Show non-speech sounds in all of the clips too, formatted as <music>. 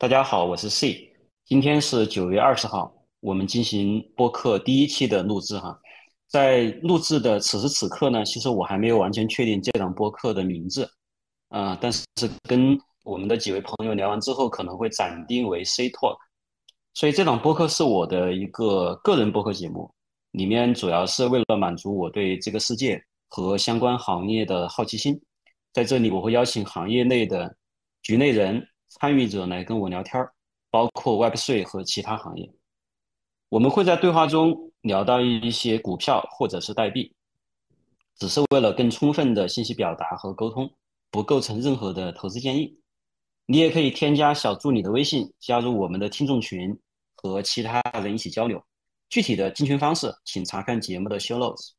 大家好，我是 C。今天是九月二十号，我们进行播客第一期的录制哈。在录制的此时此刻呢，其实我还没有完全确定这档播客的名字，啊、但是跟我们的几位朋友聊完之后，可能会暂定为 C Talk。所以这档播客是我的一个个人播客节目，里面主要是为了满足我对这个世界和相关行业的好奇心。在这里，我会邀请行业内的局内人、参与者来跟我聊天儿，包括 Web 税和其他行业。我们会在对话中聊到一些股票或者是代币，只是为了更充分的信息表达和沟通，不构成任何的投资建议。你也可以添加小助理的微信，加入我们的听众群，和其他人一起交流。具体的进群方式，请查看节目的 show notes。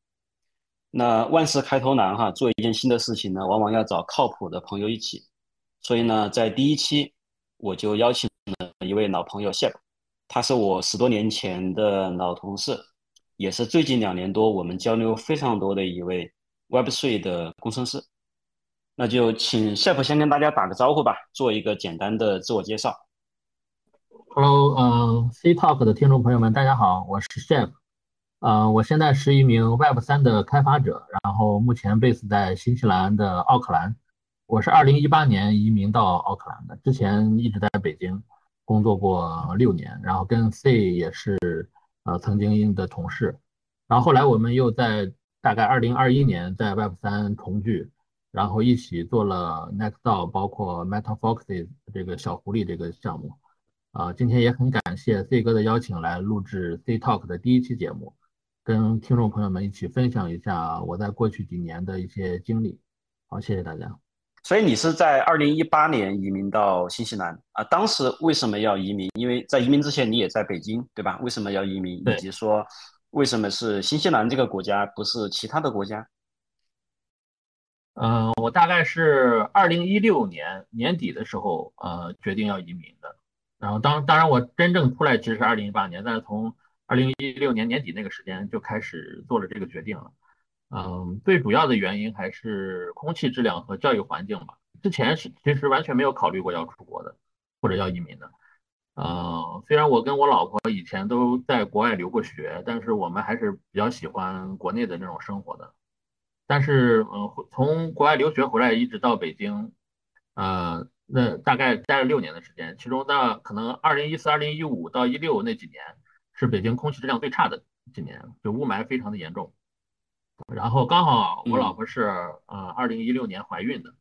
那万事开头难哈，做一件新的事情呢，往往要找靠谱的朋友一起。所以呢，在第一期我就邀请了一位老朋友谢普他是我十多年前的老同事，也是最近两年多我们交流非常多的一位 Web 税的工程师。那就请谢普先跟大家打个招呼吧，做一个简单的自我介绍。Hello，嗯，C Talk 的听众朋友们，大家好，我是 Chef，呃，我现在是一名 Web 三的开发者，然后目前 base 在新西兰的奥克兰。我是二零一八年移民到奥克兰的，之前一直在北京工作过六年，然后跟 C 也是呃曾经的同事，然后后来我们又在大概二零二一年在 Web 三重聚，然后一起做了 Nextdoor，包括 MetaFoxes 这个小狐狸这个项目。啊，今天也很感谢 C 哥的邀请来录制 C Talk 的第一期节目，跟听众朋友们一起分享一下我在过去几年的一些经历。好，谢谢大家。所以你是在二零一八年移民到新西兰啊？当时为什么要移民？因为在移民之前你也在北京，对吧？为什么要移民？以及说为什么是新西兰这个国家，不是其他的国家？嗯、我大概是二零一六年年底的时候，呃，决定要移民的。然后当当然我真正出来其实是二零一八年，但是从二零一六年年底那个时间就开始做了这个决定了。嗯，最主要的原因还是空气质量和教育环境吧。之前是其实完全没有考虑过要出国的，或者要移民的。呃，虽然我跟我老婆以前都在国外留过学，但是我们还是比较喜欢国内的那种生活的。但是，嗯、从国外留学回来一直到北京，呃，那大概待了六年的时间，其中那，可能二零一四、二零一五到一六那几年是北京空气质量最差的几年，就雾霾非常的严重。然后刚好我老婆是呃二零一六年怀孕的，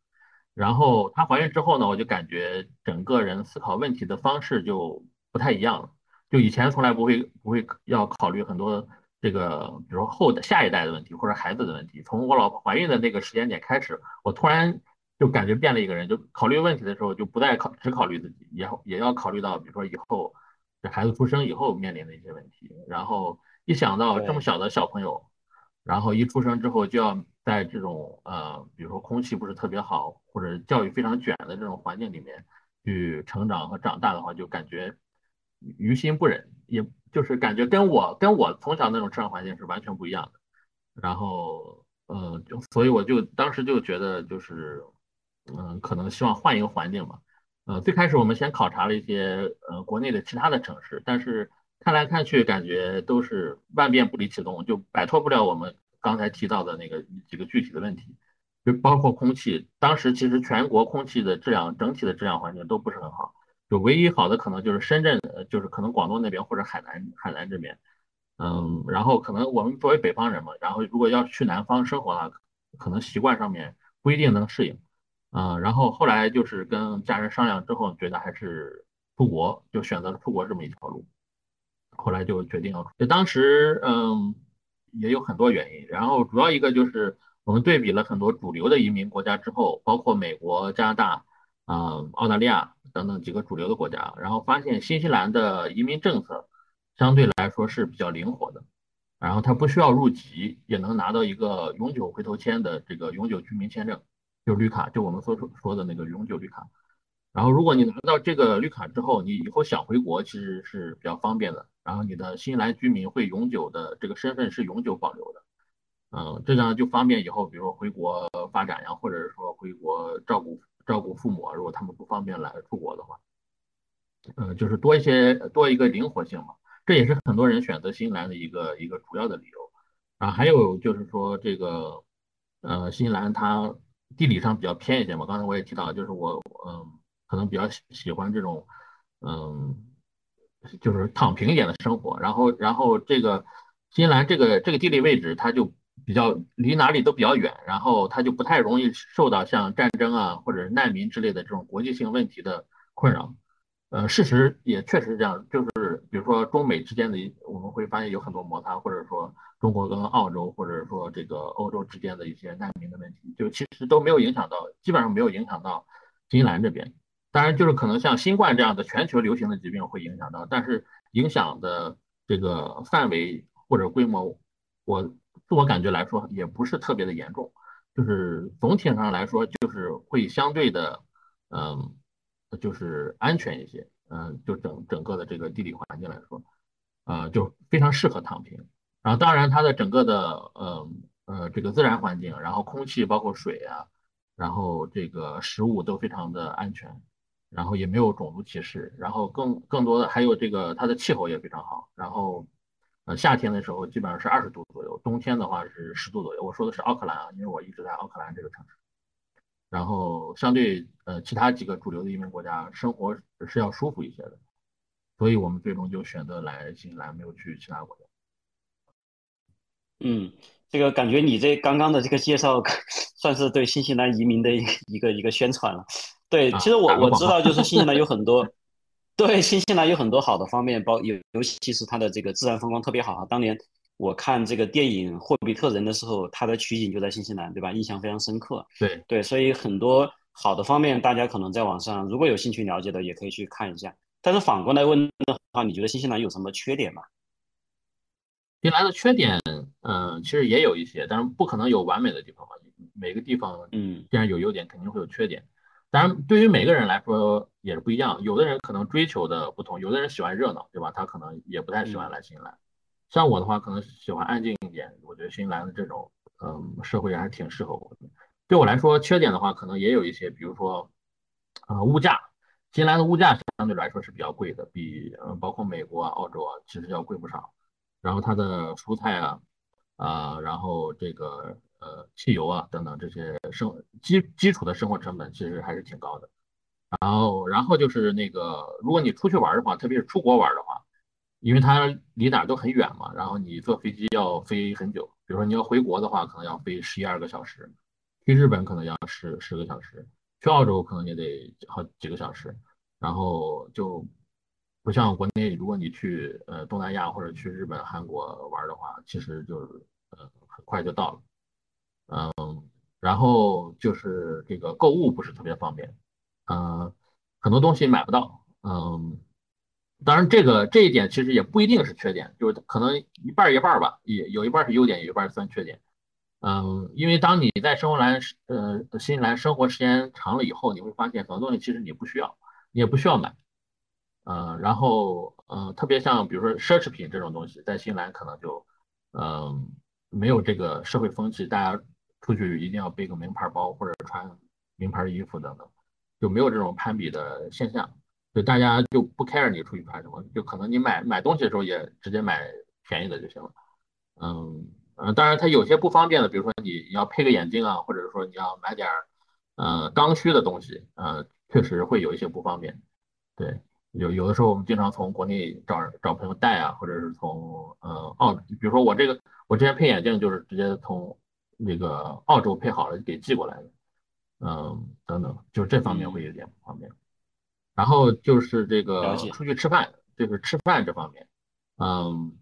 然后她怀孕之后呢，我就感觉整个人思考问题的方式就不太一样了。就以前从来不会不会要考虑很多这个，比如说后的下一代的问题或者孩子的问题。从我老婆怀孕的那个时间点开始，我突然就感觉变了一个人，就考虑问题的时候就不再考只考虑自己，也也要考虑到比如说以后这孩子出生以后面临的一些问题。然后一想到这么小的小朋友，然后一出生之后就要在这种呃，比如说空气不是特别好，或者教育非常卷的这种环境里面去成长和长大的话，就感觉于心不忍，也就是感觉跟我跟我从小那种成长环境是完全不一样的。然后呃，就所以我就当时就觉得就是嗯、可能希望换一个环境吧。呃，最开始我们先考察了一些呃国内的其他的城市，但是看来看去感觉都是万变不离其宗，就摆脱不了我们刚才提到的那个几个具体的问题，就包括空气。当时其实全国空气的质量整体的质量环境都不是很好，就唯一好的可能就是深圳，就是可能广东那边或者海南海南这边，嗯，然后可能我们作为北方人嘛，然后如果要去南方生活的话，可能习惯上面不一定能适应。嗯，然后后来就是跟家人商量之后，觉得还是出国，就选择了出国这么一条路。后来就决定要出。就当时嗯也有很多原因，然后主要一个就是我们对比了很多主流的移民国家之后，包括美国、加拿大、啊、澳大利亚等等几个主流的国家，然后发现新西兰的移民政策相对来说是比较灵活的，然后它不需要入籍也能拿到一个永久回头签的这个永久居民签证。就绿卡，就我们所说说的那个永久绿卡。然后，如果你拿到这个绿卡之后，你以后想回国其实是比较方便的。然后，你的新来居民会永久的这个身份是永久保留的。嗯，这样就方便以后，比如说回国发展呀，或者是说回国照顾照顾父母，如果他们不方便来出国的话。嗯，就是多一些多一个灵活性嘛，这也是很多人选择新西兰的一个一个主要的理由。啊，还有就是说这个，呃，新西兰它地理上比较偏一些嘛，刚才我也提到，就是我嗯，可能比较喜欢这种，嗯，就是躺平一点的生活。然后然后这个新西兰这个这个地理位置，它就比较离哪里都比较远，然后它就不太容易受到像战争啊或者难民之类的这种国际性问题的困扰。呃，事实也确实是这样，就是比如说中美之间的，我们会发现有很多摩擦，或者说中国跟澳洲，或者说这个欧洲之间的一些难民的问题，就其实都没有影响到，基本上没有影响到新西兰这边。当然，就是可能像新冠这样的全球流行的疾病会影响到，但是影响的这个范围或者规模，我自我感觉来说也不是特别的严重，就是总体上来说，就是会相对的，嗯。就是安全一些，嗯，就整整个的这个地理环境来说，啊，就非常适合躺平。然后，当然它的整个的，呃呃，这个自然环境，然后空气包括水啊，然后这个食物都非常的安全，然后也没有种族歧视，然后更更多的还有这个它的气候也非常好。然后，呃，夏天的时候基本上是二十度左右，冬天的话是十度左右。我说的是奥克兰啊，因为我一直在奥克兰这个城市。然后相对呃其他几个主流的移民国家，生活是要舒服一些的，所以我们最终就选择来新西兰，没有去其他国家。嗯，这个感觉你这刚刚的这个介绍，<laughs> 算是对新西兰移民的一个一个宣传了。对，其实我我知道，就是新西兰有很多，<laughs> 对新西兰有很多好的方面，包尤尤其是它的这个自然风光特别好啊。当年。我看这个电影《霍比特人》的时候，它的取景就在新西兰，对吧？印象非常深刻。对对，所以很多好的方面，大家可能在网上如果有兴趣了解的，也可以去看一下。但是反过来问的话，你觉得新西兰有什么缺点吗？新西兰的缺点，嗯，其实也有一些，但是不可能有完美的地方嘛。每个地方，嗯，既然有优点，肯定会有缺点。当然，对于每个人来说也是不一样。有的人可能追求的不同，有的人喜欢热闹，对吧？他可能也不太喜欢来新西兰。像我的话，可能喜欢安静一点。我觉得新西兰的这种，嗯，社会还是挺适合我的。对我来说，缺点的话，可能也有一些，比如说，呃，物价。新西兰的物价相对来说是比较贵的，比呃，包括美国啊、澳洲啊，其实要贵不少。然后它的蔬菜啊，啊，然后这个呃，汽油啊等等这些生基基础的生活成本，其实还是挺高的。然后，然后就是那个，如果你出去玩的话，特别是出国玩的话。因为它离哪都很远嘛，然后你坐飞机要飞很久。比如说你要回国的话，可能要飞十一二个小时；去日本可能要十十个小时；去澳洲可能也得好几个小时。然后就不像国内，如果你去呃东南亚或者去日本、韩国玩的话，其实就是呃很快就到了。嗯，然后就是这个购物不是特别方便，嗯，很多东西买不到，嗯。当然，这个这一点其实也不一定是缺点，就是可能一半一半吧，也有一半是优点，有一半算缺点。嗯，因为当你在生活兰呃新西兰生活时间长了以后，你会发现很多东西其实你不需要，你也不需要买。嗯，然后嗯，特别像比如说奢侈品这种东西，在新西兰可能就嗯没有这个社会风气，大家出去一定要背个名牌包或者穿名牌衣服等等，就没有这种攀比的现象。就大家就不 care 你出去穿什么，就可能你买买东西的时候也直接买便宜的就行了。嗯嗯，当然它有些不方便的，比如说你要配个眼镜啊，或者说你要买点呃刚需的东西，呃，确实会有一些不方便。对，有有的时候我们经常从国内找找朋友带啊，或者是从呃澳，比如说我这个我之前配眼镜就是直接从那个澳洲配好了给寄过来的，嗯等等，就是这方面会有点不方便。然后就是这个出去吃饭，就是吃饭这方面，嗯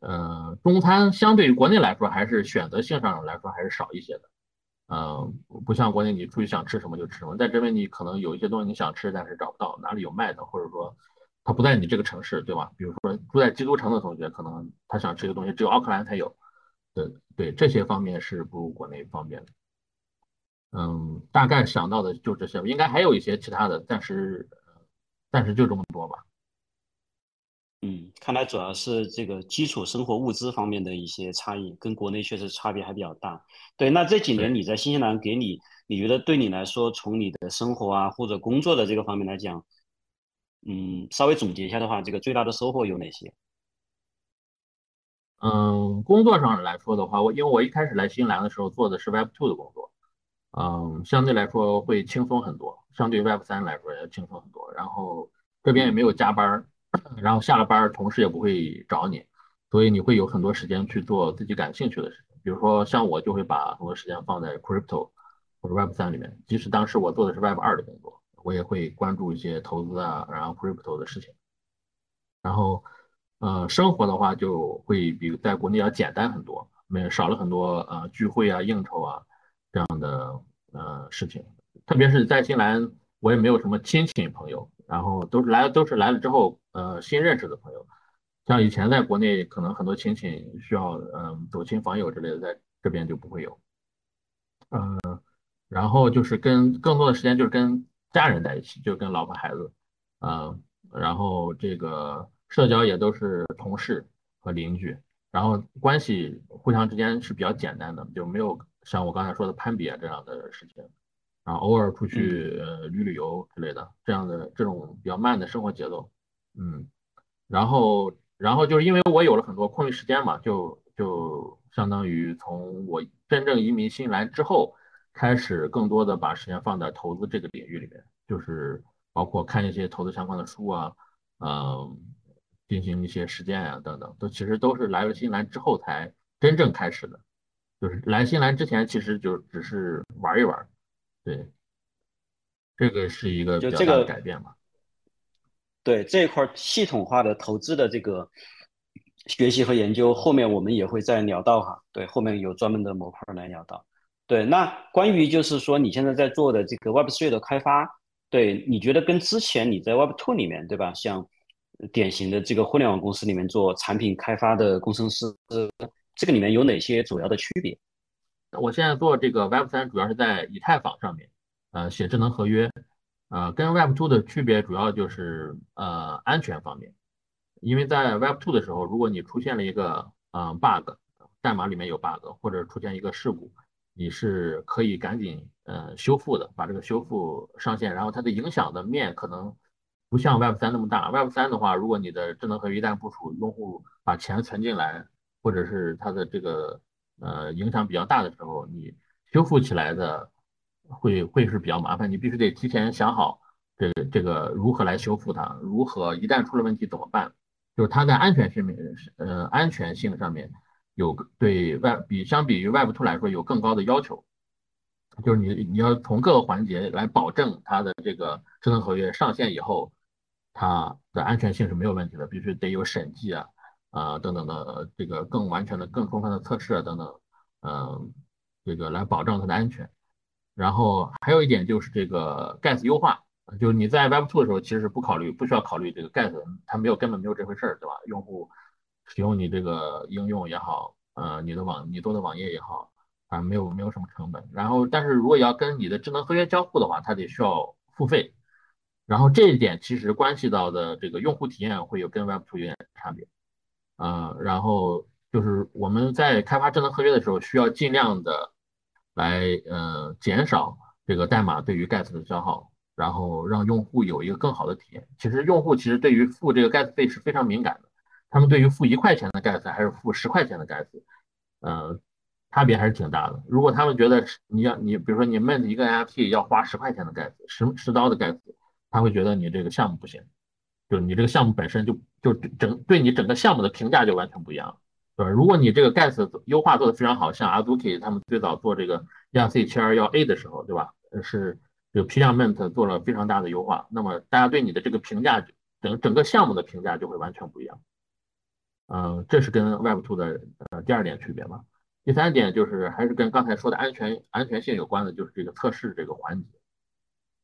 呃，中餐相对于国内来说，还是选择性上来说还是少一些的，嗯，不像国内你出去想吃什么就吃什么，在这边你可能有一些东西你想吃，但是找不到哪里有卖的，或者说他不在你这个城市，对吧？比如说住在基督城的同学，可能他想吃一个东西只有奥克兰才有，对对，这些方面是不如国内方便的，嗯，大概想到的就这些，应该还有一些其他的，暂时。但是就这么多吧。嗯，看来主要是这个基础生活物资方面的一些差异，跟国内确实差别还比较大。对，那这几年你在新西兰，给你你觉得对你来说，从你的生活啊或者工作的这个方面来讲，嗯，稍微总结一下的话，这个最大的收获有哪些？嗯，工作上来说的话，我因为我一开始来新西兰的时候做的是 Web Two 的工作，嗯，相对来说会轻松很多，相对 Web 三来说也轻松很多。然后这边也没有加班，然后下了班同事也不会找你，所以你会有很多时间去做自己感兴趣的事情。比如说像我就会把很多时间放在 Crypto 或者 Web 三里面，即使当时我做的是 Web 二的工作，我也会关注一些投资啊，然后 Crypto 的事情，然后。呃，生活的话就会比在国内要简单很多，没少了很多呃聚会啊、应酬啊这样的呃事情。特别是在新西兰，我也没有什么亲戚朋友，然后都是来都是来了之后呃新认识的朋友。像以前在国内，可能很多亲戚需要嗯走亲访友之类的，在这边就不会有。嗯，然后就是跟更多的时间就是跟家人在一起，就跟老婆孩子，嗯，然后这个。社交也都是同事和邻居，然后关系互相之间是比较简单的，就没有像我刚才说的攀比啊这样的事情，然后偶尔出去呃旅旅游之类的，这样的这种比较慢的生活节奏，嗯，然后然后就是因为我有了很多空余时间嘛，就就相当于从我真正移民新西兰之后，开始更多的把时间放在投资这个领域里面，就是包括看一些投资相关的书啊，嗯。进行一些实践呀，等等，都其实都是来了新西兰之后才真正开始的。就是来新西兰之前，其实就只是玩一玩。对，这个是一个比较大的改变嘛。对这一块系统化的投资的这个学习和研究，后面我们也会再聊到哈。对，后面有专门的模块来聊到。对，那关于就是说你现在在做的这个 Web Three 的开发，对你觉得跟之前你在 Web Two 里面，对吧？像典型的这个互联网公司里面做产品开发的工程师，这个里面有哪些主要的区别？我现在做这个 Web 三主要是在以太坊上面，呃，写智能合约，呃，跟 Web two 的区别主要就是呃安全方面，因为在 Web two 的时候，如果你出现了一个呃 bug，代码里面有 bug，或者出现一个事故，你是可以赶紧呃修复的，把这个修复上线，然后它的影响的面可能。不像 Web 三那么大，Web 三的话，如果你的智能合约一旦部署，用户把钱存进来，或者是它的这个呃影响比较大的时候，你修复起来的会会是比较麻烦，你必须得提前想好这个这个如何来修复它，如何一旦出了问题怎么办，就是它在安全性面呃安全性上面有对 Web 比相比于 Web two 来说有更高的要求。就是你你要从各个环节来保证它的这个智能合约上线以后。它的安全性是没有问题的，必须得有审计啊，啊等等的这个更完全的、更充分的测试啊等等，嗯，这个来保障它的安全。然后还有一点就是这个 gas 优化，就是你在 Web2 的时候其实是不考虑、不需要考虑这个 gas，它没有根本没有这回事儿，对吧？用户使用你这个应用也好，呃，你的网你做的网页也好，啊，没有没有什么成本。然后但是如果要跟你的智能合约交互的话，它得需要付费。然后这一点其实关系到的这个用户体验会有跟 Web2 有点差别，啊，然后就是我们在开发智能合约的时候，需要尽量的来呃减少这个代码对于 gas 的消耗，然后让用户有一个更好的体验。其实用户其实对于付这个 gas 费是非常敏感的，他们对于付一块钱的 gas 还是付十块钱的 gas，呃，差别还是挺大的。如果他们觉得你要你比如说你 mint 一个 NFT 要花十块钱的 gas，十十刀的 gas。他会觉得你这个项目不行，就你这个项目本身就就整对你整个项目的评价就完全不一样，对吧？如果你这个 gas 优化做的非常好，像 Azuki 他们最早做这个 ERC 七二幺 A 的时候，对吧？是有批量 mint 做了非常大的优化，那么大家对你的这个评价，整整个项目的评价就会完全不一样。嗯，这是跟 Web2 的呃第二点区别吧。第三点就是还是跟刚才说的安全安全性有关的，就是这个测试这个环节。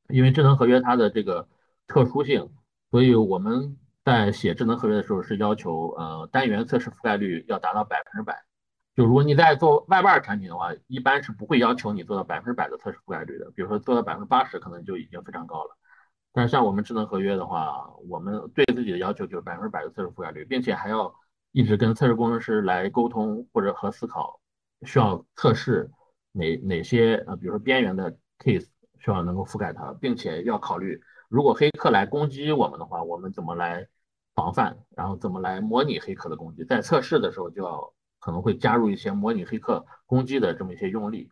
因为智能合约它的这个特殊性，所以我们在写智能合约的时候是要求，呃，单元测试覆盖率要达到百分之百。就如果你在做外挂产品的话，一般是不会要求你做到百分之百的测试覆盖率的。比如说做到百分之八十，可能就已经非常高了。但是像我们智能合约的话，我们对自己的要求就是百分之百的测试覆盖率，并且还要一直跟测试工程师来沟通或者和思考，需要测试哪哪些呃，比如说边缘的 case。希望能够覆盖它，并且要考虑如果黑客来攻击我们的话，我们怎么来防范？然后怎么来模拟黑客的攻击？在测试的时候就要可能会加入一些模拟黑客攻击的这么一些用例。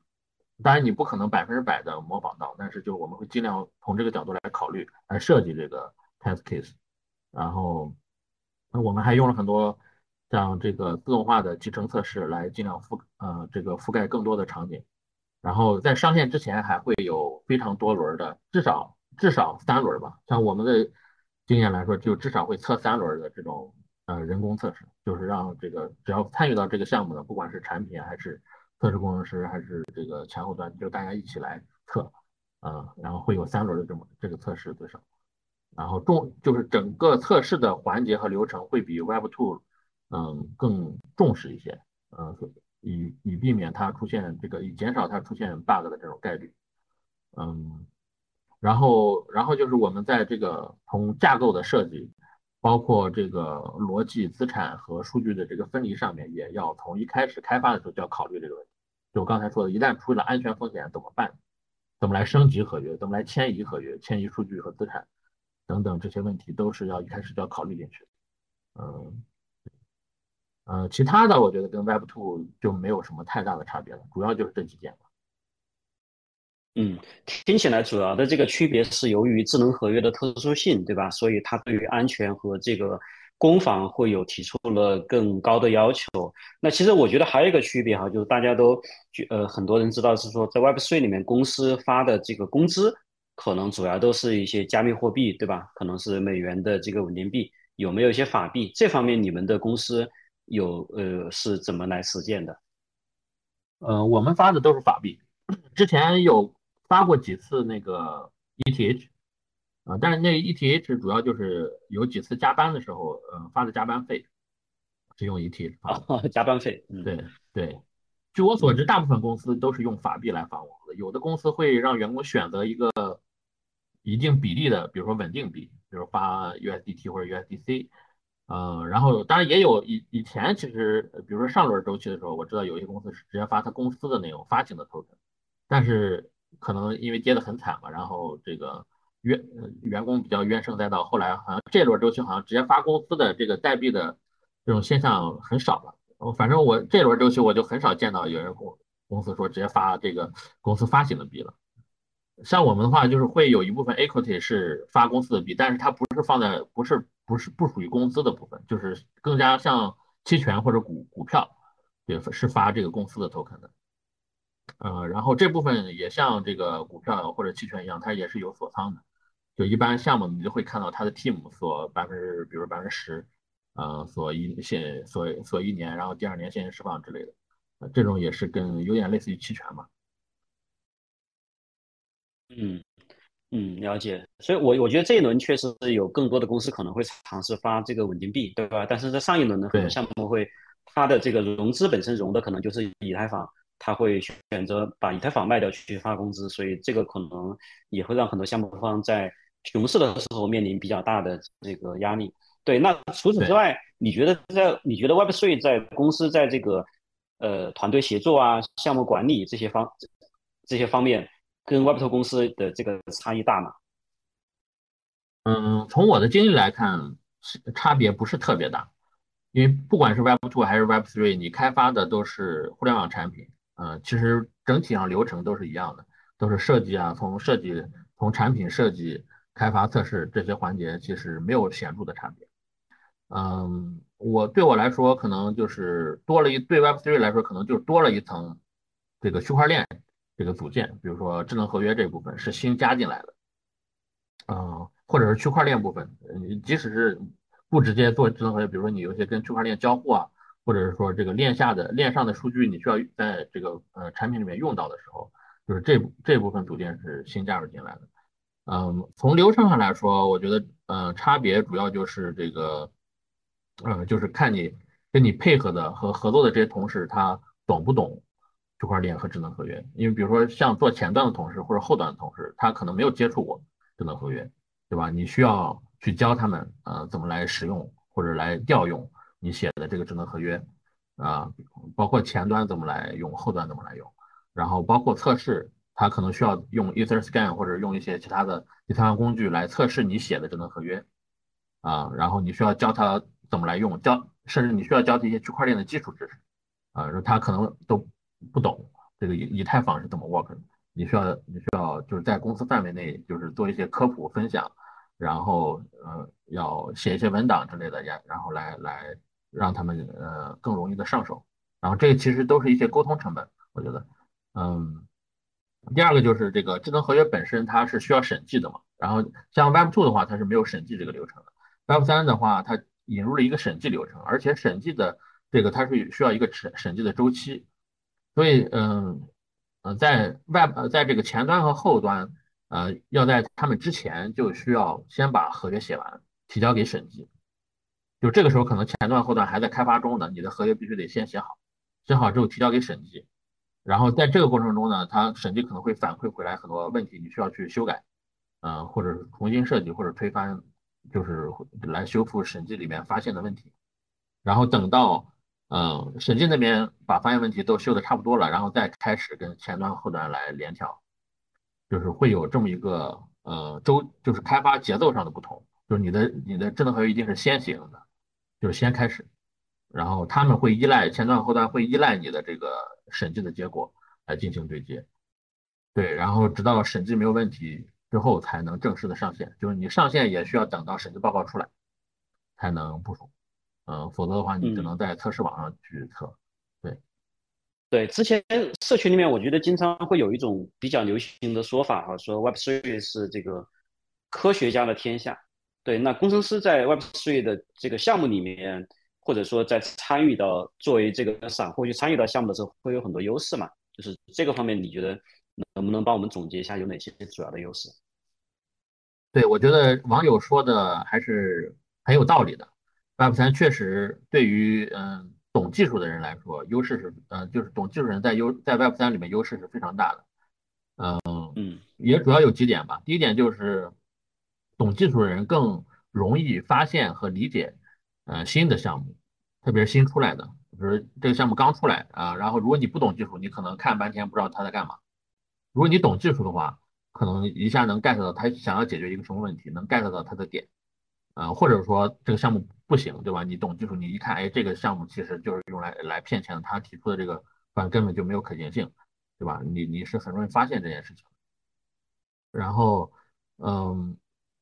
当然你不可能百分之百的模仿到，但是就我们会尽量从这个角度来考虑来设计这个 test case。然后那我们还用了很多像这个自动化的集成测试来尽量覆呃这个覆盖更多的场景。然后在上线之前还会有非常多轮的，至少至少三轮吧。像我们的经验来说，就至少会测三轮的这种呃人工测试，就是让这个只要参与到这个项目的，不管是产品还是测试工程师还是这个前后端，就大家一起来测，呃，然后会有三轮的这么这个测试最少。然后重就是整个测试的环节和流程会比 Web Two 嗯更重视一些，嗯。以以避免它出现这个，以减少它出现 bug 的这种概率，嗯，然后然后就是我们在这个从架构的设计，包括这个逻辑、资产和数据的这个分离上面，也要从一开始开发的时候就要考虑这个问题。就我刚才说的，一旦出了安全风险怎么办？怎么来升级合约？怎么来迁移合约？迁移数据和资产等等这些问题，都是要一开始就要考虑进去。嗯。呃，其他的我觉得跟 Web Two 就没有什么太大的差别了，主要就是这几点吧。嗯，听起来主要的这个区别是由于智能合约的特殊性，对吧？所以它对于安全和这个攻防会有提出了更高的要求。那其实我觉得还有一个区别哈，就是大家都呃很多人知道是说，在 Web Three 里面公司发的这个工资可能主要都是一些加密货币，对吧？可能是美元的这个稳定币，有没有一些法币？这方面你们的公司？有呃是怎么来实践的？呃，我们发的都是法币，之前有发过几次那个 ETH，啊，但是那 ETH 主要就是有几次加班的时候，呃，发的加班费是用 ETH 发，加班费，对对。据我所知，大部分公司都是用法币来发工资，有的公司会让员工选择一个一定比例的，比如说稳定币，比如发 USDT 或者 USDC。嗯，然后当然也有以以前其实，比如说上轮周期的时候，我知道有些公司是直接发他公司的那种发行的 token，但是可能因为跌得很惨嘛，然后这个员员工比较怨声载道，后来好像这轮周期好像直接发公司的这个代币的这种现象很少了。反正我这轮周期我就很少见到有人公公司说直接发这个公司发行的币了。像我们的话，就是会有一部分 equity 是发公司的币，但是它不是放在不是。不是不属于工资的部分，就是更加像期权或者股股票，对，是发这个公司的 token 的。呃，然后这部分也像这个股票或者期权一样，它也是有锁仓的。就一般项目你就会看到它的 team 锁百分之，比如百分之十，呃，锁一现锁锁一年，然后第二年现金释放之类的。这种也是跟有点类似于期权嘛。嗯。嗯，了解。所以，我我觉得这一轮确实是有更多的公司可能会尝试发这个稳定币，对吧？但是在上一轮呢，很多项目会它的这个融资本身融的可能就是以太坊，它会选择把以太坊卖掉去发工资，所以这个可能也会让很多项目方在熊市的时候面临比较大的这个压力。对，那除此之外，你觉得在你觉得 Web3 在公司在这个呃团队协作啊、项目管理这些方这些方面？跟 Web2 公司的这个差异大吗？嗯，从我的经历来看，差别不是特别大，因为不管是 Web2 还是 Web3，你开发的都是互联网产品，嗯，其实整体上流程都是一样的，都是设计啊，从设计、从产品设计、开发、测试这些环节，其实没有显著的差别。嗯，我对我来说，可能就是多了一对 Web3 来说，可能就多了一层这个区块链。这个组件，比如说智能合约这部分是新加进来的，嗯，或者是区块链部分，你即使是不直接做智能合约，比如说你有些跟区块链交互啊，或者是说这个链下的链上的数据你需要在这个呃产品里面用到的时候，就是这这部分组件是新加入进来的。嗯，从流程上来说，我觉得呃差别主要就是这个，呃就是看你跟你配合的和合作的这些同事他懂不懂。区块链和智能合约，因为比如说像做前端的同事或者后端的同事，他可能没有接触过智能合约，对吧？你需要去教他们，呃，怎么来使用或者来调用你写的这个智能合约，啊，包括前端怎么来用，后端怎么来用，然后包括测试，它可能需要用 EtherScan 或者用一些其他的第三方工具来测试你写的智能合约啊，然后你需要教他怎么来用，教甚至你需要教这些区块链的基础知识啊，他可能都不懂这个以以太坊是怎么 work 的，你需要你需要就是在公司范围内就是做一些科普分享，然后呃要写一些文档之类的，然后来来让他们呃更容易的上手，然后这个其实都是一些沟通成本，我觉得，嗯。第二个就是这个智能合约本身它是需要审计的嘛，然后像 Web2 的话它是没有审计这个流程的，Web3 的话它引入了一个审计流程，而且审计的这个它是需要一个审审计的周期，所以嗯呃在 Web 在这个前端和后端呃要在他们之前就需要先把合约写完提交给审计，就这个时候可能前端后端还在开发中呢，你的合约必须得先写好，写好之后提交给审计。然后在这个过程中呢，它审计可能会反馈回来很多问题，你需要去修改，嗯，或者是重新设计或者推翻，就是来修复审计里面发现的问题。然后等到嗯审计那边把发现问题都修的差不多了，然后再开始跟前端后端来联调，就是会有这么一个呃周，就是开发节奏上的不同，就是你的你的智能合约一定是先行的，就是先开始。然后他们会依赖前端后端会依赖你的这个审计的结果来进行对接，对，然后直到审计没有问题之后才能正式的上线，就是你上线也需要等到审计报告出来才能部署，嗯，否则的话你只能在测试网上去测，对，对，之前社群里面我觉得经常会有一种比较流行的说法哈，说 Web3 是这个科学家的天下，对，那工程师在 Web3 的这个项目里面。或者说，在参与到作为这个散户去参与到项目的时候，会有很多优势嘛？就是这个方面，你觉得能不能帮我们总结一下有哪些主要的优势？对，我觉得网友说的还是很有道理的。Web 三确实对于嗯懂技术的人来说，优势是呃就是懂技术人在优在 Web 三里面优势是非常大的。嗯嗯，也主要有几点吧。第一点就是懂技术的人更容易发现和理解。呃，新的项目，特别是新出来的，比如这个项目刚出来啊，然后如果你不懂技术，你可能看半天不知道他在干嘛。如果你懂技术的话，可能一下能 get 到他想要解决一个什么问题，能 get 到他的点。呃，或者说这个项目不行，对吧？你懂技术，你一看，哎，这个项目其实就是用来来骗钱的，他提出的这个反正根本就没有可行性，对吧？你你是很容易发现这件事情。然后，嗯，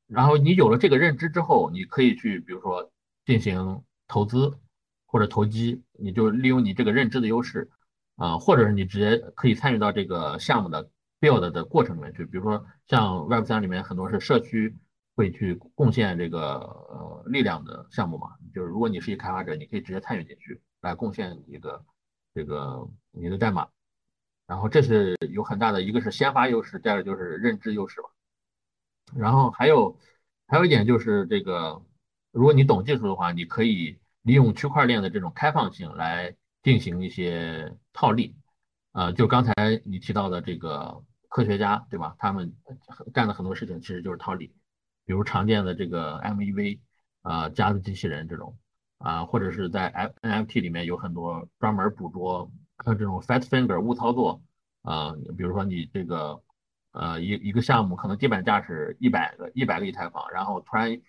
然后你有了这个认知之后，你可以去，比如说。进行投资或者投机，你就利用你这个认知的优势，啊，或者是你直接可以参与到这个项目的 build 的过程里面去。比如说像 Web 三里面很多是社区会去贡献这个呃力量的项目嘛，就是如果你是一开发者，你可以直接参与进去来贡献一个这个你的代码，然后这是有很大的一个是先发优势，第二个就是认知优势吧。然后还有还有一点就是这个。如果你懂技术的话，你可以利用区块链的这种开放性来进行一些套利，呃，就刚才你提到的这个科学家，对吧？他们干的很多事情其实就是套利，比如常见的这个 MEV 啊，加的机器人这种啊，或者是在 NFT 里面有很多专门捕捉呃这种 fat finger 误操作啊，比如说你这个呃一一个项目可能地板价是一百个一百个以太坊，然后突然。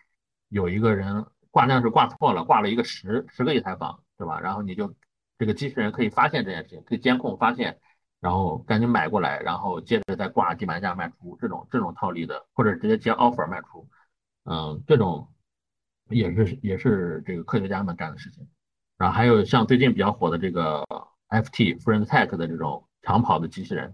有一个人挂量是挂错了，挂了一个十十个以太坊，对吧？然后你就这个机器人可以发现这件事情，可以监控发现，然后赶紧买过来，然后接着再挂地板价卖出，这种这种套利的，或者直接接 offer 卖出，嗯，这种也是也是这个科学家们干的事情。然后还有像最近比较火的这个 FT Friend Tech 的这种长跑的机器人，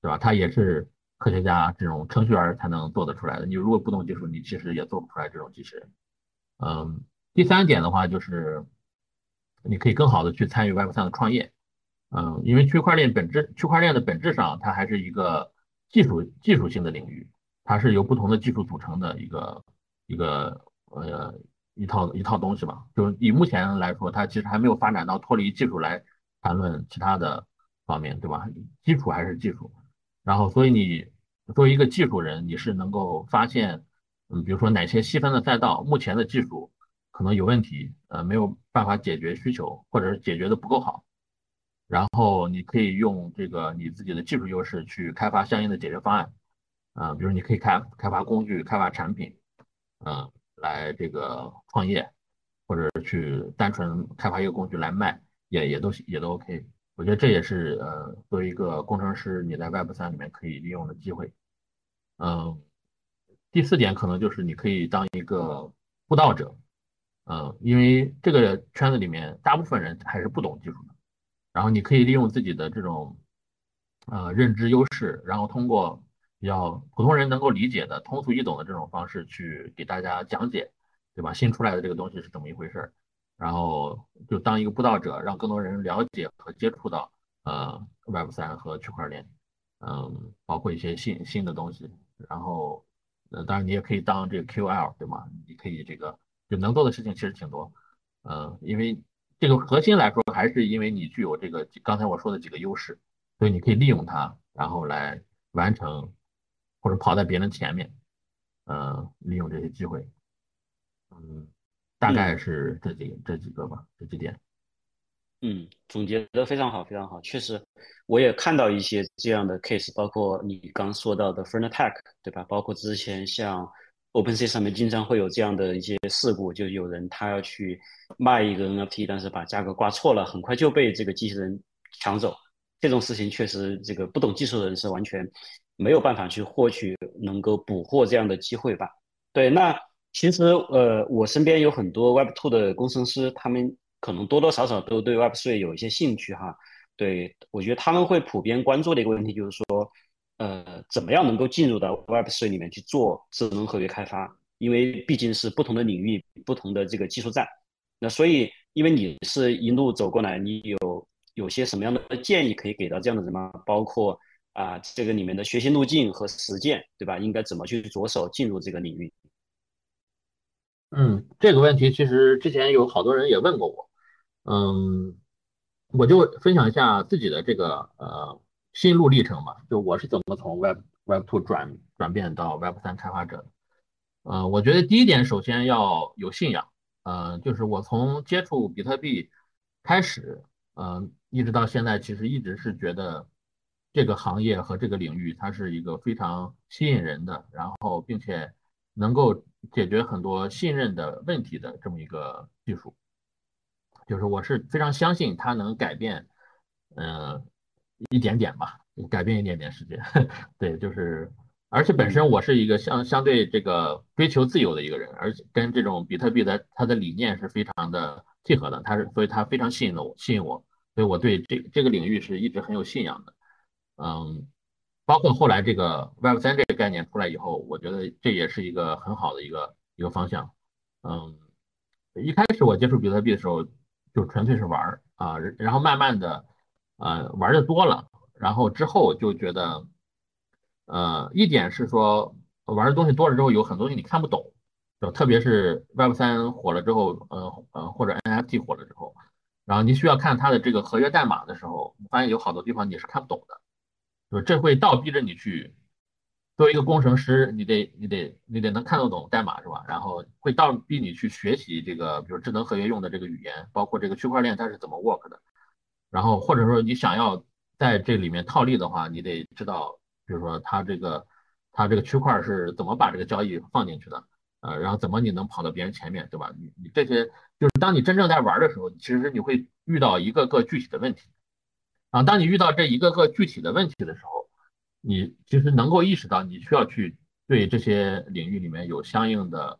对吧？它也是。科学家这种程序员才能做得出来的。你如果不懂技术，你其实也做不出来这种机器人。嗯，第三点的话就是，你可以更好的去参与 Web 三的创业。嗯，因为区块链本质，区块链的本质上它还是一个技术技术性的领域，它是由不同的技术组成的一个一个呃一套一套东西吧。就以目前来说，它其实还没有发展到脱离技术来谈论其他的方面，对吧？基础还是技术。然后，所以你作为一个技术人，你是能够发现，嗯，比如说哪些细分的赛道目前的技术可能有问题，呃，没有办法解决需求，或者是解决的不够好，然后你可以用这个你自己的技术优势去开发相应的解决方案，啊，比如你可以开开发工具、开发产品，嗯，来这个创业，或者去单纯开发一个工具来卖，也也都也都 OK。我觉得这也是呃作为一个工程师你在 Web 三里面可以利用的机会。嗯，第四点可能就是你可以当一个布道者，嗯，因为这个圈子里面大部分人还是不懂技术的。然后你可以利用自己的这种呃认知优势，然后通过比较普通人能够理解的通俗易懂的这种方式去给大家讲解，对吧？新出来的这个东西是怎么一回事儿？然后就当一个布道者，让更多人了解和接触到呃 Web 三和区块链，嗯，包括一些新新的东西。然后呃，当然你也可以当这个 QL，对吗？你可以这个就能做的事情其实挺多，嗯，因为。这个核心来说，还是因为你具有这个刚才我说的几个优势，所以你可以利用它，然后来完成或者跑在别人前面，呃，利用这些机会，嗯，大概是这几这几个吧，这几点。嗯，总结的非常好，非常好。确实，我也看到一些这样的 case，包括你刚说到的 f r n t e c h 对吧？包括之前像。OpenSea 上面经常会有这样的一些事故，就有人他要去卖一个 NFT，但是把价格挂错了，很快就被这个机器人抢走。这种事情确实，这个不懂技术的人是完全没有办法去获取能够捕获这样的机会吧？对，那其实呃，我身边有很多 Web2 的工程师，他们可能多多少少都对 Web3 有一些兴趣哈。对我觉得他们会普遍关注的一个问题就是说。呃，怎么样能够进入到 Web3 里面去做智能合约开发？因为毕竟是不同的领域、不同的这个技术栈。那所以，因为你是一路走过来，你有有些什么样的建议可以给到这样的人吗？包括啊，这个里面的学习路径和实践，对吧？应该怎么去着手进入这个领域？嗯，这个问题其实之前有好多人也问过我。嗯，我就分享一下自己的这个呃。心路历程嘛，就我是怎么从 Web Web Two 转转变到 Web 三开发者的。呃，我觉得第一点，首先要有信仰。呃，就是我从接触比特币开始，呃，一直到现在，其实一直是觉得这个行业和这个领域，它是一个非常吸引人的，然后并且能够解决很多信任的问题的这么一个技术。就是我是非常相信它能改变，嗯。一点点吧，改变一点点世界。<laughs> 对，就是，而且本身我是一个相相对这个追求自由的一个人，而且跟这种比特币的它的理念是非常的契合的，它是，所以它非常吸引我，吸引我，所以我对这这个领域是一直很有信仰的。嗯，包括后来这个 Web 三这个概念出来以后，我觉得这也是一个很好的一个一个方向。嗯，一开始我接触比特币的时候，就纯粹是玩儿啊，然后慢慢的。呃，玩的多了，然后之后就觉得，呃，一点是说玩的东西多了之后，有很多东西你看不懂，就特别是 Web 三火了之后，呃呃，或者 NFT 火了之后，然后你需要看它的这个合约代码的时候，发现有好多地方你是看不懂的，就这会倒逼着你去，作为一个工程师，你得你得你得能看得懂代码是吧？然后会倒逼你去学习这个，比如智能合约用的这个语言，包括这个区块链它是怎么 work 的。然后或者说你想要在这里面套利的话，你得知道，比如说它这个它这个区块是怎么把这个交易放进去的，呃，然后怎么你能跑到别人前面，对吧？你你这些就是当你真正在玩的时候，其实你会遇到一个个具体的问题，啊，当你遇到这一个个具体的问题的时候，你其实能够意识到你需要去对这些领域里面有相应的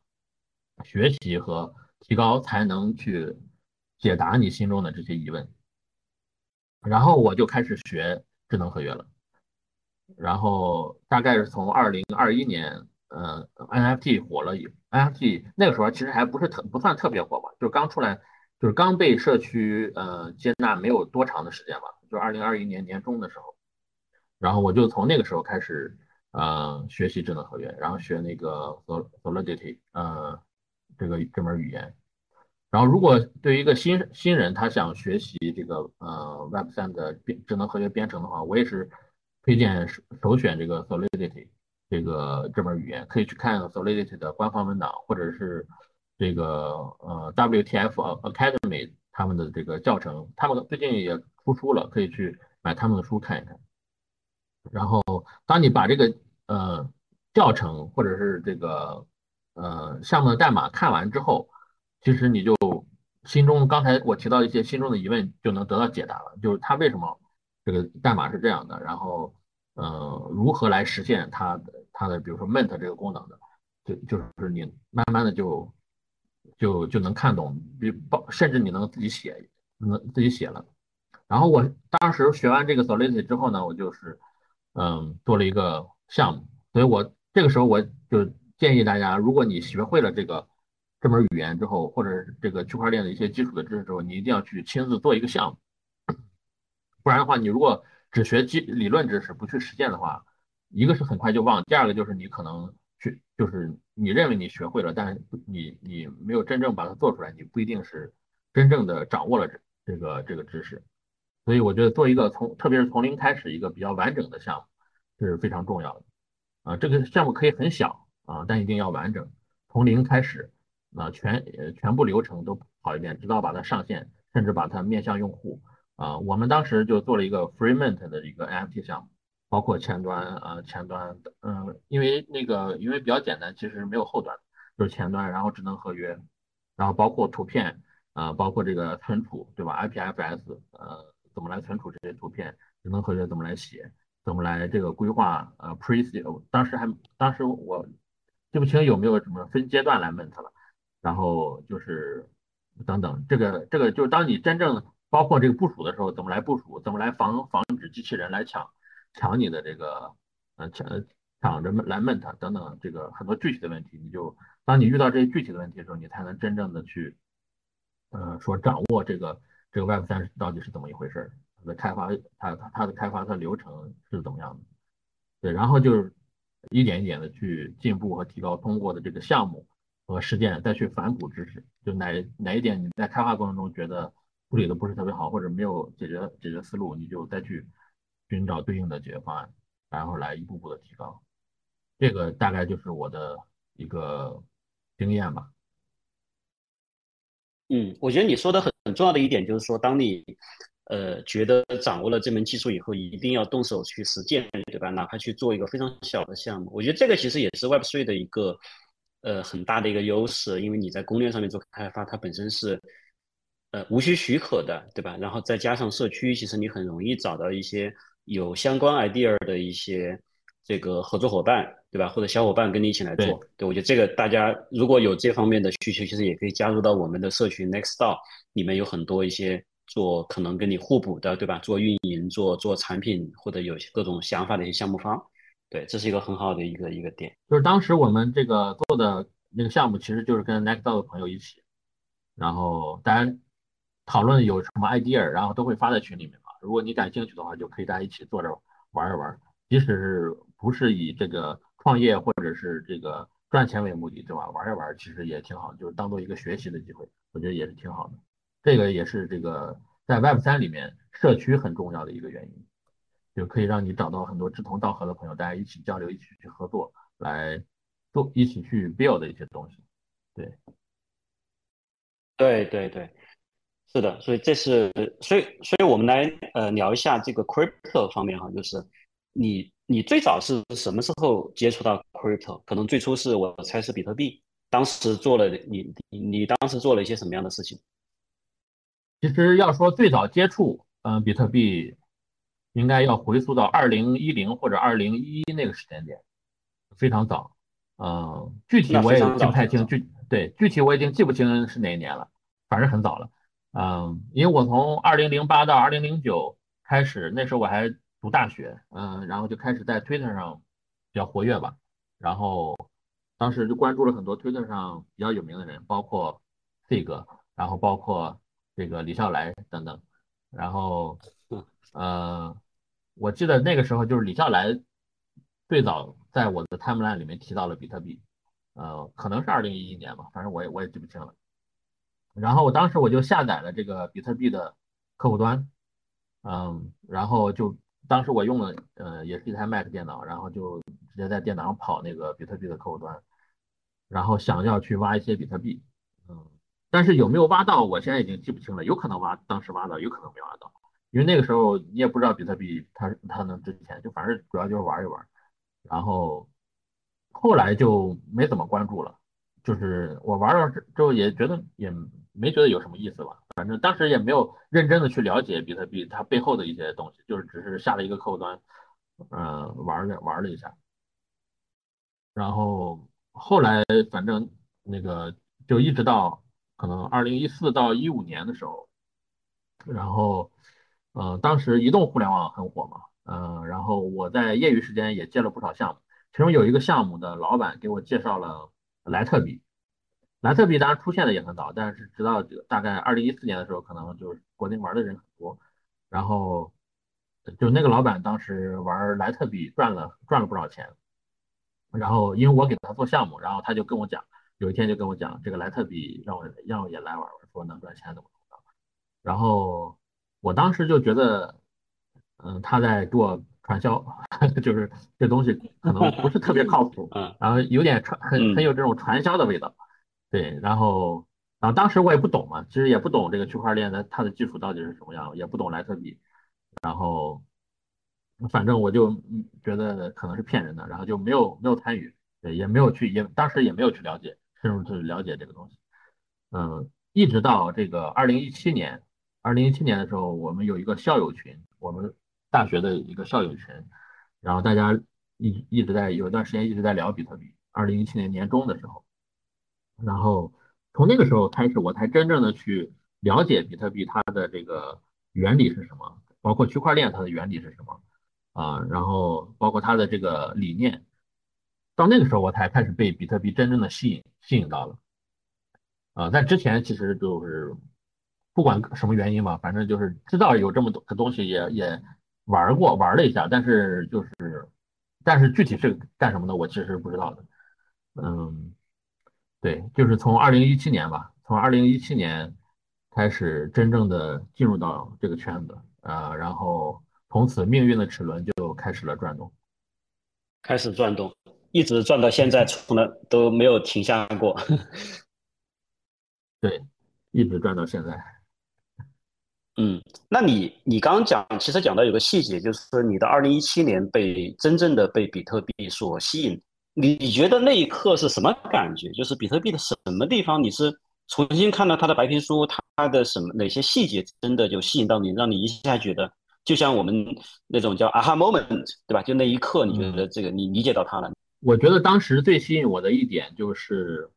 学习和提高，才能去解答你心中的这些疑问。然后我就开始学智能合约了，然后大概是从二零二一年，呃，NFT 火了以，NFT 那个时候其实还不是特不算特别火吧，就是刚出来，就是刚被社区呃接纳没有多长的时间吧，就二零二一年年中的时候，然后我就从那个时候开始呃学习智能合约，然后学那个 Solidity 呃这个这门语言。然后，如果对于一个新新人，他想学习这个呃 Web 三的编智能合约编程的话，我也是推荐首首选这个 Solidity 这个这门语言，可以去看 Solidity 的官方文档，或者是这个呃 WTF Academy 他们的这个教程，他们最近也出书了，可以去买他们的书看一看。然后，当你把这个呃教程或者是这个呃项目的代码看完之后，其实你就心中刚才我提到一些心中的疑问就能得到解答了，就是它为什么这个代码是这样的，然后呃如何来实现它的它的比如说 ment 这个功能的，就就是你慢慢的就就就能看懂，比包甚至你能自己写，能自己写了。然后我当时学完这个 Solidity 之后呢，我就是嗯做了一个项目，所以我这个时候我就建议大家，如果你学会了这个这门语言之后，或者这个区块链的一些基础的知识之后，你一定要去亲自做一个项目，不然的话，你如果只学基理论知识不去实践的话，一个是很快就忘，第二个就是你可能去就是你认为你学会了，但是你你没有真正把它做出来，你不一定是真正的掌握了这这个这个知识。所以我觉得做一个从特别是从零开始一个比较完整的项目是非常重要的啊。这个项目可以很小啊，但一定要完整，从零开始啊，全呃全部流程都跑一遍，直到把它上线，甚至把它面向用户啊。我们当时就做了一个 FreeMint 的一个 NFT 项目，包括前端啊前端嗯，因为那个因为比较简单，其实没有后端，就是前端，然后智能合约，然后包括图片啊，包括这个存储对吧？IPFS 呃。怎么来存储这些图片？智能合约怎么来写？怎么来这个规划？呃，pre，当时还当时我记不清有没有什么分阶段来 ment 了。然后就是等等，这个这个就是当你真正包括这个部署的时候，怎么来部署？怎么来防防止机器人来抢抢你的这个呃抢抢着来 ment 等等，这个很多具体的问题，你就当你遇到这些具体的问题的时候，你才能真正的去呃说掌握这个。这个 Web 三到底是怎么一回事？它的开发，它它它的开发，它流程是怎么样的？对，然后就是一点一点的去进步和提高，通过的这个项目和实践，再去反哺知识。就哪哪一点你在开发过程中觉得处理的不是特别好，或者没有解决解决思路，你就再去寻找对应的解决方案，然后来一步步的提高。这个大概就是我的一个经验吧。嗯，我觉得你说的很很重要的一点就是说，当你呃觉得掌握了这门技术以后，一定要动手去实践，对吧？哪怕去做一个非常小的项目，我觉得这个其实也是 Web3 的一个呃很大的一个优势，因为你在攻略上面做开发，它本身是呃无需许可的，对吧？然后再加上社区，其实你很容易找到一些有相关 idea 的一些这个合作伙伴。对吧？或者小伙伴跟你一起来做，对我觉得这个大家如果有这方面的需求，其实也可以加入到我们的社群 Nextdoor 里面，有很多一些做可能跟你互补的，对吧？做运营、做做产品或者有些各种想法的一些项目方，对，这是一个很好的一个一个点。就是当时我们这个做的那个项目，其实就是跟 Nextdoor 的朋友一起，然后大家讨论有什么 idea，然后都会发在群里面嘛。如果你感兴趣的话，就可以大家一起坐着玩一玩，即使是不是以这个。创业或者是这个赚钱为目的，对吧？玩一玩其实也挺好，就是当做一个学习的机会，我觉得也是挺好的。这个也是这个在 Web 三里面社区很重要的一个原因，就可以让你找到很多志同道合的朋友，大家一起交流，一起去合作，来做一起去 build 的一些东西。对，对对对，是的，所以这是所以所以我们来呃聊一下这个 crypto 方面哈，就是你。你最早是什么时候接触到 crypto？可能最初是我猜是比特币。当时做了你你你当时做了一些什么样的事情？其实要说最早接触，嗯，比特币应该要回溯到二零一零或者二零一一那个时间点，非常早。嗯，具体我也记不太清，具对具体我已经记不清是哪一年了，反正很早了。嗯，因为我从二零零八到二零零九开始，那时候我还。读大学，嗯，然后就开始在 Twitter 上比较活跃吧，然后当时就关注了很多 Twitter 上比较有名的人，包括 Fig，然后包括这个李笑来等等，然后，呃，我记得那个时候就是李笑来最早在我的 Timeline 里面提到了比特币，呃，可能是二零一一年吧，反正我也我也记不清了，然后我当时我就下载了这个比特币的客户端，嗯，然后就。当时我用的呃也是一台 Mac 电脑，然后就直接在电脑上跑那个比特币的客户端，然后想要去挖一些比特币，嗯，但是有没有挖到，我现在已经记不清了，有可能挖，当时挖到，有可能没挖到，因为那个时候你也不知道比特币它它能值钱，就反正主要就是玩一玩，然后后来就没怎么关注了，就是我玩了之后也觉得也没觉得有什么意思吧，反正当时也没有认真的去了解比特币它背后的一些东西，就是只是下了一个客户端，嗯，玩了玩了一下，然后后来反正那个就一直到。可能二零一四到一五年的时候，然后，呃，当时移动互联网很火嘛，嗯，然后我在业余时间也接了不少项目，其中有一个项目的老板给我介绍了莱特币，莱特币当然出现的也很早，但是直到大概二零一四年的时候，可能就是国内玩的人很多，然后就那个老板当时玩莱特币赚了赚了不少钱，然后因为我给他做项目，然后他就跟我讲。有一天就跟我讲这个莱特币，让我让我也来玩玩，说能赚钱怎么怎么着。然后我当时就觉得，嗯，他在给我传销，<laughs> 就是这东西可能不是特别靠谱，<laughs> 然后有点传很很有这种传销的味道。对，然后然后当时我也不懂嘛，其实也不懂这个区块链的它的技术到底是什么样，也不懂莱特币，然后反正我就觉得可能是骗人的，然后就没有没有参与，对，也没有去也当时也没有去了解。深入去了解这个东西，嗯，一直到这个二零一七年，二零一七年的时候，我们有一个校友群，我们大学的一个校友群，然后大家一一直在有一段时间一直在聊比特币。二零一七年年中的时候，然后从那个时候开始，我才真正的去了解比特币它的这个原理是什么，包括区块链它的原理是什么啊，然后包括它的这个理念。到那个时候，我才开始被比特币真正的吸引吸引到了，啊，在之前其实就是不管什么原因吧，反正就是知道有这么多的东西，也也玩过玩了一下，但是就是，但是具体是干什么的，我其实是不知道的。嗯，对，就是从二零一七年吧，从二零一七年开始真正的进入到这个圈子，啊，然后从此命运的齿轮就开始了转动，开始转动。一直转到现在，从来都没有停下过。<laughs> 对，一直转到现在。嗯，那你你刚刚讲，其实讲到有个细节，就是你的二零一七年被真正的被比特币所吸引。你你觉得那一刻是什么感觉？就是比特币的什么地方，你是重新看到它的白皮书，它的什么哪些细节真的就吸引到你，让你一下觉得，就像我们那种叫 aha moment，对吧？就那一刻，你觉得这个你理解到它了。我觉得当时最吸引我的一点就是，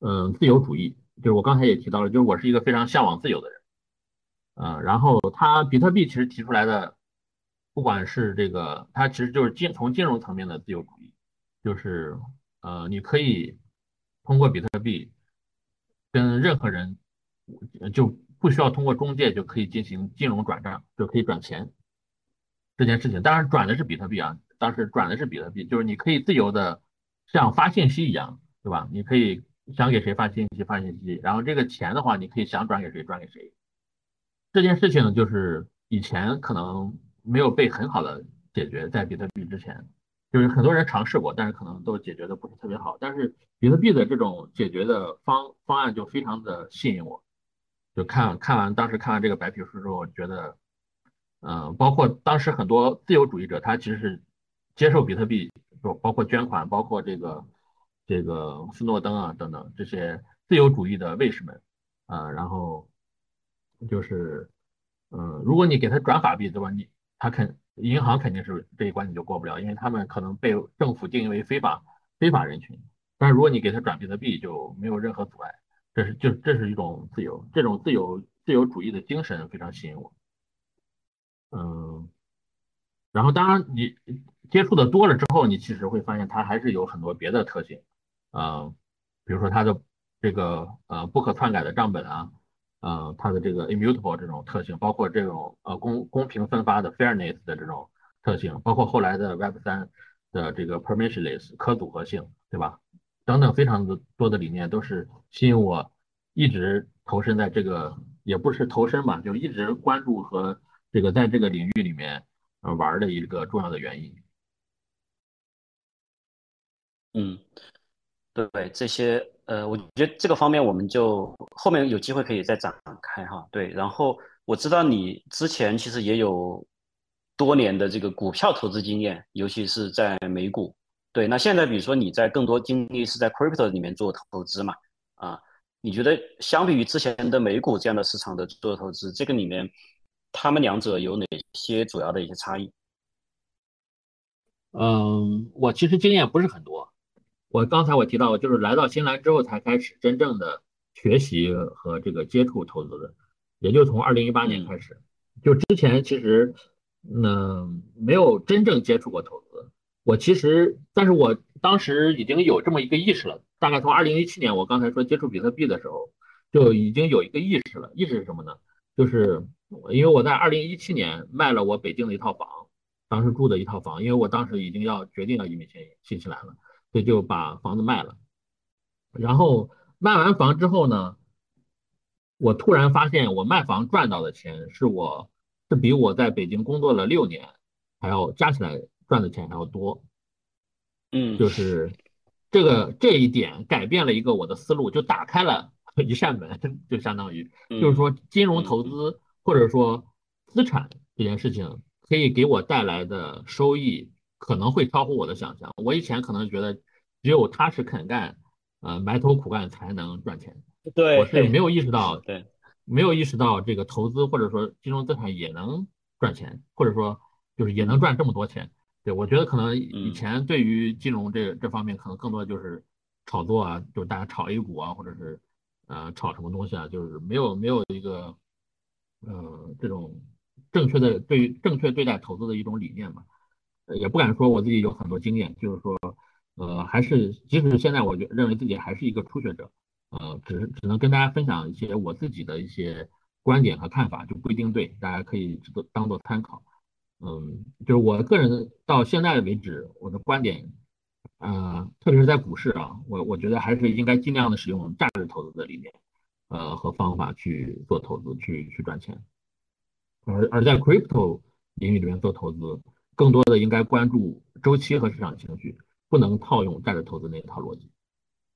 嗯，自由主义。就是我刚才也提到了，就是我是一个非常向往自由的人，嗯，然后他比特币其实提出来的，不管是这个，它其实就是金从金融层面的自由主义，就是呃，你可以通过比特币跟任何人就不需要通过中介就可以进行金融转账，就可以转钱这件事情。当然转的是比特币啊。当时转的是比特币，就是你可以自由的像发信息一样，对吧？你可以想给谁发信息发信息，然后这个钱的话，你可以想转给谁转给谁。这件事情呢，就是以前可能没有被很好的解决，在比特币之前，就是很多人尝试过，但是可能都解决的不是特别好。但是比特币的这种解决的方方案就非常的吸引我，就看看完当时看完这个白皮书之后，觉得，嗯，包括当时很多自由主义者，他其实是。接受比特币，就包括捐款，包括这个这个斯诺登啊等等这些自由主义的卫士们啊，然后就是嗯，如果你给他转法币，对吧？你他肯银行肯定是这一关你就过不了，因为他们可能被政府定义为非法非法人群。但是如果你给他转比特币，就没有任何阻碍。这是就这是一种自由，这种自由自由主义的精神非常吸引我。嗯，然后当然你。接触的多了之后，你其实会发现它还是有很多别的特性，啊，比如说它的这个呃不可篡改的账本啊，呃，它的这个 immutable 这种特性，包括这种呃公公平分发的 fairness 的这种特性，包括后来的 Web 三的这个 permissionless 可组合性，对吧？等等，非常的多的理念都是吸引我一直投身在这个，也不是投身吧，就一直关注和这个在这个领域里面呃玩的一个重要的原因。嗯，对这些，呃，我觉得这个方面我们就后面有机会可以再展开哈。对，然后我知道你之前其实也有多年的这个股票投资经验，尤其是在美股。对，那现在比如说你在更多精力是在 crypto 里面做投资嘛？啊，你觉得相比于之前的美股这样的市场的做投资，这个里面他们两者有哪些主要的一些差异？嗯，我其实经验不是很多。我刚才我提到，就是来到新兰之后才开始真正的学习和这个接触投资的，也就从二零一八年开始。就之前其实嗯没有真正接触过投资。我其实，但是我当时已经有这么一个意识了。大概从二零一七年，我刚才说接触比特币的时候，就已经有一个意识了。意识是什么呢？就是因为我在二零一七年卖了我北京的一套房，当时住的一套房，因为我当时已经要决定要移民新新西兰了。所以就把房子卖了，然后卖完房之后呢，我突然发现我卖房赚到的钱是我是比我在北京工作了六年还要加起来赚的钱还要多，嗯，就是这个这一点改变了一个我的思路，就打开了一扇门，就相当于就是说金融投资或者说资产这件事情可以给我带来的收益。可能会超乎我的想象。我以前可能觉得只有踏实肯干，呃，埋头苦干才能赚钱。对，我是没有意识到，对，没有意识到这个投资或者说金融资产也能赚钱，或者说就是也能赚这么多钱。对我觉得可能以前对于金融这这方面可能更多就是炒作啊，就是大家炒 A 股啊，或者是呃炒什么东西啊，就是没有没有一个呃这种正确的对于正确对待投资的一种理念嘛。也不敢说我自己有很多经验，就是说，呃，还是即使现在，我觉认为自己还是一个初学者，呃，只是只能跟大家分享一些我自己的一些观点和看法，就不一定对，大家可以当当做参考。嗯，就是我个人到现在为止，我的观点，呃，特别是在股市啊，我我觉得还是应该尽量的使用价值投资的理念，呃，和方法去做投资，去去赚钱。而而在 crypto 领域里面做投资。更多的应该关注周期和市场情绪，不能套用价值投资那一套逻辑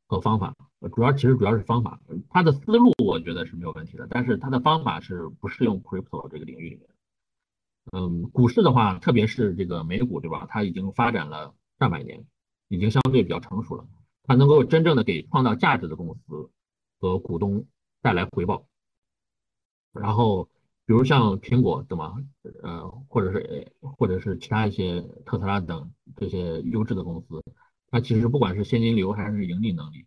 和方法。主要其实主要是方法，它的思路我觉得是没有问题的，但是它的方法是不适用 crypto 这个领域里面。嗯，股市的话，特别是这个美股，对吧？它已经发展了上百年，已经相对比较成熟了，它能够真正的给创造价值的公司和股东带来回报，然后。比如像苹果，对吗？呃，或者是或者是其他一些特斯拉等这些优质的公司，它其实不管是现金流还是盈利能力，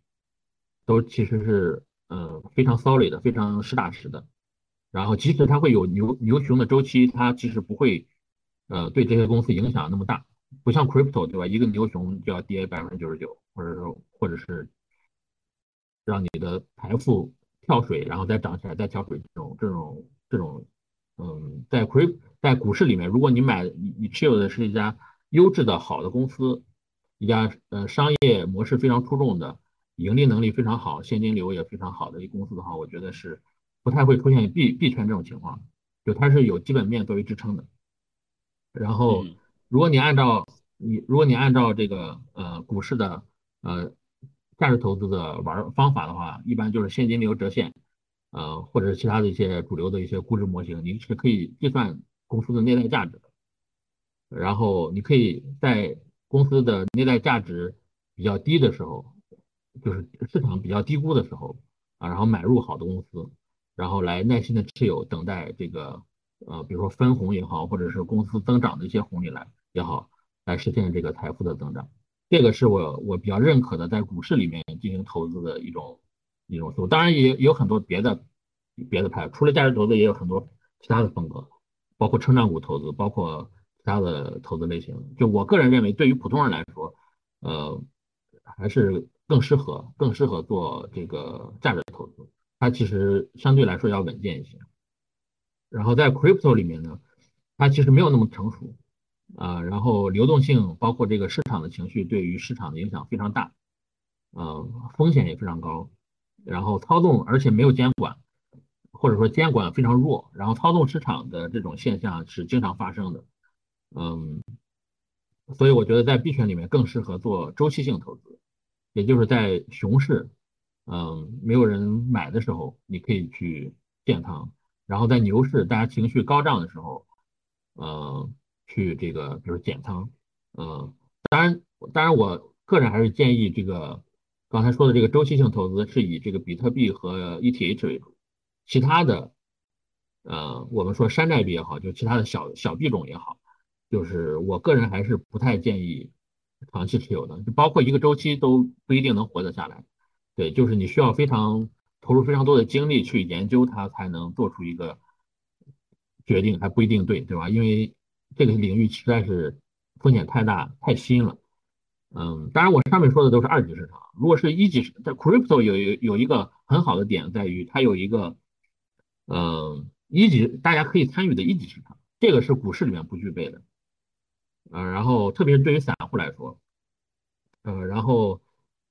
都其实是呃非常 solid 的，非常实打实的。然后即使它会有牛牛熊的周期，它其实不会呃对这些公司影响那么大，不像 crypto，对吧？一个牛熊就要跌百分之九十九，或者说或者是让你的财富跳水，然后再涨起来再跳水这种这种。这种，嗯，在 crypto 在股市里面，如果你买你你持有的是一家优质的好的公司，一家呃商业模式非常出众的，盈利能力非常好，现金流也非常好的一公司的话，我觉得是不太会出现币币圈这种情况，就它是有基本面作为支撑的。然后，如果你按照你如果你按照这个呃股市的呃价值投资的玩方法的话，一般就是现金流折现。呃，或者是其他的一些主流的一些估值模型，你是可以计算公司的内在价值的。然后你可以在公司的内在价值比较低的时候，就是市场比较低估的时候啊，然后买入好的公司，然后来耐心的持有，等待这个呃，比如说分红也好，或者是公司增长的一些红利来也好，来实现这个财富的增长。这个是我我比较认可的，在股市里面进行投资的一种。一种思路，当然也有很多别的别的派，除了价值投资，也有很多其他的风格，包括成长股投资，包括其他的投资类型。就我个人认为，对于普通人来说，呃，还是更适合更适合做这个价值投资，它其实相对来说要稳健一些。然后在 crypto 里面呢，它其实没有那么成熟啊，然后流动性包括这个市场的情绪对于市场的影响非常大，呃，风险也非常高。然后操纵，而且没有监管，或者说监管非常弱，然后操纵市场的这种现象是经常发生的，嗯，所以我觉得在币圈里面更适合做周期性投资，也就是在熊市，嗯，没有人买的时候，你可以去建仓，然后在牛市大家情绪高涨的时候，嗯，去这个比如减仓，嗯，当然，当然我个人还是建议这个刚才说的这个周期性投资是以这个比特币和 ETH 为主，其他的，呃，我们说山寨币也好，就其他的小小币种也好，就是我个人还是不太建议。长期持有的，就包括一个周期都不一定能活得下来。对，就是你需要非常投入非常多的精力去研究它，才能做出一个决定，还不一定对，对吧？因为这个领域实在是风险太大、太新了。嗯，当然我上面说的都是二级市场，如果是一级市，在 crypto 有有有一个很好的点在于它有一个，嗯，一级大家可以参与的一级市场，这个是股市里面不具备的。呃，然后特别是对于散户来说，呃，然后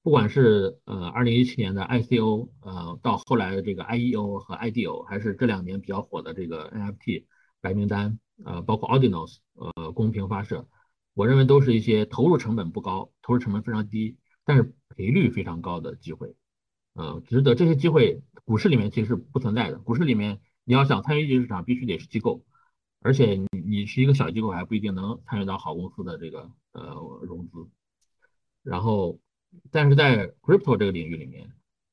不管是呃二零一七年的 ICO，呃，到后来的这个 IEO 和 IDO，还是这两年比较火的这个 NFT 白名单，呃，包括 Ordinals，呃，公平发射，我认为都是一些投入成本不高、投入成本非常低，但是赔率非常高的机会，呃，值得这些机会，股市里面其实不存在的，股市里面你要想参与一级市场，必须得是机构。而且你你是一个小机构，还不一定能参与到好公司的这个呃融资。然后，但是在 crypto 这个领域里面，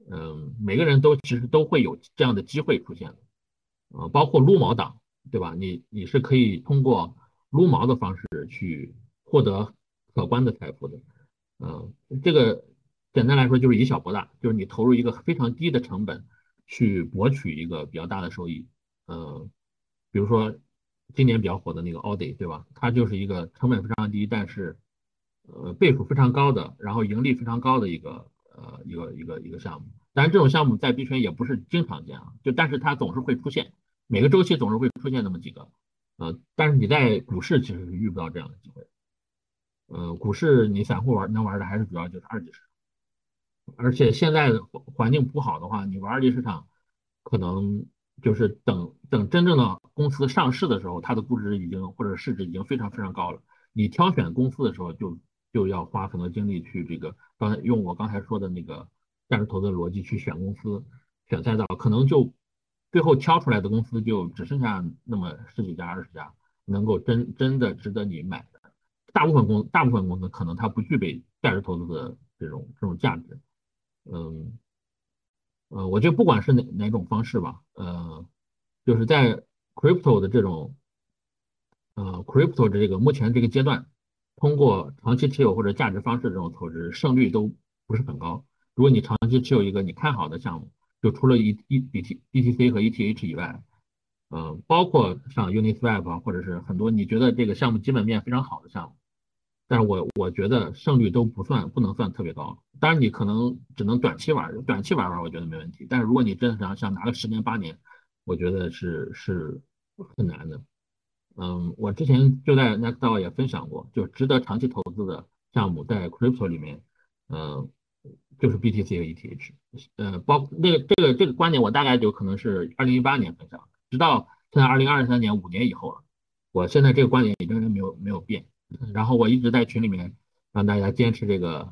嗯，每个人都其实都会有这样的机会出现的，呃，包括撸毛党，对吧？你你是可以通过撸毛的方式去获得可观的财富的，嗯，这个简单来说就是以小博大，就是你投入一个非常低的成本去博取一个比较大的收益，嗯，比如说。今年比较火的那个 Audi，对吧？它就是一个成本非常低，但是呃倍数非常高的，然后盈利非常高的一个呃一个一个一个项目。但是，这种项目在币圈也不是经常见啊，就但是它总是会出现，每个周期总是会出现那么几个。呃，但是你在股市其实是遇不到这样的机会。呃，股市你散户玩能玩的还是主要就是二级市场，而且现在环境不好的话，你玩二级市场可能。就是等等真正的公司上市的时候，它的估值已经或者市值已经非常非常高了。你挑选公司的时候，就就要花很多精力去这个，刚才用我刚才说的那个价值投资逻辑去选公司、选赛道，可能就最后挑出来的公司就只剩下那么十几家、二十家能够真真的值得你买的。大部分公大部分公司可能它不具备价值投资的这种这种价值，嗯。呃，我觉得不管是哪哪种方式吧，呃，就是在 crypto 的这种，呃，crypto 的这个目前这个阶段，通过长期持有或者价值方式这种投资，胜率都不是很高。如果你长期持有一个你看好的项目，就除了 E E B T B T C 和 E T H 以外，嗯，包括像 Uniswap 或者是很多你觉得这个项目基本面非常好的项目。但是我我觉得胜率都不算不能算特别高，当然你可能只能短期玩，短期玩玩我觉得没问题。但是如果你真的想想拿个十年八年，我觉得是是很难的。嗯，我之前就在 Nextdoor 也分享过，就值得长期投资的项目在 Crypto 里面，嗯，就是 BTC 和 ETH，呃，包那个这个这个观点我大概就可能是二零一八年分享，直到现在二零二三年五年以后了，我现在这个观点仍然没有没有变。然后我一直在群里面让大家坚持这个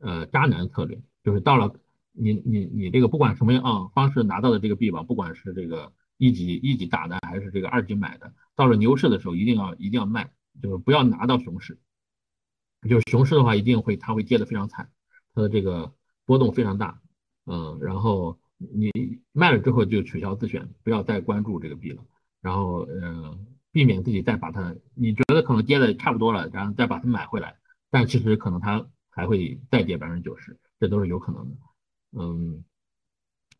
呃渣男策略，就是到了你你你这个不管什么样方式拿到的这个币吧，不管是这个一级一级打的还是这个二级买的，到了牛市的时候一定要一定要卖，就是不要拿到熊市，就是熊市的话一定会它会跌得非常惨，它的这个波动非常大，嗯，然后你卖了之后就取消自选，不要再关注这个币了，然后嗯。避免自己再把它，你觉得可能跌的差不多了，然后再把它买回来，但其实可能它还会再跌百分之九十，这都是有可能的。嗯，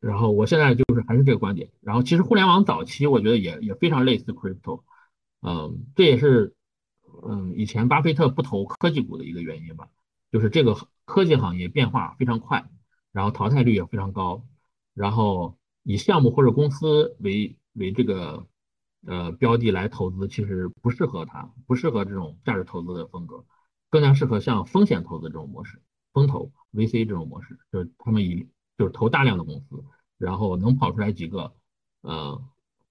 然后我现在就是还是这个观点。然后其实互联网早期我觉得也也非常类似 crypto，嗯，这也是嗯以前巴菲特不投科技股的一个原因吧，就是这个科技行业变化非常快，然后淘汰率也非常高，然后以项目或者公司为为这个。呃，标的来投资其实不适合他，不适合这种价值投资的风格，更加适合像风险投资这种模式，风投 VC 这种模式，就是他们以就是投大量的公司，然后能跑出来几个呃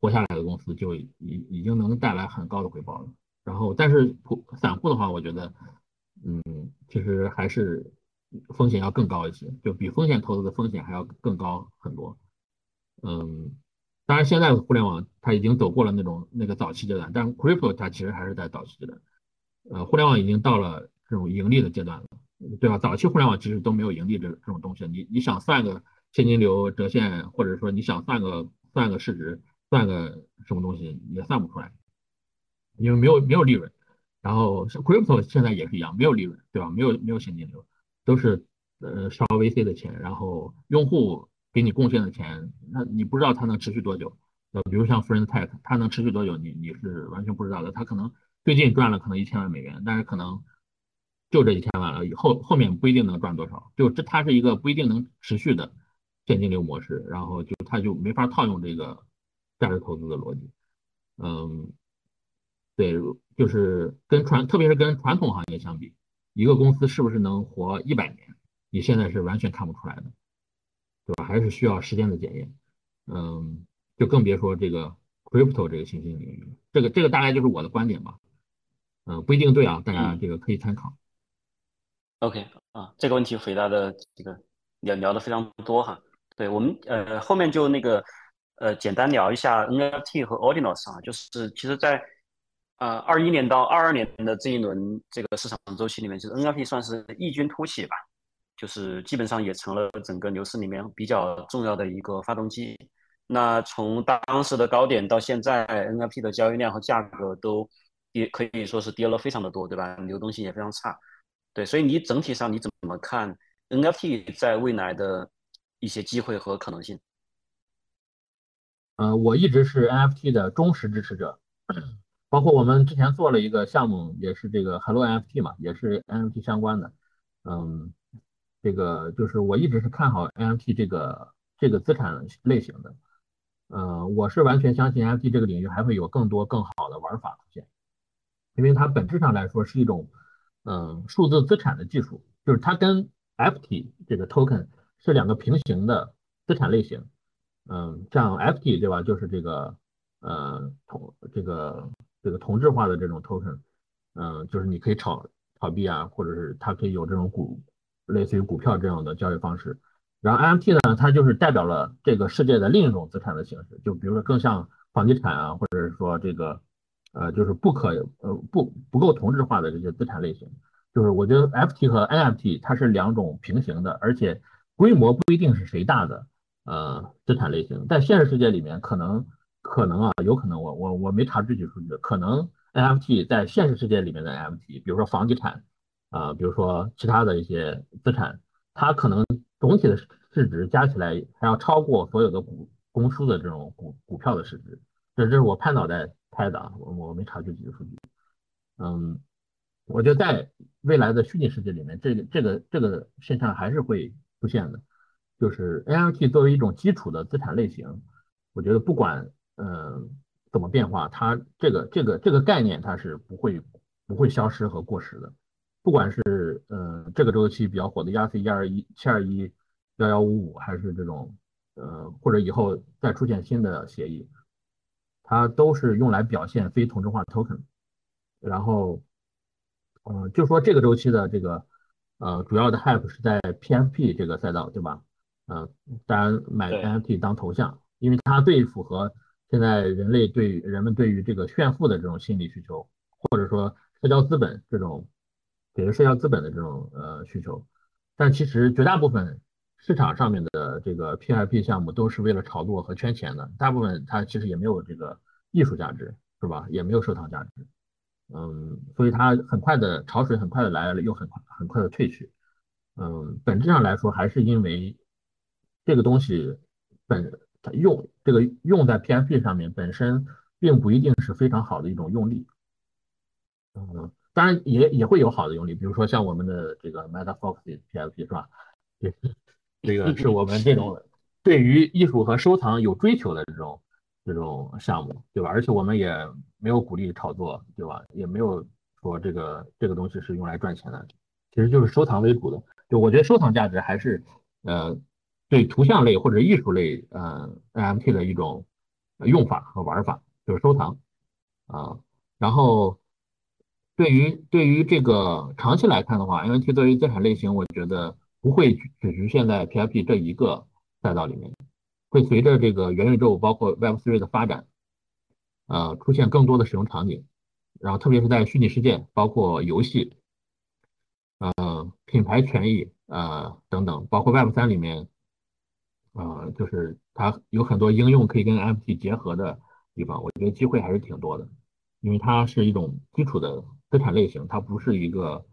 活下来的公司，就已已经能带来很高的回报了。然后，但是普散户的话，我觉得，嗯，其实还是风险要更高一些，就比风险投资的风险还要更高很多。嗯，当然现在互联网它已经走过了那种那个早期阶段，但 crypto 它其实还是在早期阶段。呃，互联网已经到了这种盈利的阶段了，对吧？早期互联网其实都没有盈利这这种东西，你你想算个现金流折现，或者说你想算个算个市值，算个什么东西也算不出来，因为没有没有利润。然后 crypto 现在也是一样，没有利润，对吧？没有没有现金流，都是呃烧 VC 的钱，然后用户给你贡献的钱，那你不知道它能持续多久。呃，比如像 Friend Tech，它能持续多久，你你是完全不知道的。它可能最近赚了可能一千万美元，但是可能就这一千万了，以后后面不一定能赚多少。就这它是一个不一定能持续的现金流模式，然后就它就没法套用这个价值投资的逻辑。嗯。对，就是跟传，特别是跟传统行业相比，一个公司是不是能活一百年，你现在是完全看不出来的，对吧？还是需要时间的检验。嗯，就更别说这个 crypto 这个新兴领域了。这个这个大概就是我的观点吧。嗯，不一定对啊，大家这个可以参考。OK 啊，这个问题回答的这个聊聊的非常多哈。对我们呃后面就那个呃简单聊一下 NFT 和 Ordinals 啊，就是其实在。呃，二一年到二二年的这一轮这个市场周期里面，就是 NFT 算是异军突起吧，就是基本上也成了整个牛市里面比较重要的一个发动机。那从当时的高点到现在，NFT 的交易量和价格都也，可以说是跌了非常的多，对吧？流动性也非常差。对，所以你整体上你怎么看 NFT 在未来的一些机会和可能性？呃，我一直是 NFT 的忠实支持者。包括我们之前做了一个项目，也是这个 Hello NFT 嘛，也是 NFT 相关的。嗯，这个就是我一直是看好 NFT 这个这个资产类型的。嗯，我是完全相信 NFT 这个领域还会有更多更好的玩法出现，因为它本质上来说是一种嗯数字资产的技术，就是它跟 FT 这个 token 是两个平行的资产类型。嗯，像 FT 对吧，就是这个呃同这个。这个同质化的这种 token，嗯，就是你可以炒炒币啊，或者是它可以有这种股，类似于股票这样的交易方式。然后 NFT 呢，它就是代表了这个世界的另一种资产的形式，就比如说更像房地产啊，或者是说这个，呃，就是不可呃不不够同质化的这些资产类型。就是我觉得 FT 和 NFT 它是两种平行的，而且规模不一定是谁大的呃资产类型，在现实世界里面可能。可能啊，有可能我我我没查具体数据，可能 NFT 在现实世界里面的 NFT，比如说房地产啊，比如说其他的一些资产，它可能总体的市值加起来还要超过所有的股公司的这种股股票的市值，这这是我拍脑袋拍的啊，我我没查具体的数据。嗯，我觉得在未来的虚拟世界里面，这个这个这个现象还是会出现的，就是 NFT 作为一种基础的资产类型，我觉得不管。嗯，怎么变化？它这个这个这个概念它是不会不会消失和过时的。不管是嗯这个周期比较火的 ERC 一二一七二一幺幺五五，还是这种呃或者以后再出现新的协议，它都是用来表现非同质化 token。然后嗯，就说这个周期的这个呃主要的 hype 是在 PFP 这个赛道，对吧？嗯，大家买 NFT 当头像，因为它最符合。现在人类对人们对于这个炫富的这种心理需求，或者说社交资本这种给了社交资本的这种呃需求，但其实绝大部分市场上面的这个 PIP 项目都是为了炒作和圈钱的，大部分它其实也没有这个艺术价值，是吧？也没有收藏价值，嗯，所以它很快的潮水很快的来了，又很快很快的退去，嗯，本质上来说还是因为这个东西本。它用这个用在 PFP 上面本身并不一定是非常好的一种用力，嗯，当然也也会有好的用力，比如说像我们的这个 MetaFox PFP 是吧？对这个是我们这种 <laughs> 对于艺术和收藏有追求的这种这种项目，对吧？而且我们也没有鼓励炒作，对吧？也没有说这个这个东西是用来赚钱的，其实就是收藏为主的。就我觉得收藏价值还是呃。对图像类或者艺术类，呃，NFT 的一种用法和玩法，就是收藏啊。然后对于对于这个长期来看的话，NFT 作为资产类型，我觉得不会只局限在 PFP 这一个赛道里面，会随着这个元宇宙包括 Web3 的发展，呃，出现更多的使用场景，然后特别是在虚拟世界，包括游戏，呃，品牌权益，呃等等，包括 Web3 里面，呃，就是它有很多应用可以跟 NFT 结合的地方，我觉得机会还是挺多的，因为它是一种基础的。资产类型，它不是一个，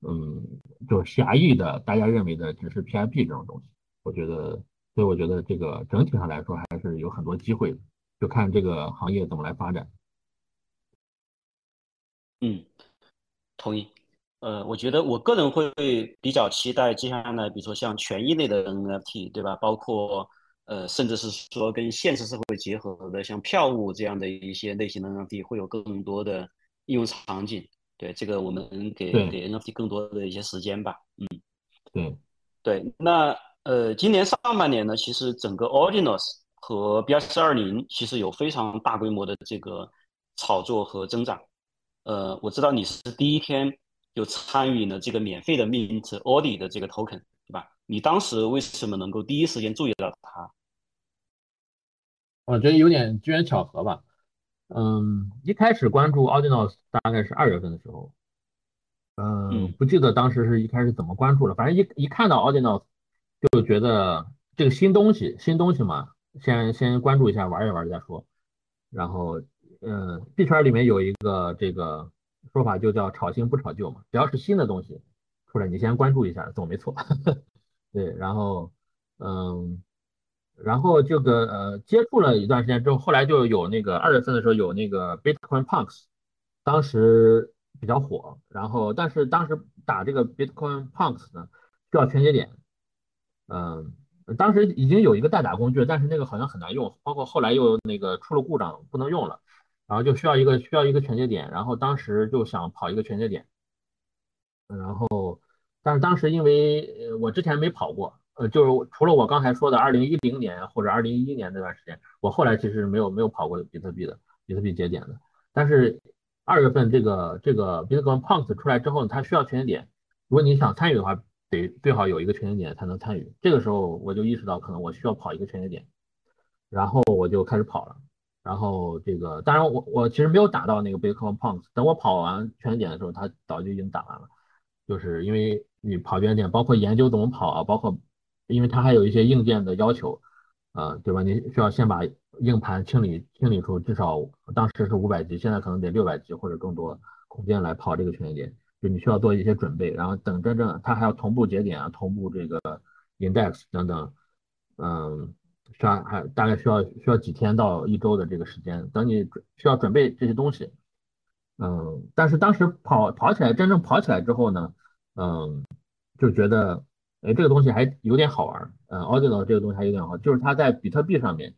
嗯，就是狭义的，大家认为的只是 PIP 这种东西。我觉得，所以我觉得这个整体上来说还是有很多机会的，就看这个行业怎么来发展。嗯，同意。呃，我觉得我个人会比较期待接下来，比如说像权益类的 NFT，对吧？包括呃，甚至是说跟现实社会结合的，像票务这样的一些类型的 NFT，会有更多的应用场景。对这个，我们给给 NFT 更多的一些时间吧。嗯，对对。那呃，今年上半年呢，其实整个 Ordinals 和 BRC 二零其实有非常大规模的这个炒作和增长。呃，我知道你是第一天就参与了这个免费的 Mint Audi 的这个 Token，对吧？你当时为什么能够第一时间注意到它？我觉得有点机缘巧合吧。嗯，一开始关注 Ordinals 大概是二月份的时候，嗯，不记得当时是一开始怎么关注了，反正一一看到 Ordinals 就觉得这个新东西，新东西嘛，先先关注一下，玩一玩再说。然后，嗯，币圈里面有一个这个说法，就叫炒新不炒旧嘛，只要是新的东西出来，你先关注一下，总没错。<laughs> 对，然后，嗯。然后这个呃接触了一段时间之后，后来就有那个二月份的时候有那个 Bitcoin Punks，当时比较火。然后但是当时打这个 Bitcoin Punks 呢需要全节点，嗯，当时已经有一个代打工具，但是那个好像很难用，包括后来又那个出了故障不能用了，然后就需要一个需要一个全节点，然后当时就想跑一个全节点，然后但是当时因为我之前没跑过。呃，就是除了我刚才说的二零一零年或者二零一一年那段时间，我后来其实没有没有跑过比特币的比特币节点的。但是二月份这个这个 Bitcoin Punks 出来之后，它需要全节点。如果你想参与的话，得最好有一个全节点才能参与。这个时候我就意识到，可能我需要跑一个全节点，然后我就开始跑了。然后这个当然我我其实没有打到那个 Bitcoin Punks，等我跑完全点的时候，它早就已经打完了。就是因为你跑全点，包括研究怎么跑啊，包括因为它还有一些硬件的要求，呃，对吧？你需要先把硬盘清理清理出至少当时是五百 G，现在可能得六百 G 或者更多空间来跑这个全点，就你需要做一些准备，然后等真正它还要同步节点啊，同步这个 index 等等，嗯，需要还大概需要需要几天到一周的这个时间，等你需要准备这些东西，嗯，但是当时跑跑起来真正跑起来之后呢，嗯，就觉得。哎，这个东西还有点好玩，呃，Ordinal 这个东西还有点好，就是它在比特币上面，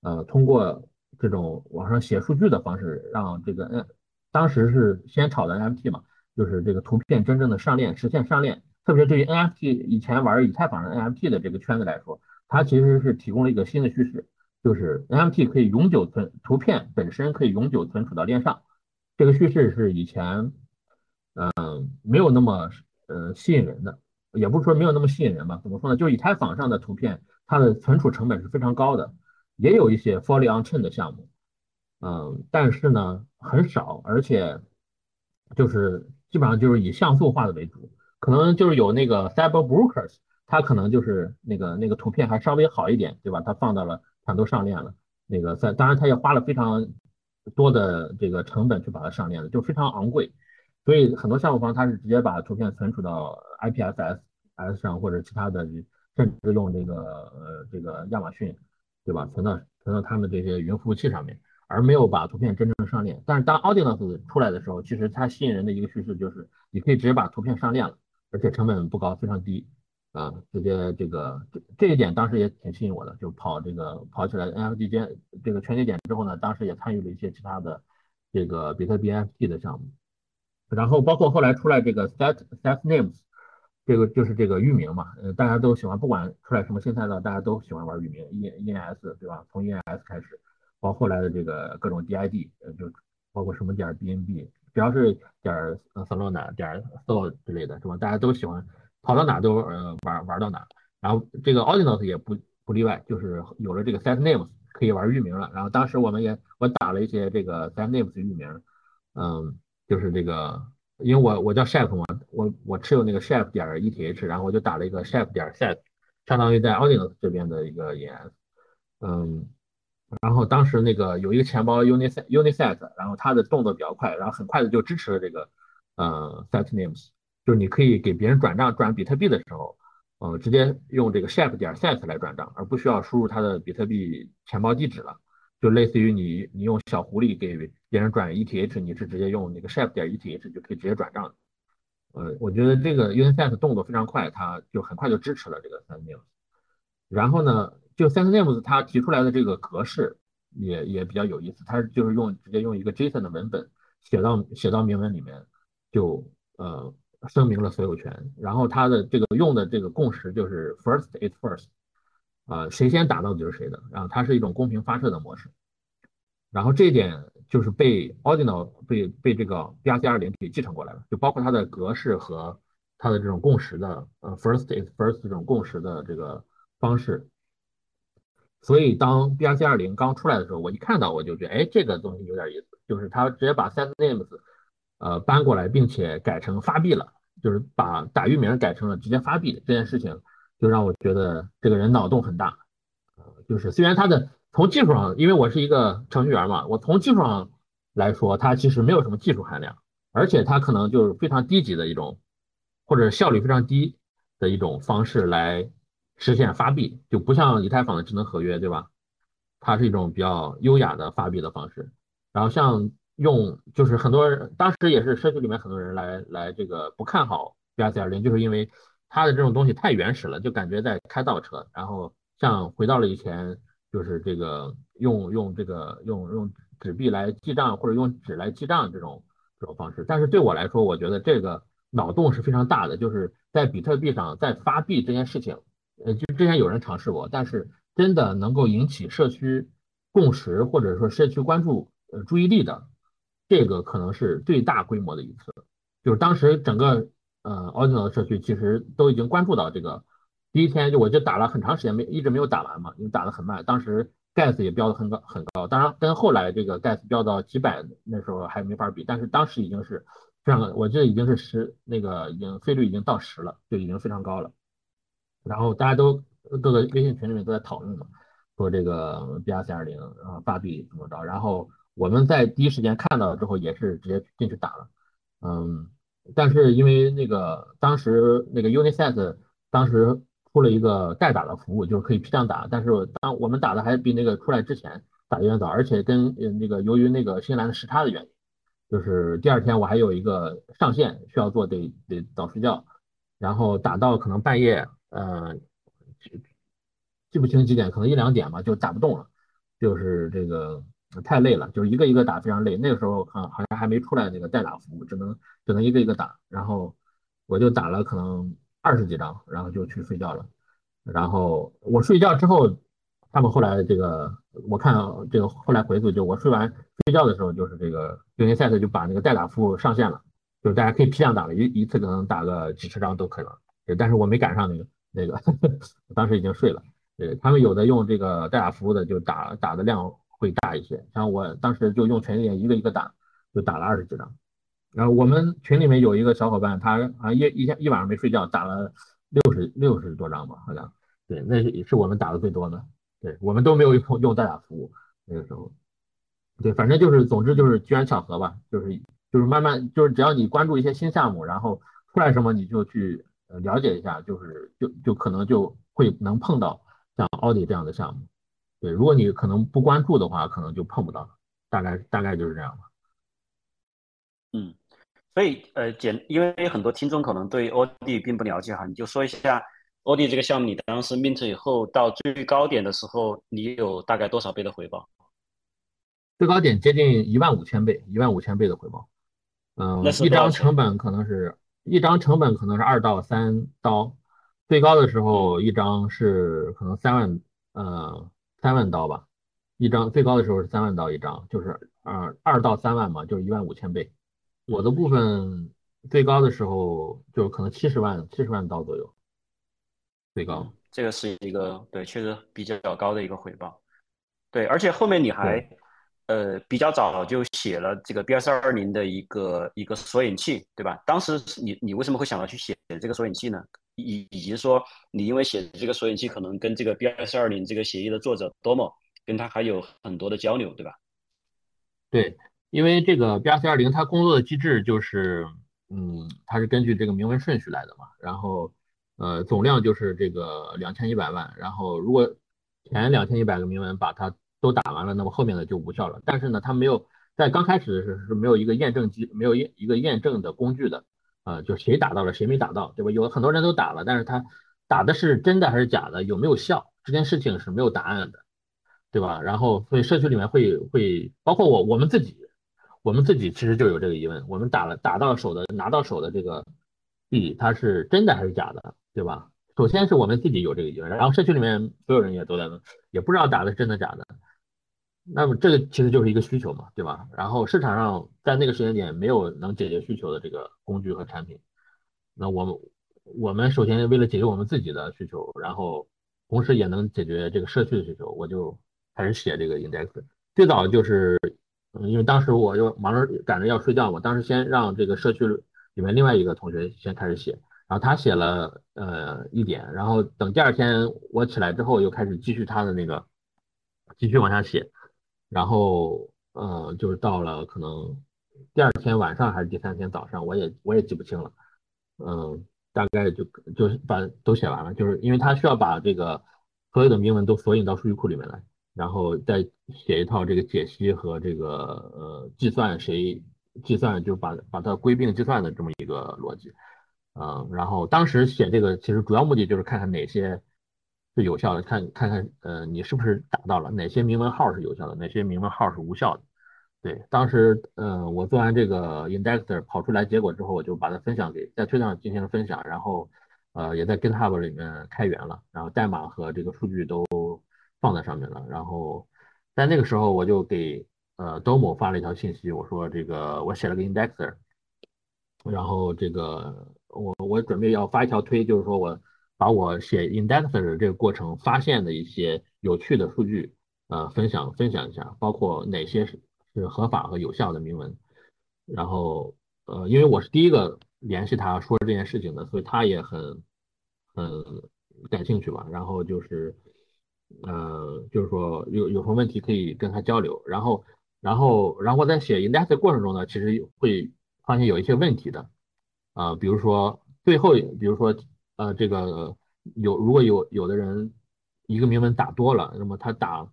呃，通过这种网上写数据的方式，让这个，嗯，当时是先炒的 NFT 嘛，就是这个图片真正的上链，实现上链。特别是对于 NFT 以前玩以太坊的 NFT 的这个圈子来说，它其实是提供了一个新的叙事，就是 NFT 可以永久存，图片本身可以永久存储到链上。这个叙事是以前，嗯，没有那么，呃，吸引人的。也不是说没有那么吸引人吧？怎么说呢？就是以太坊上的图片，它的存储成本是非常高的，也有一些 fully on chain 的项目，嗯，但是呢很少，而且就是基本上就是以像素化的为主，可能就是有那个 Cyber Brokers，它可能就是那个那个图片还稍微好一点，对吧？它放到了全都上链了，那个在当然它也花了非常多的这个成本去把它上链了，就非常昂贵。所以很多项目方他是直接把图片存储到 IPFS S 上或者其他的，甚至用这个呃这个亚马逊，对吧？存到存到他们这些云服务器上面，而没有把图片真正上链。但是当 Audience 出来的时候，其实它吸引人的一个叙事就是你可以直接把图片上链了，而且成本不高，非常低啊，直接这个这这一点当时也挺吸引我的，就跑这个跑起来 NFT 间这个全节点之后呢，当时也参与了一些其他的这个比特币 NFT 的项目。然后包括后来出来这个 set set names，这个就是这个域名嘛，呃，大家都喜欢，不管出来什么新赛道，大家都喜欢玩域名，E E N S 对吧？从 E N S 开始，包括后来的这个各种 D I D，呃，就包括什么点 B N B，只要是点儿 Solana 点儿 Sol 之类的，是吧？大家都喜欢跑到哪都呃玩玩到哪。然后这个 Ordinals 也不不例外，就是有了这个 Set Names 可以玩域名了。然后当时我们也我打了一些这个 Set Names 域名，嗯，就是这个，因为我我叫 Chef 嘛，我我持有那个 Chef 点 ETH，然后我就打了一个 Chef 点 Set，相当于在 Ordinals 这边的一个 ES，嗯。然后当时那个有一个钱包 Uniset Uniset，然后它的动作比较快，然后很快的就支持了这个呃 Set Names，就是你可以给别人转账转比特币的时候，呃直接用这个 Chef 点 Set 来转账，而不需要输入他的比特币钱包地址了，就类似于你你用小狐狸给别人转 ETH，你是直接用那个 Chef 点 ETH 就可以直接转账。呃，我觉得这个 Uniset 动作非常快，它就很快就支持了这个 Set Names。然后呢？就 s e n s Names 它提出来的这个格式也也比较有意思，它就是用直接用一个 JSON 的文本写到写到明文里面，就呃声明了所有权。然后它的这个用的这个共识就是 First is first，啊谁先打到就是谁的。然后它是一种公平发射的模式。然后这一点就是被 Ordinal 被被这个 BRC 二零给继承过来了，就包括它的格式和它的这种共识的呃 First is first 这种共识的这个方式。所以当 BRC 二零刚出来的时候，我一看到我就觉得，哎，这个东西有点意思，就是它直接把 Set Names，呃，搬过来，并且改成发币了，就是把打域名改成了直接发币这件事情，就让我觉得这个人脑洞很大。呃，就是虽然他的从技术上，因为我是一个程序员嘛，我从技术上来说，它其实没有什么技术含量，而且它可能就是非常低级的一种，或者效率非常低的一种方式来。实现发币就不像以太坊的智能合约，对吧？它是一种比较优雅的发币的方式。然后像用，就是很多人当时也是社区里面很多人来来这个不看好 BRC 二零，就是因为它的这种东西太原始了，就感觉在开倒车。然后像回到了以前，就是这个用用这个用用纸币来记账或者用纸来记账这种这种方式。但是对我来说，我觉得这个脑洞是非常大的，就是在比特币上在发币这件事情。呃，就之前有人尝试过，但是真的能够引起社区共识或者说社区关注呃注意力的，这个可能是最大规模的一次。就是当时整个呃 Ordinal 社区其实都已经关注到这个，第一天就我就打了很长时间没一直没有打完嘛，因为打得很慢。当时 Gas 也标的很高很高，当然跟后来这个 Gas 标到几百那时候还没法比，但是当时已经是非常，我记得已经是十那个已经费率已经到十了，就已经非常高了。然后大家都各个微信群里面都在讨论嘛，说这个 BRC 二零啊发币怎么着？然后我们在第一时间看到了之后也是直接进去打了，嗯，但是因为那个当时那个 Uniset 当时出了一个代打的服务，就是可以批量打，但是当我们打的还比那个出来之前打的要早，而且跟那个由于那个新西兰的时差的原因，就是第二天我还有一个上线需要做，得得早睡觉，然后打到可能半夜。呃，记不清几点，可能一两点吧，就打不动了，就是这个太累了，就是一个一个打非常累。那个时候啊，好像还没出来那个代打服务，只能只能一个一个打。然后我就打了可能二十几张，然后就去睡觉了。然后我睡觉之后，他们后来这个我看这个后来回复，就我睡完睡觉的时候，就是这个有些赛特就把那个代打服务上线了，就是大家可以批量打了，一一次可能打个几十张都可以了。但是我没赶上那个。那个 <laughs> 当时已经睡了，对他们有的用这个代打服务的就打打的量会大一些，像我当时就用全链一个一个打，就打了二十几张。然后我们群里面有一个小伙伴，他啊一一天一晚上没睡觉，打了六十六十多张吧，好像。对，那是是我们打的最多的。对我们都没有用用代打服务那个时候。对，反正就是总之就是机缘巧合吧，就是就是慢慢就是只要你关注一些新项目，然后出来什么你就去。了解一下，就是就就可能就会能碰到像奥迪这样的项目，对，如果你可能不关注的话，可能就碰不到了，大概大概就是这样吧。嗯，所以呃简，因为很多听众可能对 OD 并不了解哈，你就说一下 OD 这个项目，你当时 mint 以后到最高点的时候，你有大概多少倍的回报？最高点接近一万五千倍，一万五千倍的回报。嗯，一张成本可能是。一张成本可能是二到三刀，最高的时候一张是可能三万，呃，三万刀吧。一张最高的时候是三万刀一张，就是呃二到三万嘛，就是一万五千倍。我的部分最高的时候就可能七十万七十万刀左右，最高。这个是一个对，确实比较高的一个回报。对，而且后面你还呃比较早就写了这个 B S 二零的一个一个索引器，对吧？当时你你为什么会想到去写这个索引器呢？以以及说你因为写这个索引器可能跟这个 B S 二零这个协议的作者 Domo 跟他还有很多的交流，对吧？对，因为这个 B S 二零它工作的机制就是，嗯，它是根据这个明文顺序来的嘛，然后呃总量就是这个两千一百万，然后如果前两千一百个铭文把它都打完了，那么后面的就无效了。但是呢，它没有在刚开始的时候是没有一个验证机，没有验一个验证的工具的，呃，就谁打到了谁没打到，对吧？有很多人都打了，但是他打的是真的还是假的，有没有效，这件事情是没有答案的，对吧？然后所以社区里面会会包括我我们自己，我们自己其实就有这个疑问，我们打了打到手的拿到手的这个币，它是真的还是假的，对吧？首先是我们自己有这个疑问，然后社区里面所有人也都在问，也不知道打的真的假的。那么这个其实就是一个需求嘛，对吧？然后市场上在那个时间点没有能解决需求的这个工具和产品。那我们我们首先为了解决我们自己的需求，然后同时也能解决这个社区的需求，我就开始写这个 index。最早就是，嗯，因为当时我就忙着赶着要睡觉嘛，当时先让这个社区里面另外一个同学先开始写。然后他写了呃一点，然后等第二天我起来之后又开始继续他的那个继续往下写，然后呃就是到了可能第二天晚上还是第三天早上，我也我也记不清了，嗯，大概就就是把都写完了，就是因为他需要把这个所有的铭文都索引到数据库里面来，然后再写一套这个解析和这个呃计算谁计算就把把它归并计算的这么一个逻辑。嗯，然后当时写这个其实主要目的就是看看哪些是有效的，看看看呃你是不是达到了哪些铭文号是有效的，哪些铭文号是无效的。对，当时呃我做完这个 indexer 跑出来结果之后，我就把它分享给在推特上进行了分享，然后呃也在 GitHub 里面开源了，然后代码和这个数据都放在上面了。然后在那个时候我就给呃 Domo 发了一条信息，我说这个我写了个 indexer，然后这个。我我准备要发一条推，就是说我把我写 indexer 这个过程发现的一些有趣的数据，呃，分享分享一下，包括哪些是是合法和有效的铭文。然后，呃，因为我是第一个联系他说这件事情的，所以他也很很感兴趣吧。然后就是，呃，就是说有有什么问题可以跟他交流。然后，然后，然后在写 indexer 过程中呢，其实会发现有一些问题的。啊，比如说最后，比如说呃，这个有如果有有的人一个铭文打多了，那么他打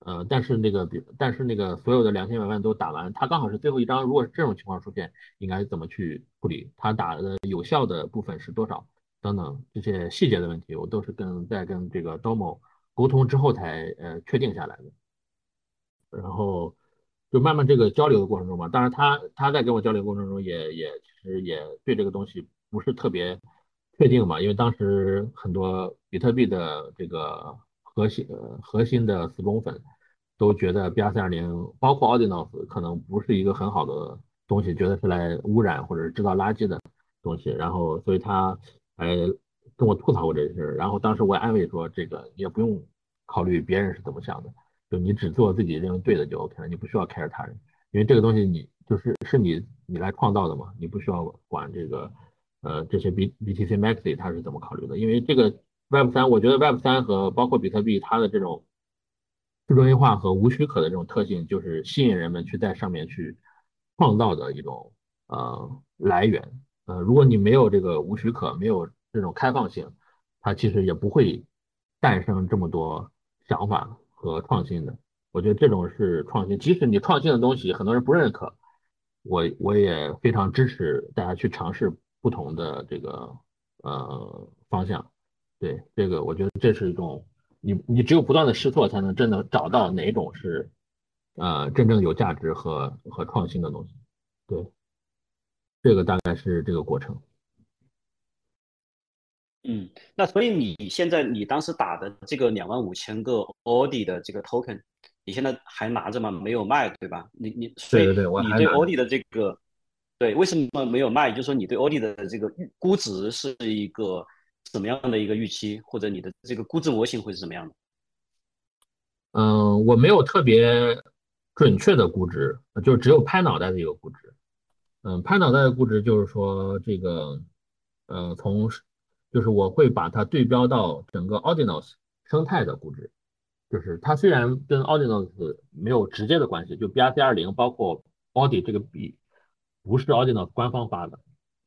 呃，但是那个比但是那个所有的两千百万都打完，他刚好是最后一张，如果是这种情况出现，应该怎么去处理？他打的有效的部分是多少？等等这些细节的问题，我都是跟在跟这个 Domo 沟通之后才呃确定下来的，然后。就慢慢这个交流的过程中嘛，当然他他在跟我交流过程中也也其实也对这个东西不是特别确定嘛，因为当时很多比特币的这个核心核心的死忠粉都觉得 B R 三二零包括 Audinos 可能不是一个很好的东西，觉得是来污染或者制造垃圾的东西，然后所以他还跟我吐槽过这事儿，然后当时我也安慰说这个也不用考虑别人是怎么想的。就你只做自己认为对的就 OK 了，你不需要 care 他人，因为这个东西你就是是你你来创造的嘛，你不需要管这个呃这些 B BTC Maxi 它是怎么考虑的，因为这个 Web 三，我觉得 Web 三和包括比特币它的这种去中心化和无许可的这种特性，就是吸引人们去在上面去创造的一种呃来源。呃，如果你没有这个无许可，没有这种开放性，它其实也不会诞生这么多想法。和创新的，我觉得这种是创新。即使你创新的东西很多人不认可，我我也非常支持大家去尝试不同的这个呃方向。对这个，我觉得这是一种你你只有不断的试错，才能真的找到哪种是呃真正有价值和和创新的东西。对，这个大概是这个过程。嗯，那所以你现在你当时打的这个两万五千个 Audi 的这个 token，你现在还拿着吗？没有卖，对吧？你你对对对，我你对 Audi 的这个对，为什么没有卖？就是说你对奥迪的这个预估值是一个怎么样的一个预期，或者你的这个估值模型会是什么样的？嗯，我没有特别准确的估值，就只有拍脑袋的一个估值。嗯，拍脑袋的估值就是说这个，呃，从就是我会把它对标到整个 Audinos 生态的估值，就是它虽然跟 Audinos 没有直接的关系，就 BRC 二零包括 Audi 这个比不是 Audinos 官方发的，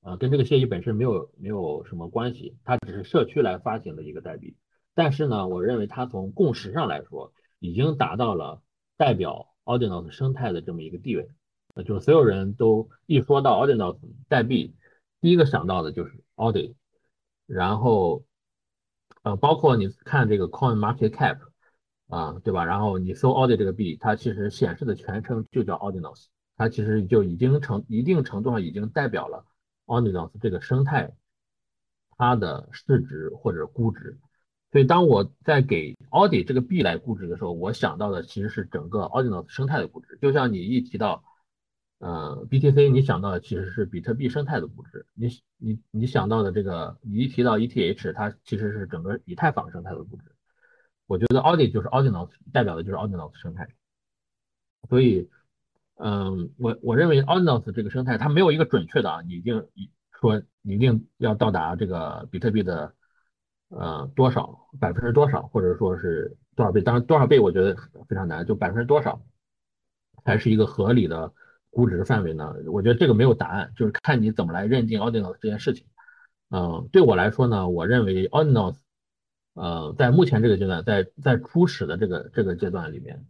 啊，跟这个协议本身没有没有什么关系，它只是社区来发行的一个代币。但是呢，我认为它从共识上来说，已经达到了代表 Audinos 生态的这么一个地位。呃，就是所有人都一说到 Audinos 代币，第一个想到的就是 Audi，然后呃，包括你看这个 Coin Market Cap 啊，对吧？然后你搜 Audi 这个币，它其实显示的全称就叫 Audinos，它其实就已经成一定程度上已经代表了 Audinos 这个生态它的市值或者估值。所以当我在给 Audi 这个币来估值的时候，我想到的其实是整个 Audinos 生态的估值。就像你一提到呃，BTC 你想到的其实是比特币生态的估值，你你你想到的这个，你一提到 ETH，它其实是整个以太坊生态的估值。我觉得 Audi 就是 Audinos 代表的就是 Audinos 生态，所以，嗯，我我认为 Audinos 这个生态它没有一个准确的啊，你一定说你一定要到达这个比特币的呃多少百分之多少，或者说是多少倍，当然多少倍我觉得非常难，就百分之多少才是一个合理的。估值范围呢？我觉得这个没有答案，就是看你怎么来认定 Audinos 这件事情。嗯，对我来说呢，我认为 Audinos，呃，在目前这个阶段，在在初始的这个这个阶段里面，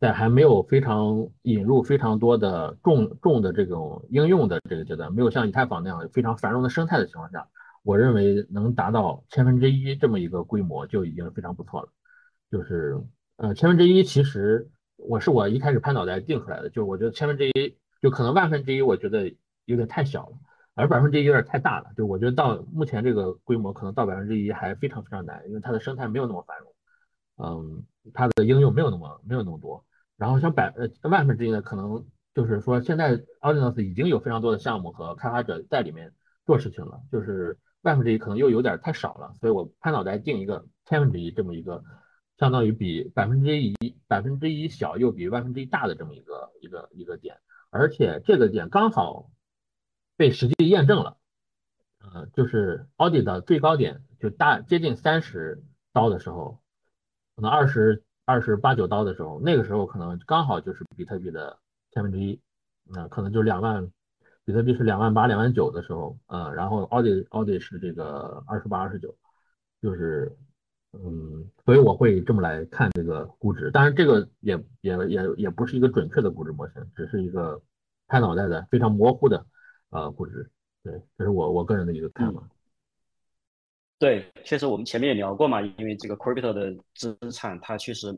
在还没有非常引入非常多的重重的这种应用的这个阶段，没有像以太坊那样非常繁荣的生态的情况下，我认为能达到千分之一这么一个规模就已经非常不错了。就是，呃，千分之一其实我是我一开始拍脑袋定出来的，就是我觉得千分之一。就可能万分之一，我觉得有点太小了，而百分之一有点太大了。就我觉得到目前这个规模，可能到百分之一还非常非常难，因为它的生态没有那么繁荣，嗯，它的应用没有那么没有那么多。然后像百呃万分之一呢，可能就是说现在 Audinos 已经有非常多的项目和开发者在里面做事情了，就是万分之一可能又有点太少了，所以我拍脑袋定一个千分之一这么一个，相当于比百分之一百分之一小又比万分之一大的这么一个一个一个点。而且这个点刚好被实际验证了，呃，就是奥迪的最高点就大接近三十刀的时候，可能二十二十八九刀的时候，那个时候可能刚好就是比特币的千分之一，那可能就两万，比特币是两万八两万九的时候，呃，然后奥迪奥迪是这个二十八二十九，就是。嗯，所以我会这么来看这个估值，当然这个也也也也不是一个准确的估值模型，只是一个拍脑袋的非常模糊的呃估值。对，这是我我个人的一个看法。对，确实我们前面也聊过嘛，因为这个 crypto 的资产它确实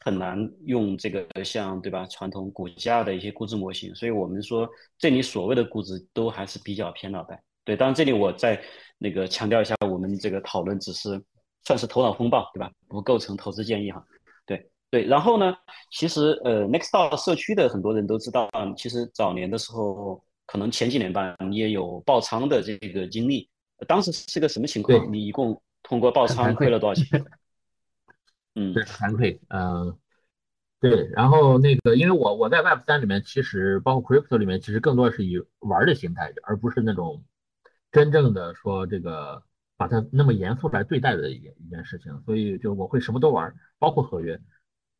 很难用这个像对吧传统股价的一些估值模型，所以我们说这里所谓的估值都还是比较偏脑袋。对，当然这里我再那个强调一下，我们这个讨论只是。算是头脑风暴，对吧？不构成投资建议哈。对对，然后呢，其实呃，Nextdoor 社区的很多人都知道，其实早年的时候，可能前几年吧，你也有爆仓的这个经历。当时是个什么情况？你一共通过爆仓亏了多少钱？<laughs> 嗯，对惭愧。嗯，对。然后那个，因为我我在 Web 三里面，其实包括 Crypto 里面，其实更多是以玩的心态，而不是那种真正的说这个。把它那么严肃来对待的一件一件事情，所以就我会什么都玩，包括合约。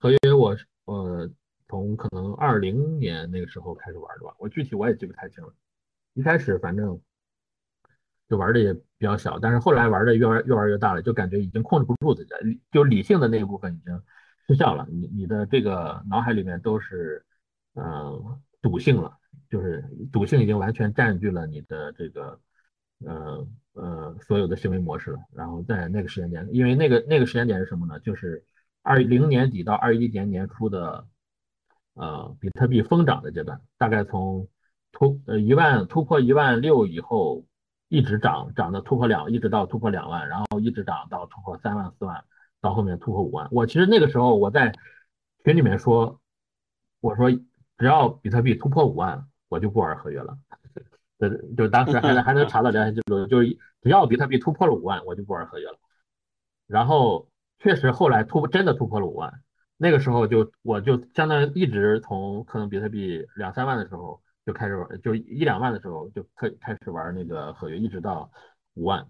合约我呃从可能二零年那个时候开始玩的吧，我具体我也记不太清了。一开始反正就玩的也比较小，但是后来玩的越玩越玩越大了，就感觉已经控制不住自己，就理性的那一部分已经失效了。你你的这个脑海里面都是呃赌性了，就是赌性已经完全占据了你的这个。呃呃，所有的行为模式了。然后在那个时间点，因为那个那个时间点是什么呢？就是二零年底到二一年年初的呃比特币疯涨的阶段，大概从突呃一万突破一万六以后，一直涨涨的突破两，一直到突破两万，然后一直涨到突破三万四万，到后面突破五万。我其实那个时候我在群里面说，我说只要比特币突破五万，我就不玩合约了。对，就当时还能还能查到聊天记录，就是只要比特币突破了五万，我就不玩合约了。然后确实后来突真的突破了五万，那个时候就我就相当于一直从可能比特币两三万的时候就开始玩，就一两万的时候就开开始玩那个合约，一直到五万，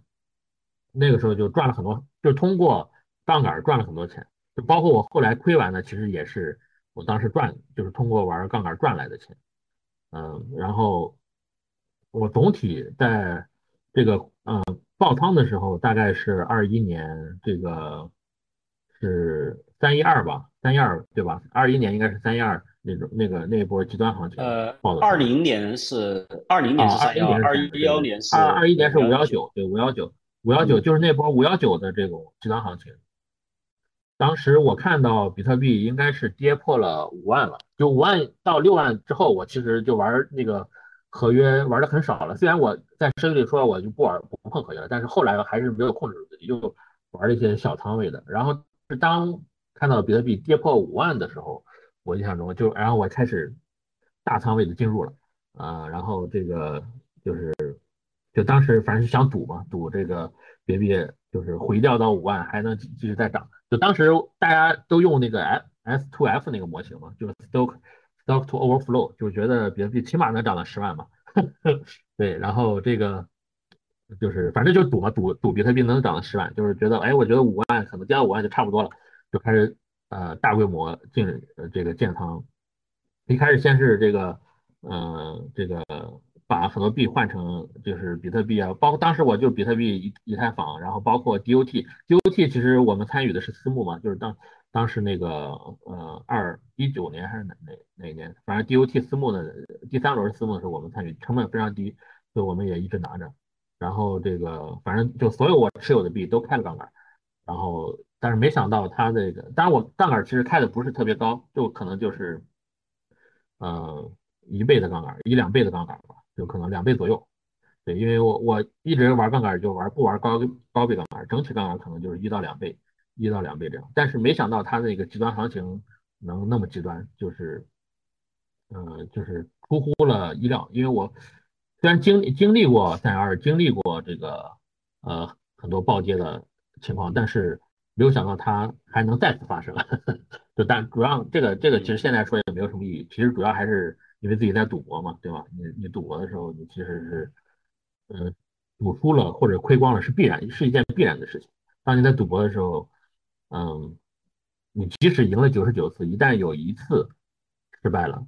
那个时候就赚了很多，就通过杠杆赚了很多钱，就包括我后来亏完的，其实也是我当时赚，就是通过玩杠杆赚来的钱。嗯，然后我总体在这个嗯爆仓的时候，大概是二一年，这个是三一二吧，三一二对吧？二一年应该是三一二那种那个那一波极端行情。呃，二零年是二零年是三幺，二一幺年是二二一年是五幺九，对五幺九五幺九就是那波五幺九的这种极端行情。当时我看到比特币应该是跌破了五万了，就五万到六万之后，我其实就玩那个合约玩的很少了。虽然我在声里说我就不玩不碰合约了，但是后来还是没有控制住自己，就玩了一些小仓位的。然后是当看到比特币跌破五万的时候，我印象中就然后我开始大仓位的进入了啊，然后这个就是就当时反正是想赌嘛，赌这个比特币就是回调到五万还能继续再涨。就当时大家都用那个 S S to F 那个模型嘛，就是 Stock Stock to Overflow，就觉得比特币起码能涨到十万嘛。<laughs> 对，然后这个就是反正就赌嘛，赌赌比特币能涨到十万，就是觉得哎，我觉得五万可能跌到五万就差不多了，就开始呃大规模进这个建仓。一开始先是这个呃这个。把很多币换成就是比特币啊，包括当时我就比特币、以以太坊，然后包括 DOT，DOT 其实我们参与的是私募嘛，就是当当时那个呃二一九年还是哪哪哪年，反正 DOT 私募的第三轮私募的时候我们参与，成本非常低，所以我们也一直拿着。然后这个反正就所有我持有的币都开了杠杆，然后但是没想到它这个，当然我杠杆其实开的不是特别高，就可能就是呃一倍的杠杆，一两倍的杠杆吧。就可能两倍左右，对，因为我我一直玩杠杆就玩不玩高高倍杠杆，整体杠杆可能就是一到两倍，一到两倍这样。但是没想到它那个极端行情能那么极端，就是，嗯，就是出乎了意料。因为我虽然经历经历过三幺二，经历过这个呃很多暴跌的情况，但是没有想到它还能再次发生。<laughs> 就但主要这个这个其实现在说也没有什么意义，其实主要还是。因为自己在赌博嘛，对吧？你你赌博的时候，你其实是，呃，赌输了或者亏光了是必然，是一件必然的事情。当你在赌博的时候，嗯，你即使赢了九十九次，一旦有一次失败了，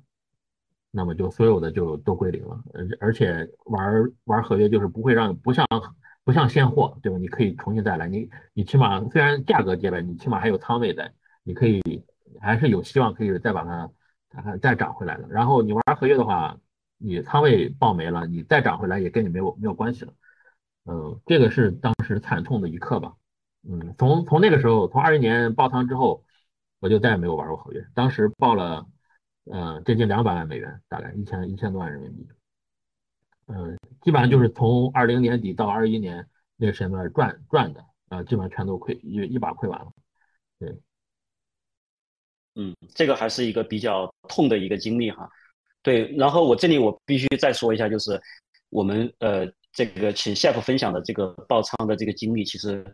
那么就所有的就都归零了。而而且玩玩合约就是不会让不像不像现货，对吧？你可以重新再来，你你起码虽然价格跌了，你起码还有仓位在，你可以还是有希望可以再把它。再涨回来的，然后你玩合约的话，你仓位爆没了，你再涨回来也跟你没有没有关系了。嗯，这个是当时惨痛的一刻吧。嗯，从从那个时候，从二一年爆仓之后，我就再也没有玩过合约。当时爆了，嗯，接近两百万美元，大概一千一千多万人民币。嗯，基本上就是从二零年底到二一年那个时间段赚赚的，呃，基本上全都亏一一把亏完了。对。嗯，这个还是一个比较痛的一个经历哈。对，然后我这里我必须再说一下，就是我们呃这个请 chef 分享的这个爆仓的这个经历，其实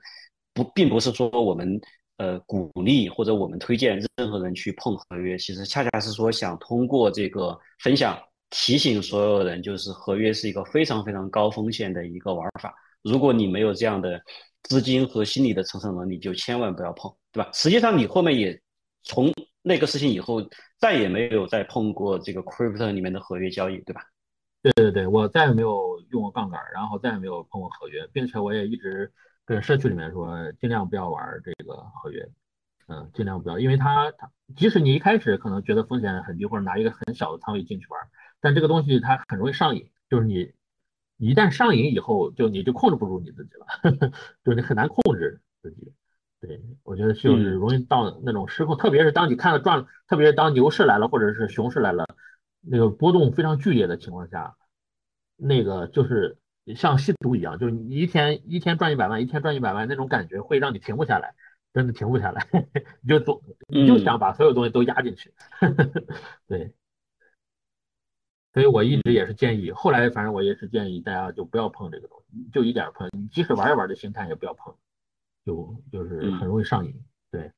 不并不是说我们呃鼓励或者我们推荐任何人去碰合约，其实恰恰是说想通过这个分享提醒所有人，就是合约是一个非常非常高风险的一个玩法。如果你没有这样的资金和心理的承受能力，就千万不要碰，对吧？实际上你后面也从那个事情以后再也没有再碰过这个 crypto 里面的合约交易，对吧？对对对，我再也没有用过杠杆，然后再也没有碰过合约，并且我也一直跟社区里面说，尽量不要玩这个合约，嗯，尽量不要，因为它它即使你一开始可能觉得风险很低，或者拿一个很小的仓位进去玩，但这个东西它很容易上瘾，就是你一旦上瘾以后，就你就控制不住你自己了，<laughs> 就是你很难控制自己。对，我觉得就是容易到那种失控，特别是当你看到赚，特别是当牛市来了或者是熊市来了，那个波动非常剧烈的情况下，那个就是像吸毒一样，就是你一天一天赚一百万，一天赚一百万那种感觉会让你停不下来，真的停不下来，<laughs> 你就总你就想把所有东西都压进去，<laughs> 对。所以我一直也是建议，后来反正我也是建议大家就不要碰这个东西，就一点碰，你即使玩一玩的心态也不要碰，就就是很容易上瘾。对，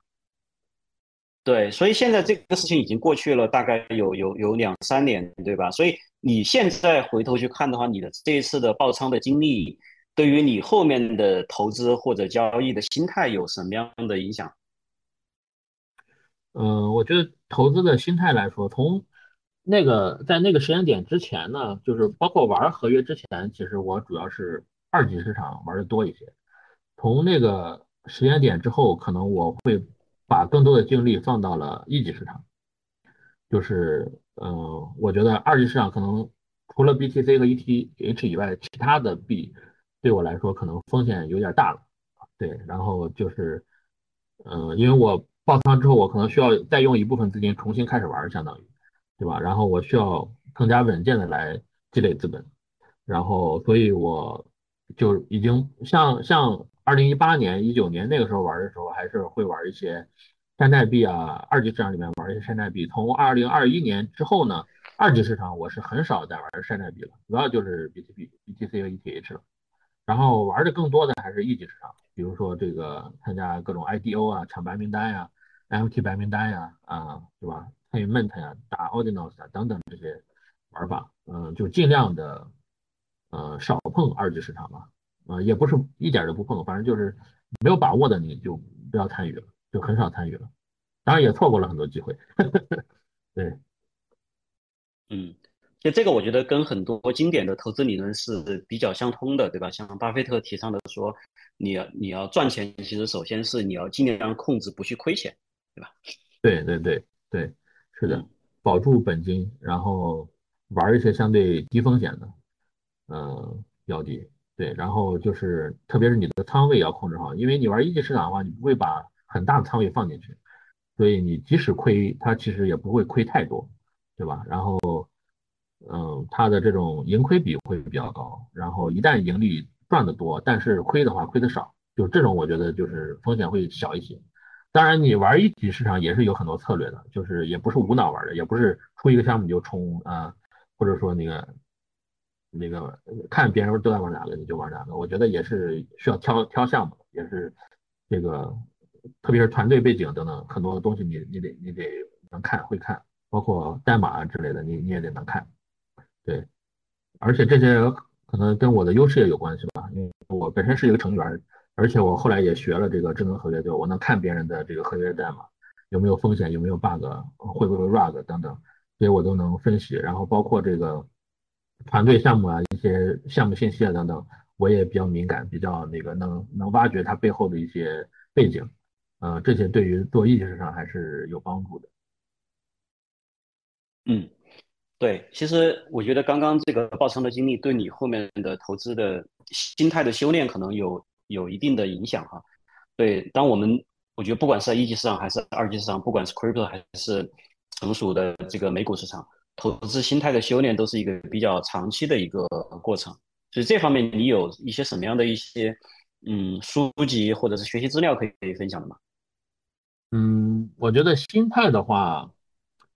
对，所以现在这个事情已经过去了，大概有有有两三年，对吧？所以你现在回头去看的话，你的这一次的爆仓的经历，对于你后面的投资或者交易的心态有什么样的影响？嗯，我觉得投资的心态来说，从那个在那个时间点之前呢，就是包括玩合约之前，其实我主要是二级市场玩的多一些。从那个时间点之后，可能我会把更多的精力放到了一级市场。就是，嗯，我觉得二级市场可能除了 BTC 和 ETH 以外，其他的币对我来说可能风险有点大了。对，然后就是，嗯，因为我。爆仓之后，我可能需要再用一部分资金重新开始玩，相当于，对吧？然后我需要更加稳健的来积累资本，然后所以我就已经像像二零一八年、一九年那个时候玩的时候，还是会玩一些山寨币啊，二级市场里面玩一些山寨币。从二零二一年之后呢，二级市场我是很少再玩山寨币了，主要就是 BTC、BTC 和 ETH 了。然后玩的更多的还是一级市场。比如说这个参加各种 IDO 啊，抢白名单呀，MT 白名单呀，啊，对吧？参与 Mint 呀，打 Ordinals 啊等等这些玩法，嗯，就尽量的，呃，少碰二级市场吧，啊，也不是一点都不碰，反正就是没有把握的你就不要参与了，就很少参与了，当然也错过了很多机会，<laughs> 对，嗯。就这个，我觉得跟很多经典的投资理论是比较相通的，对吧？像巴菲特提倡的说，你要你要赚钱，其实首先是你要尽量控制不去亏钱，对吧？对对对对，是的，保住本金，然后玩一些相对低风险的，嗯，标的，对，然后就是特别是你的仓位要控制好，因为你玩一级市场的话，你不会把很大的仓位放进去，所以你即使亏，它其实也不会亏太多，对吧？然后。嗯，它的这种盈亏比会比较高，然后一旦盈利赚得多，但是亏的话亏的少，就这种我觉得就是风险会小一些。当然，你玩一级市场也是有很多策略的，就是也不是无脑玩的，也不是出一个项目你就冲啊，或者说那个那个看别人都在玩哪个你就玩哪个，我觉得也是需要挑挑项目，也是这个特别是团队背景等等很多东西你你得你得能看会看，包括代码之类的你你也得能看。对，而且这些可能跟我的优势也有关系吧，因为我本身是一个程序员，而且我后来也学了这个智能合约，就我能看别人的这个合约代码有没有风险，有没有 bug，会不会 rug 等等，所以我都能分析。然后包括这个团队项目啊，一些项目信息啊等等，我也比较敏感，比较那个能能挖掘它背后的一些背景，呃，这些对于做一级市场还是有帮助的。嗯。对，其实我觉得刚刚这个爆仓的经历对你后面的投资的心态的修炼可能有有一定的影响哈。对，当我们我觉得不管是在一级市场还是二级市场，不管是 crypto 还是成熟的这个美股市场，投资心态的修炼都是一个比较长期的一个过程。所以这方面你有一些什么样的一些嗯书籍或者是学习资料可以分享的吗？嗯，我觉得心态的话，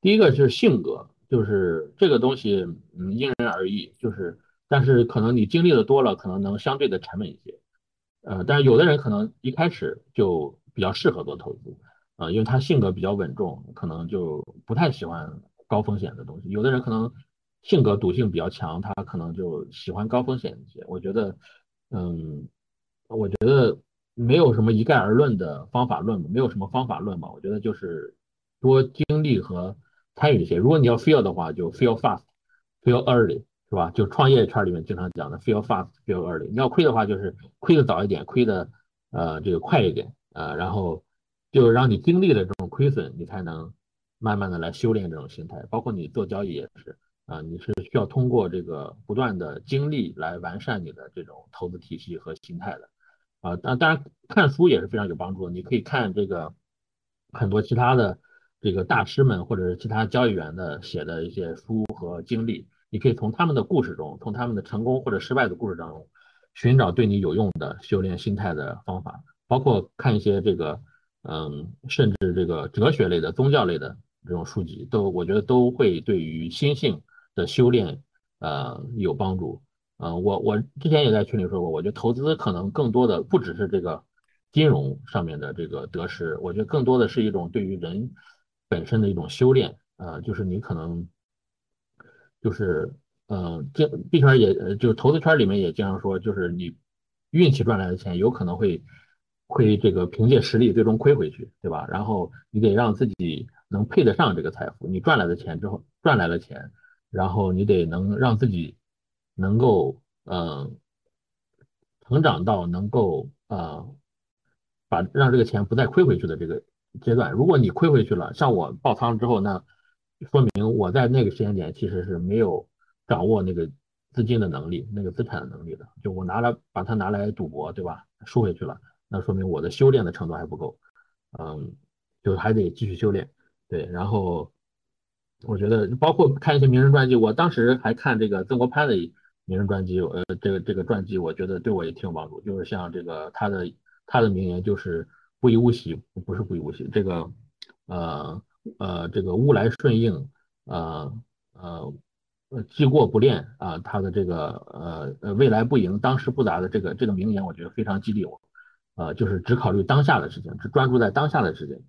第一个是性格。就是这个东西，嗯，因人而异。就是，但是可能你经历的多了，可能能相对的沉稳一些。呃，但是有的人可能一开始就比较适合做投资，啊，因为他性格比较稳重，可能就不太喜欢高风险的东西。有的人可能性格赌性比较强，他可能就喜欢高风险一些。我觉得，嗯，我觉得没有什么一概而论的方法论，没有什么方法论吧。我觉得就是多经历和。参与一些，如果你要 feel 的话，就 feel fast，feel early，是吧？就创业圈里面经常讲的 feel fast，feel early。你要亏的话，就是亏的早一点，亏的呃这个快一点，呃，然后就让你经历了这种亏损，你才能慢慢的来修炼这种心态。包括你做交易也是，啊，你是需要通过这个不断的经历来完善你的这种投资体系和心态的，啊，当当然看书也是非常有帮助的，你可以看这个很多其他的。这个大师们或者是其他交易员的写的一些书和经历，你可以从他们的故事中，从他们的成功或者失败的故事当中，寻找对你有用的修炼心态的方法。包括看一些这个，嗯，甚至这个哲学类的、宗教类的这种书籍，都我觉得都会对于心性的修炼呃有帮助。呃，我我之前也在群里说过，我觉得投资可能更多的不只是这个金融上面的这个得失，我觉得更多的是一种对于人本身的一种修炼。呃，就是你可能就是呃，这币圈也，就是投资圈里面也经常说，就是你运气赚来的钱有可能会会这个凭借实力最终亏回去，对吧？然后你得让自己能配得上这个财富，你赚来的钱之后赚来了钱，然后你得能让自己。能够呃成长到能够呃把让这个钱不再亏回去的这个阶段，如果你亏回去了，像我爆仓之后，那说明我在那个时间点其实是没有掌握那个资金的能力，那个资产的能力的，就我拿来把它拿来赌博，对吧？输回去了，那说明我的修炼的程度还不够，嗯，就还得继续修炼，对，然后我觉得包括看一些名人传记，我当时还看这个曾国藩的。名人传记，呃，这个这个传记，我觉得对我也挺有帮助。就是像这个他的他的名言就是“不以物喜”，不是不以物喜，这个呃呃这个“物来顺应”，呃呃呃“既过不恋”啊，他的这个呃呃“未来不迎，当时不杂”的这个这个名言，我觉得非常激励我。呃，就是只考虑当下的事情，只专注在当下的事情。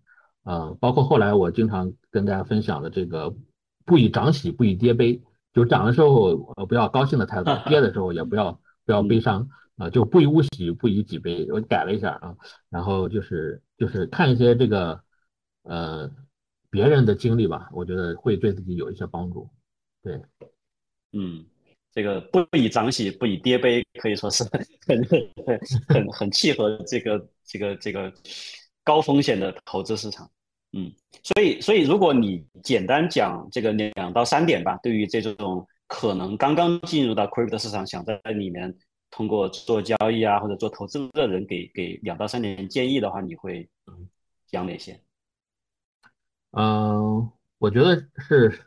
呃，包括后来我经常跟大家分享的这个“不以涨喜，不以跌悲”。就涨的时候，呃，不要高兴的态度；跌的时候，也不要 <laughs> 不要悲伤啊，就不以物喜，不以己悲。我改了一下啊，然后就是就是看一些这个呃别人的经历吧，我觉得会对自己有一些帮助。对，嗯，这个不以涨喜，不以跌悲，可以说是 <laughs> 很很很很契合这个这个这个高风险的投资市场。嗯，所以，所以如果你简单讲这个两到三点吧，对于这种可能刚刚进入到 crypto 市场，想在里面通过做交易啊或者做投资的人，给给两到三点建议的话，你会讲哪些？嗯，我觉得是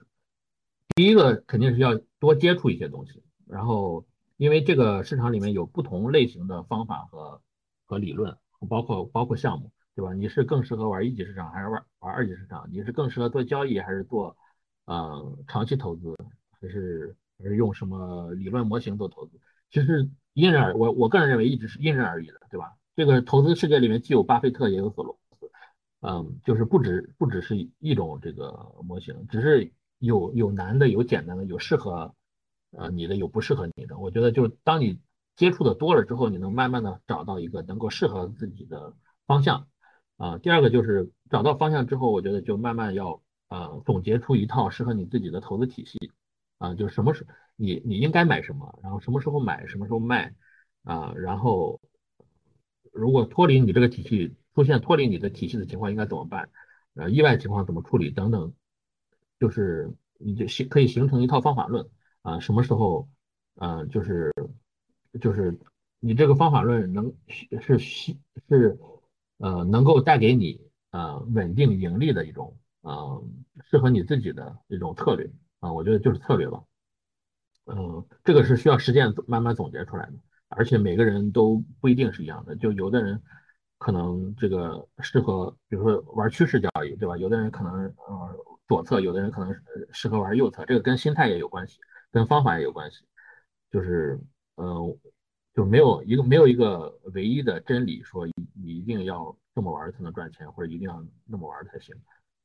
第一个肯定是要多接触一些东西，然后因为这个市场里面有不同类型的方法和和理论，包括包括项目。对吧？你是更适合玩一级市场还是玩玩二级市场？你是更适合做交易还是做呃长期投资？还是还是用什么理论模型做投资？其实因人而我我个人认为一直是因人而异的，对吧？这个投资世界里面既有巴菲特也有索罗，嗯，就是不止不只是一种这个模型，只是有有难的有简单的有适合呃你的有不适合你的。我觉得就是当你接触的多了之后，你能慢慢的找到一个能够适合自己的方向。啊，第二个就是找到方向之后，我觉得就慢慢要呃总结出一套适合你自己的投资体系啊，就是什么时你你应该买什么，然后什么时候买，什么时候卖啊，然后如果脱离你这个体系出现脱离你的体系的情况应该怎么办？呃，意外情况怎么处理等等，就是你就形可以形成一套方法论啊，什么时候啊就是就是你这个方法论能是是是。呃，能够带给你呃稳定盈利的一种呃适合你自己的一种策略啊，我觉得就是策略吧。嗯，这个是需要实践慢慢总结出来的，而且每个人都不一定是一样的。就有的人可能这个适合，比如说玩趋势交易，对吧？有的人可能呃左侧，有的人可能适合玩右侧，这个跟心态也有关系，跟方法也有关系。就是呃。就没有一个没有一个唯一的真理，说你一定要这么玩才能赚钱，或者一定要那么玩才行。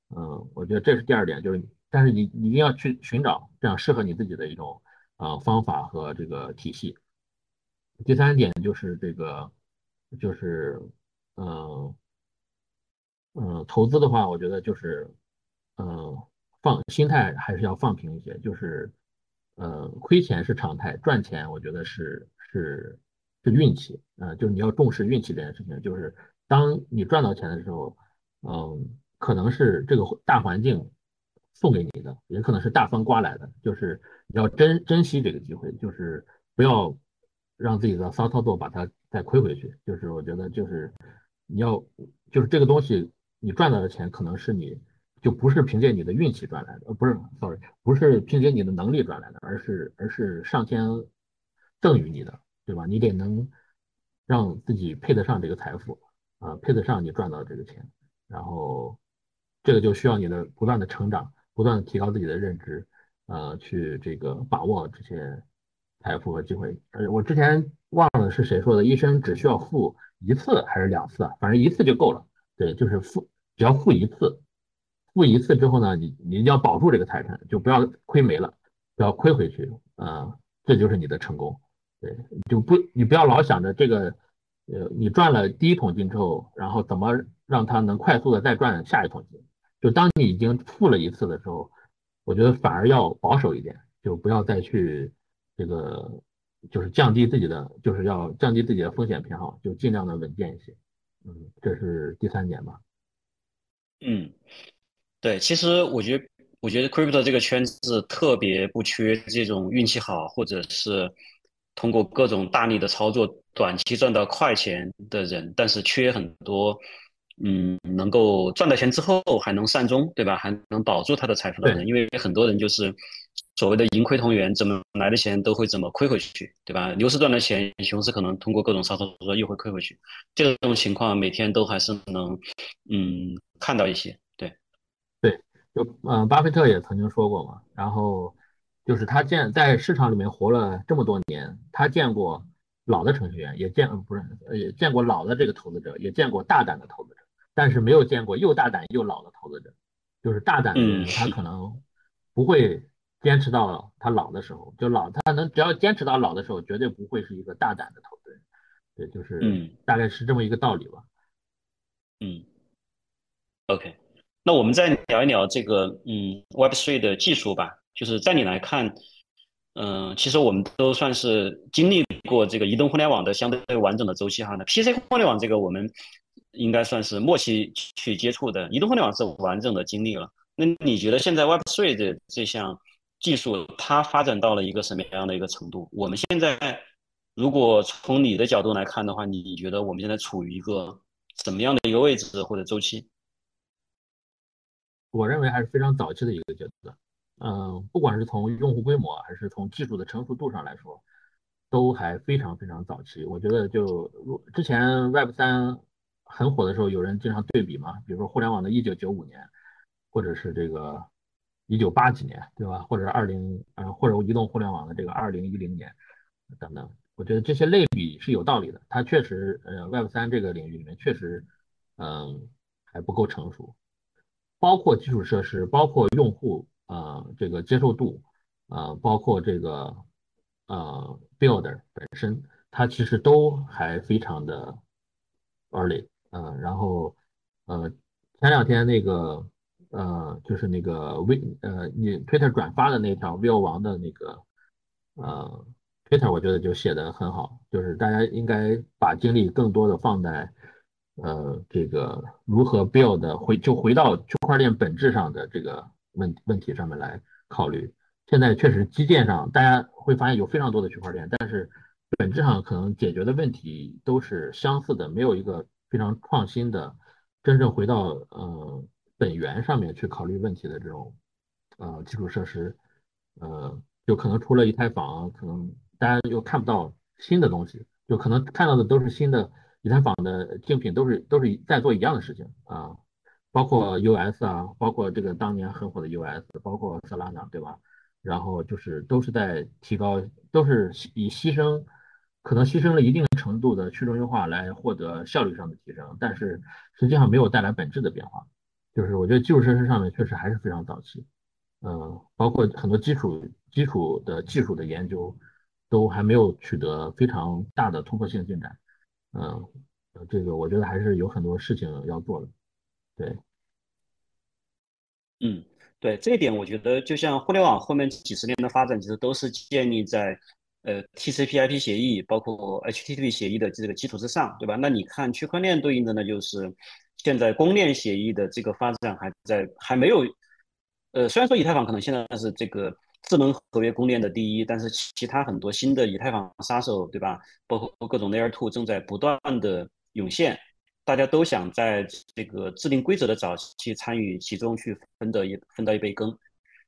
嗯，我觉得这是第二点，就是但是你你一定要去寻找这样适合你自己的一种呃方法和这个体系。第三点就是这个就是嗯嗯投资的话，我觉得就是嗯放心态还是要放平一些，就是呃亏钱是常态，赚钱我觉得是。是是运气啊，就是你要重视运气这件事情。就是当你赚到钱的时候，嗯，可能是这个大环境送给你的，也可能是大风刮来的。就是你要珍珍惜这个机会，就是不要让自己的骚操作把它再亏回去。就是我觉得，就是你要就是这个东西，你赚到的钱可能是你就不是凭借你的运气赚来的，呃，不是，sorry，不是凭借你的能力赚来的，而是而是上天赠予你的。对吧？你得能让自己配得上这个财富啊，配得上你赚到的这个钱，然后这个就需要你的不断的成长，不断的提高自己的认知呃去这个把握这些财富和机会。呃，我之前忘了是谁说的，一生只需要付一次还是两次啊？反正一次就够了。对，就是付，只要付一次，付一次之后呢，你你要保住这个财产，就不要亏没了，不要亏回去啊，这就是你的成功。对，就不你不要老想着这个，呃，你赚了第一桶金之后，然后怎么让它能快速的再赚下一桶金？就当你已经付了一次的时候，我觉得反而要保守一点，就不要再去这个，就是降低自己的，就是要降低自己的风险偏好，就尽量的稳健一些。嗯，这是第三点吧。嗯，对，其实我觉得，我觉得 crypto 这个圈子特别不缺这种运气好，或者是通过各种大力的操作短期赚到快钱的人，但是缺很多，嗯，能够赚到钱之后还能善终，对吧？还能保住他的财富的人，因为很多人就是。所谓的盈亏同源，怎么来的钱都会怎么亏回去，对吧？牛市赚的钱，熊市可能通过各种操作又会亏回去。这种情况每天都还是能，嗯，看到一些。对，对，就嗯，巴菲特也曾经说过嘛。然后就是他见在市场里面活了这么多年，他见过老的程序员，也见不是也见过老的这个投资者，也见过大胆的投资者，但是没有见过又大胆又老的投资者。就是大胆的人，他可能不会。坚持到他老的时候，就老他能只要坚持到老的时候，绝对不会是一个大胆的投资人。对，就是嗯，大概是这么一个道理吧。嗯，OK，那我们再聊一聊这个嗯 Web Three 的技术吧。就是在你来看，嗯，其实我们都算是经历过这个移动互联网的相对完整的周期哈。那 PC 互联网这个我们应该算是末期去接触的，移动互联网是完整的经历了。那你觉得现在 Web3 的这项技术它发展到了一个什么样的一个程度？我们现在如果从你的角度来看的话，你觉得我们现在处于一个什么样的一个位置或者周期？我认为还是非常早期的一个阶段。嗯，不管是从用户规模还是从技术的成熟度上来说，都还非常非常早期。我觉得就之前 Web 三很火的时候，有人经常对比嘛，比如说互联网的1995年，或者是这个。一九八几年，对吧？或者二零，呃，或者移动互联网的这个二零一零年等等，我觉得这些类比是有道理的。它确实，呃，Web 三这个领域里面确实，嗯，还不够成熟。包括基础设施，包括用户，呃，这个接受度，呃，包括这个，呃，Builder 本身，它其实都还非常的 early。嗯，然后，呃，前两天那个。呃，就是那个微呃，你 Twitter 转发的那条 Will 王的那个呃 Twitter，我觉得就写的很好，就是大家应该把精力更多的放在呃这个如何 build 回就回到区块链本质上的这个问问题上面来考虑。现在确实基建上大家会发现有非常多的区块链，但是本质上可能解决的问题都是相似的，没有一个非常创新的真正回到呃。本源上面去考虑问题的这种呃基础设施，呃，就可能除了以太坊，可能大家又看不到新的东西，就可能看到的都是新的以太坊的竞品，都是都是在做一样的事情啊，包括 US 啊，包括这个当年很火的 US，包括 Solana 对吧？然后就是都是在提高，都是以牺牲可能牺牲了一定程度的去中心化来获得效率上的提升，但是实际上没有带来本质的变化。就是我觉得基础设施上面确实还是非常早期，嗯，包括很多基础基础的技术的研究都还没有取得非常大的突破性进展，嗯，这个我觉得还是有很多事情要做的，对，嗯，对这一点，我觉得就像互联网后面几十年的发展，其实都是建立在呃 TCP/IP 协议，包括 HTTP 协议的这个基础之上，对吧？那你看区块链对应的呢，就是。现在公链协议的这个发展还在还没有，呃，虽然说以太坊可能现在是这个智能合约公链的第一，但是其他很多新的以太坊杀手，对吧？包括各种 Layer Two 正在不断的涌现，大家都想在这个制定规则的早期参与其中去分得一分到一杯羹，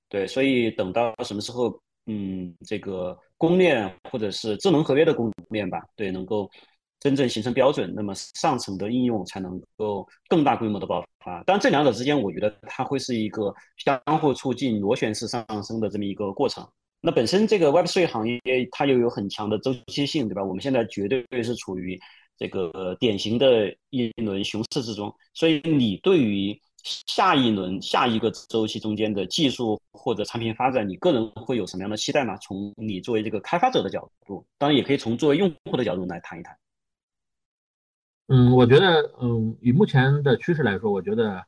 对，所以等到什么时候，嗯，这个公链或者是智能合约的公链吧，对，能够真正形成标准，那么上层的应用才能够更大规模的爆发。当然，这两者之间，我觉得它会是一个相互促进、螺旋式上升的这么一个过程。那本身这个 Web3 行业它又有很强的周期性，对吧？我们现在绝对是处于这个典型的一轮熊市之中，所以你对于下一轮、下一个周期中间的技术或者产品发展，你个人会有什么样的期待吗？从你作为这个开发者的角度，当然也可以从作为用户的角度来谈一谈。嗯，我觉得，嗯，以目前的趋势来说，我觉得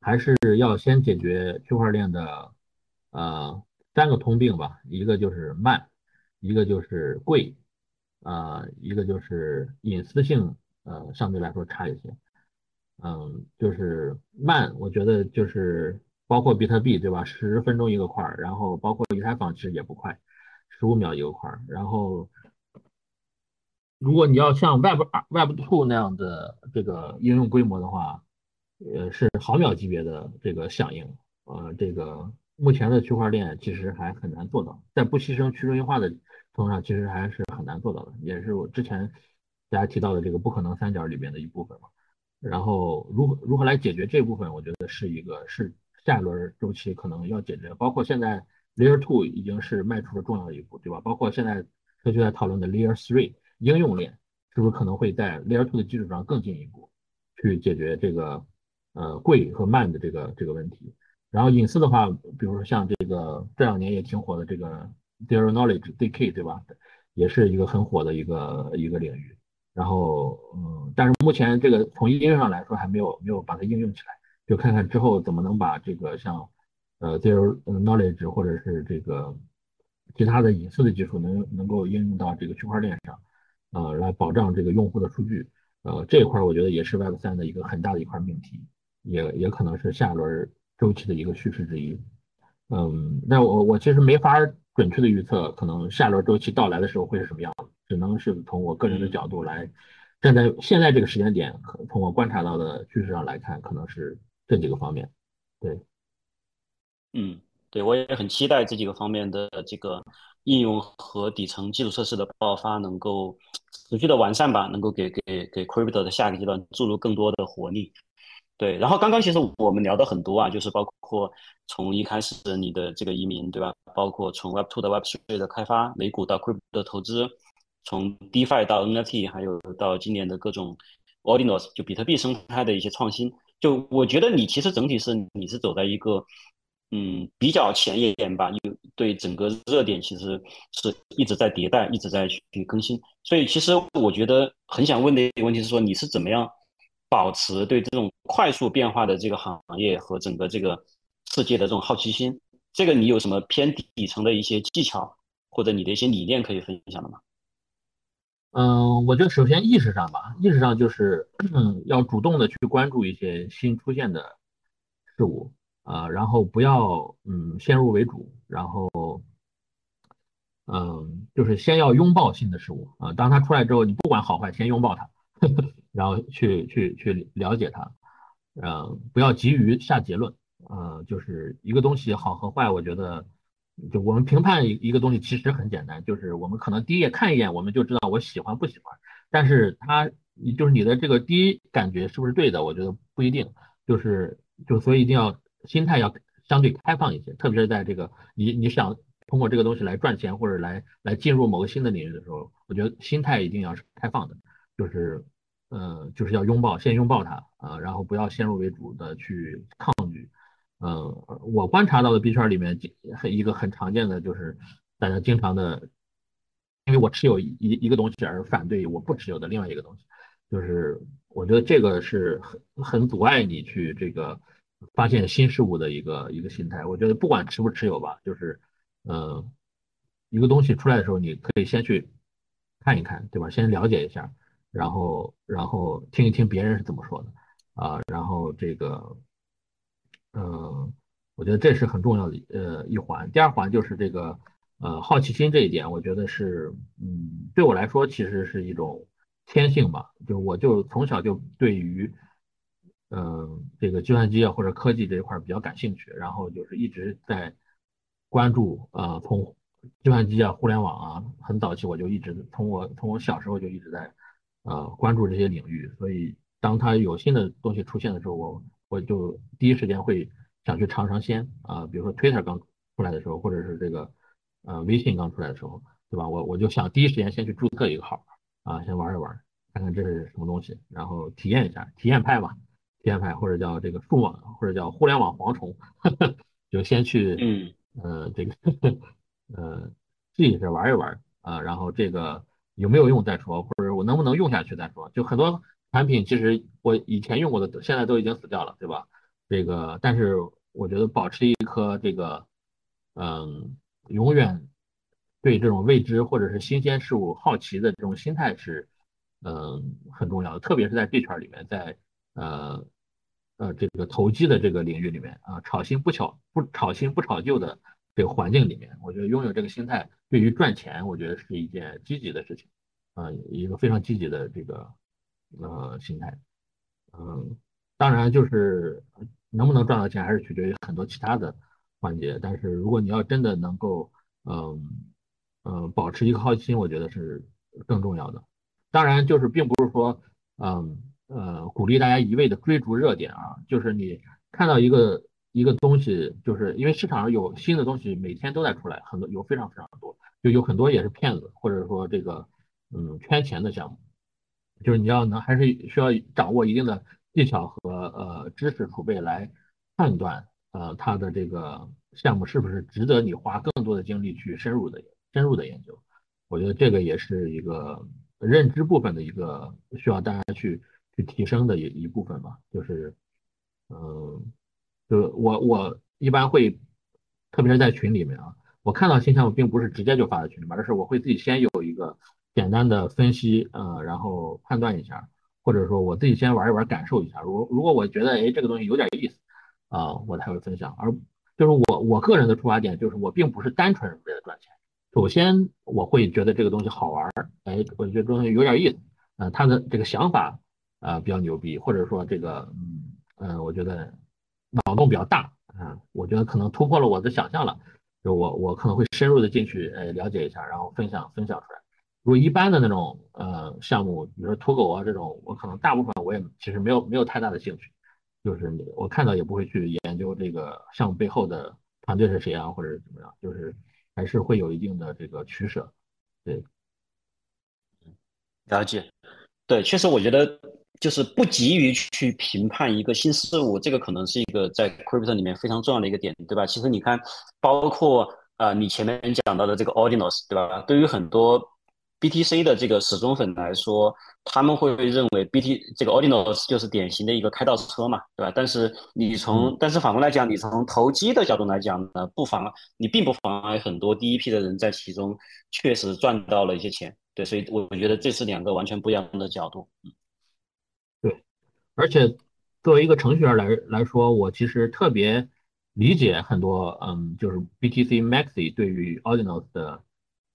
还是要先解决区块链的呃三个通病吧，一个就是慢，一个就是贵，呃，一个就是隐私性，呃，相对来说差一些。嗯，就是慢，我觉得就是包括比特币对吧？十分钟一个块儿，然后包括以太坊其实也不快，十五秒一个块儿，然后。如果你要像 Web 二、Web Two 那样的这个应用规模的话，呃，是毫秒级别的这个响应，呃，这个目前的区块链其实还很难做到，在不牺牲去中心化的情况下，其实还是很难做到的，也是我之前大家提到的这个不可能三角里边的一部分嘛。然后如何如何来解决这部分，我觉得是一个是下一轮周期可能要解决，包括现在 Layer Two 已经是迈出了重要的一步，对吧？包括现在科学在讨论的 Layer Three。应用链是不是可能会在 Layer Two 的基础上更进一步去解决这个呃贵和慢的这个这个问题？然后隐私的话，比如说像这个这两年也挺火的这个 Zero Knowledge DK，对吧？也是一个很火的一个一个领域。然后嗯，但是目前这个从应用上来说还没有没有把它应用起来，就看看之后怎么能把这个像呃 Zero Knowledge 或者是这个其他的隐私的技术能能够应用到这个区块链上。呃，来保障这个用户的数据，呃，这一块我觉得也是 Web 三的一个很大的一块命题，也也可能是下一轮周期的一个趋势之一。嗯，那我我其实没法准确的预测，可能下一轮周期到来的时候会是什么样子，只能是从我个人的角度来站在现在这个时间点，从我观察到的趋势上来看，可能是这几个方面。对，嗯，对我也很期待这几个方面的这个。应用和底层基础设施的爆发能够持续的完善吧，能够给给给 Crypto 的下一个阶段注入更多的活力。对，然后刚刚其实我们聊的很多啊，就是包括从一开始你的这个移民，对吧？包括从 Web Two 的 Web Three 的开发，美股到 Crypto 的投资，从 DeFi 到 NFT，还有到今年的各种 Ordinals，就比特币生态的一些创新。就我觉得你其实整体是你是走在一个。嗯，比较前沿吧，因为对整个热点其实是一直在迭代，一直在去更新。所以其实我觉得很想问的一个问题是说，你是怎么样保持对这种快速变化的这个行业和整个这个世界的这种好奇心？这个你有什么偏底层的一些技巧或者你的一些理念可以分享的吗？嗯，我觉得首先意识上吧，意识上就是嗯，<clears throat> 要主动的去关注一些新出现的事物。啊，然后不要嗯先入为主，然后嗯就是先要拥抱新的事物啊，当它出来之后，你不管好坏，先拥抱它，<laughs> 然后去去去了解它，嗯，不要急于下结论，呃，就是一个东西好和坏，我觉得就我们评判一一个东西其实很简单，就是我们可能第一眼看一眼我们就知道我喜欢不喜欢，但是它就是你的这个第一感觉是不是对的，我觉得不一定，就是就所以一定要。心态要相对开放一些，特别是在这个你你想通过这个东西来赚钱或者来来进入某个新的领域的时候，我觉得心态一定要是开放的，就是呃就是要拥抱，先拥抱它啊，然后不要先入为主的去抗拒。呃，我观察到的币圈里面很一个很常见的就是大家经常的，因为我持有一一个东西而反对我不持有的另外一个东西，就是我觉得这个是很很阻碍你去这个。发现新事物的一个一个心态，我觉得不管持不持有吧，就是，呃，一个东西出来的时候，你可以先去看一看，对吧？先了解一下，然后然后听一听别人是怎么说的，啊，然后这个，嗯，我觉得这是很重要的呃一环。第二环就是这个呃好奇心这一点，我觉得是，嗯，对我来说其实是一种天性吧，就我就从小就对于。嗯，这个计算机啊或者科技这一块比较感兴趣，然后就是一直在关注啊，从计算机啊、互联网啊，很早期我就一直从我从我小时候就一直在呃关注这些领域，所以当它有新的东西出现的时候，我我就第一时间会想去尝尝鲜啊，比如说 Twitter 刚出来的时候，或者是这个呃微信刚出来的时候，对吧？我我就想第一时间先去注册一个号啊，先玩一玩，看看这是什么东西，然后体验一下，体验派嘛，体验派或者叫这个数网或者叫互联网蝗虫，<laughs> 就先去嗯呃这个呃试一试玩一玩啊，然后这个有没有用再说，或者我能不能用下去再说，就很多。产品其实我以前用过的，现在都已经死掉了，对吧？这个，但是我觉得保持一颗这个，嗯，永远对这种未知或者是新鲜事物好奇的这种心态是，嗯，很重要的。特别是在币圈里面，在呃呃这个投机的这个领域里面啊，炒新不炒不炒新不炒旧的这个环境里面，我觉得拥有这个心态对于赚钱，我觉得是一件积极的事情啊，一个非常积极的这个。呃，心态，嗯，当然就是能不能赚到钱，还是取决于很多其他的环节。但是如果你要真的能够，嗯嗯，保持一个好奇心，我觉得是更重要的。当然，就是并不是说，嗯呃，鼓励大家一味的追逐热点啊，就是你看到一个一个东西，就是因为市场上有新的东西每天都在出来，很多有非常非常多，就有很多也是骗子，或者说这个嗯圈钱的项目。就是你要能还是需要掌握一定的技巧和呃知识储备来判断呃它的这个项目是不是值得你花更多的精力去深入的深入的研究。我觉得这个也是一个认知部分的一个需要大家去去提升的一一部分吧。就是嗯，就是我我一般会，特别是在群里面啊，我看到新项目并不是直接就发在群里面，而是我会自己先有一个。简单的分析，呃，然后判断一下，或者说我自己先玩一玩，感受一下。如如果我觉得，哎，这个东西有点意思，啊，我才会分享。而就是我我个人的出发点，就是我并不是单纯为了赚钱。首先，我会觉得这个东西好玩，哎，我觉得东西有点意思，呃，他的这个想法，呃，比较牛逼，或者说这个，嗯嗯，我觉得脑洞比较大，啊，我觉得可能突破了我的想象了，就我我可能会深入的进去，呃，了解一下，然后分享分享出来。如果一般的那种呃项目，比如说土狗啊这种，我可能大部分我也其实没有没有太大的兴趣，就是我看到也不会去研究这个项目背后的团队是谁啊，或者怎么样，就是还是会有一定的这个取舍。对，了解。对，确实我觉得就是不急于去评判一个新事物，这个可能是一个在 crypto 里面非常重要的一个点，对吧？其实你看，包括啊你前面讲到的这个 Ordinals，对吧？对于很多 BTC 的这个死忠粉来说，他们会认为 BT 这个 Ordinals 就是典型的一个开倒车嘛，对吧？但是你从但是反过来讲，你从投机的角度来讲呢，不妨你并不妨碍很多第一批的人在其中确实赚到了一些钱，对，所以我觉得这是两个完全不一样的角度。嗯，对，而且作为一个程序员来来说，我其实特别理解很多，嗯，就是 BTC Maxi 对于 Ordinals 的。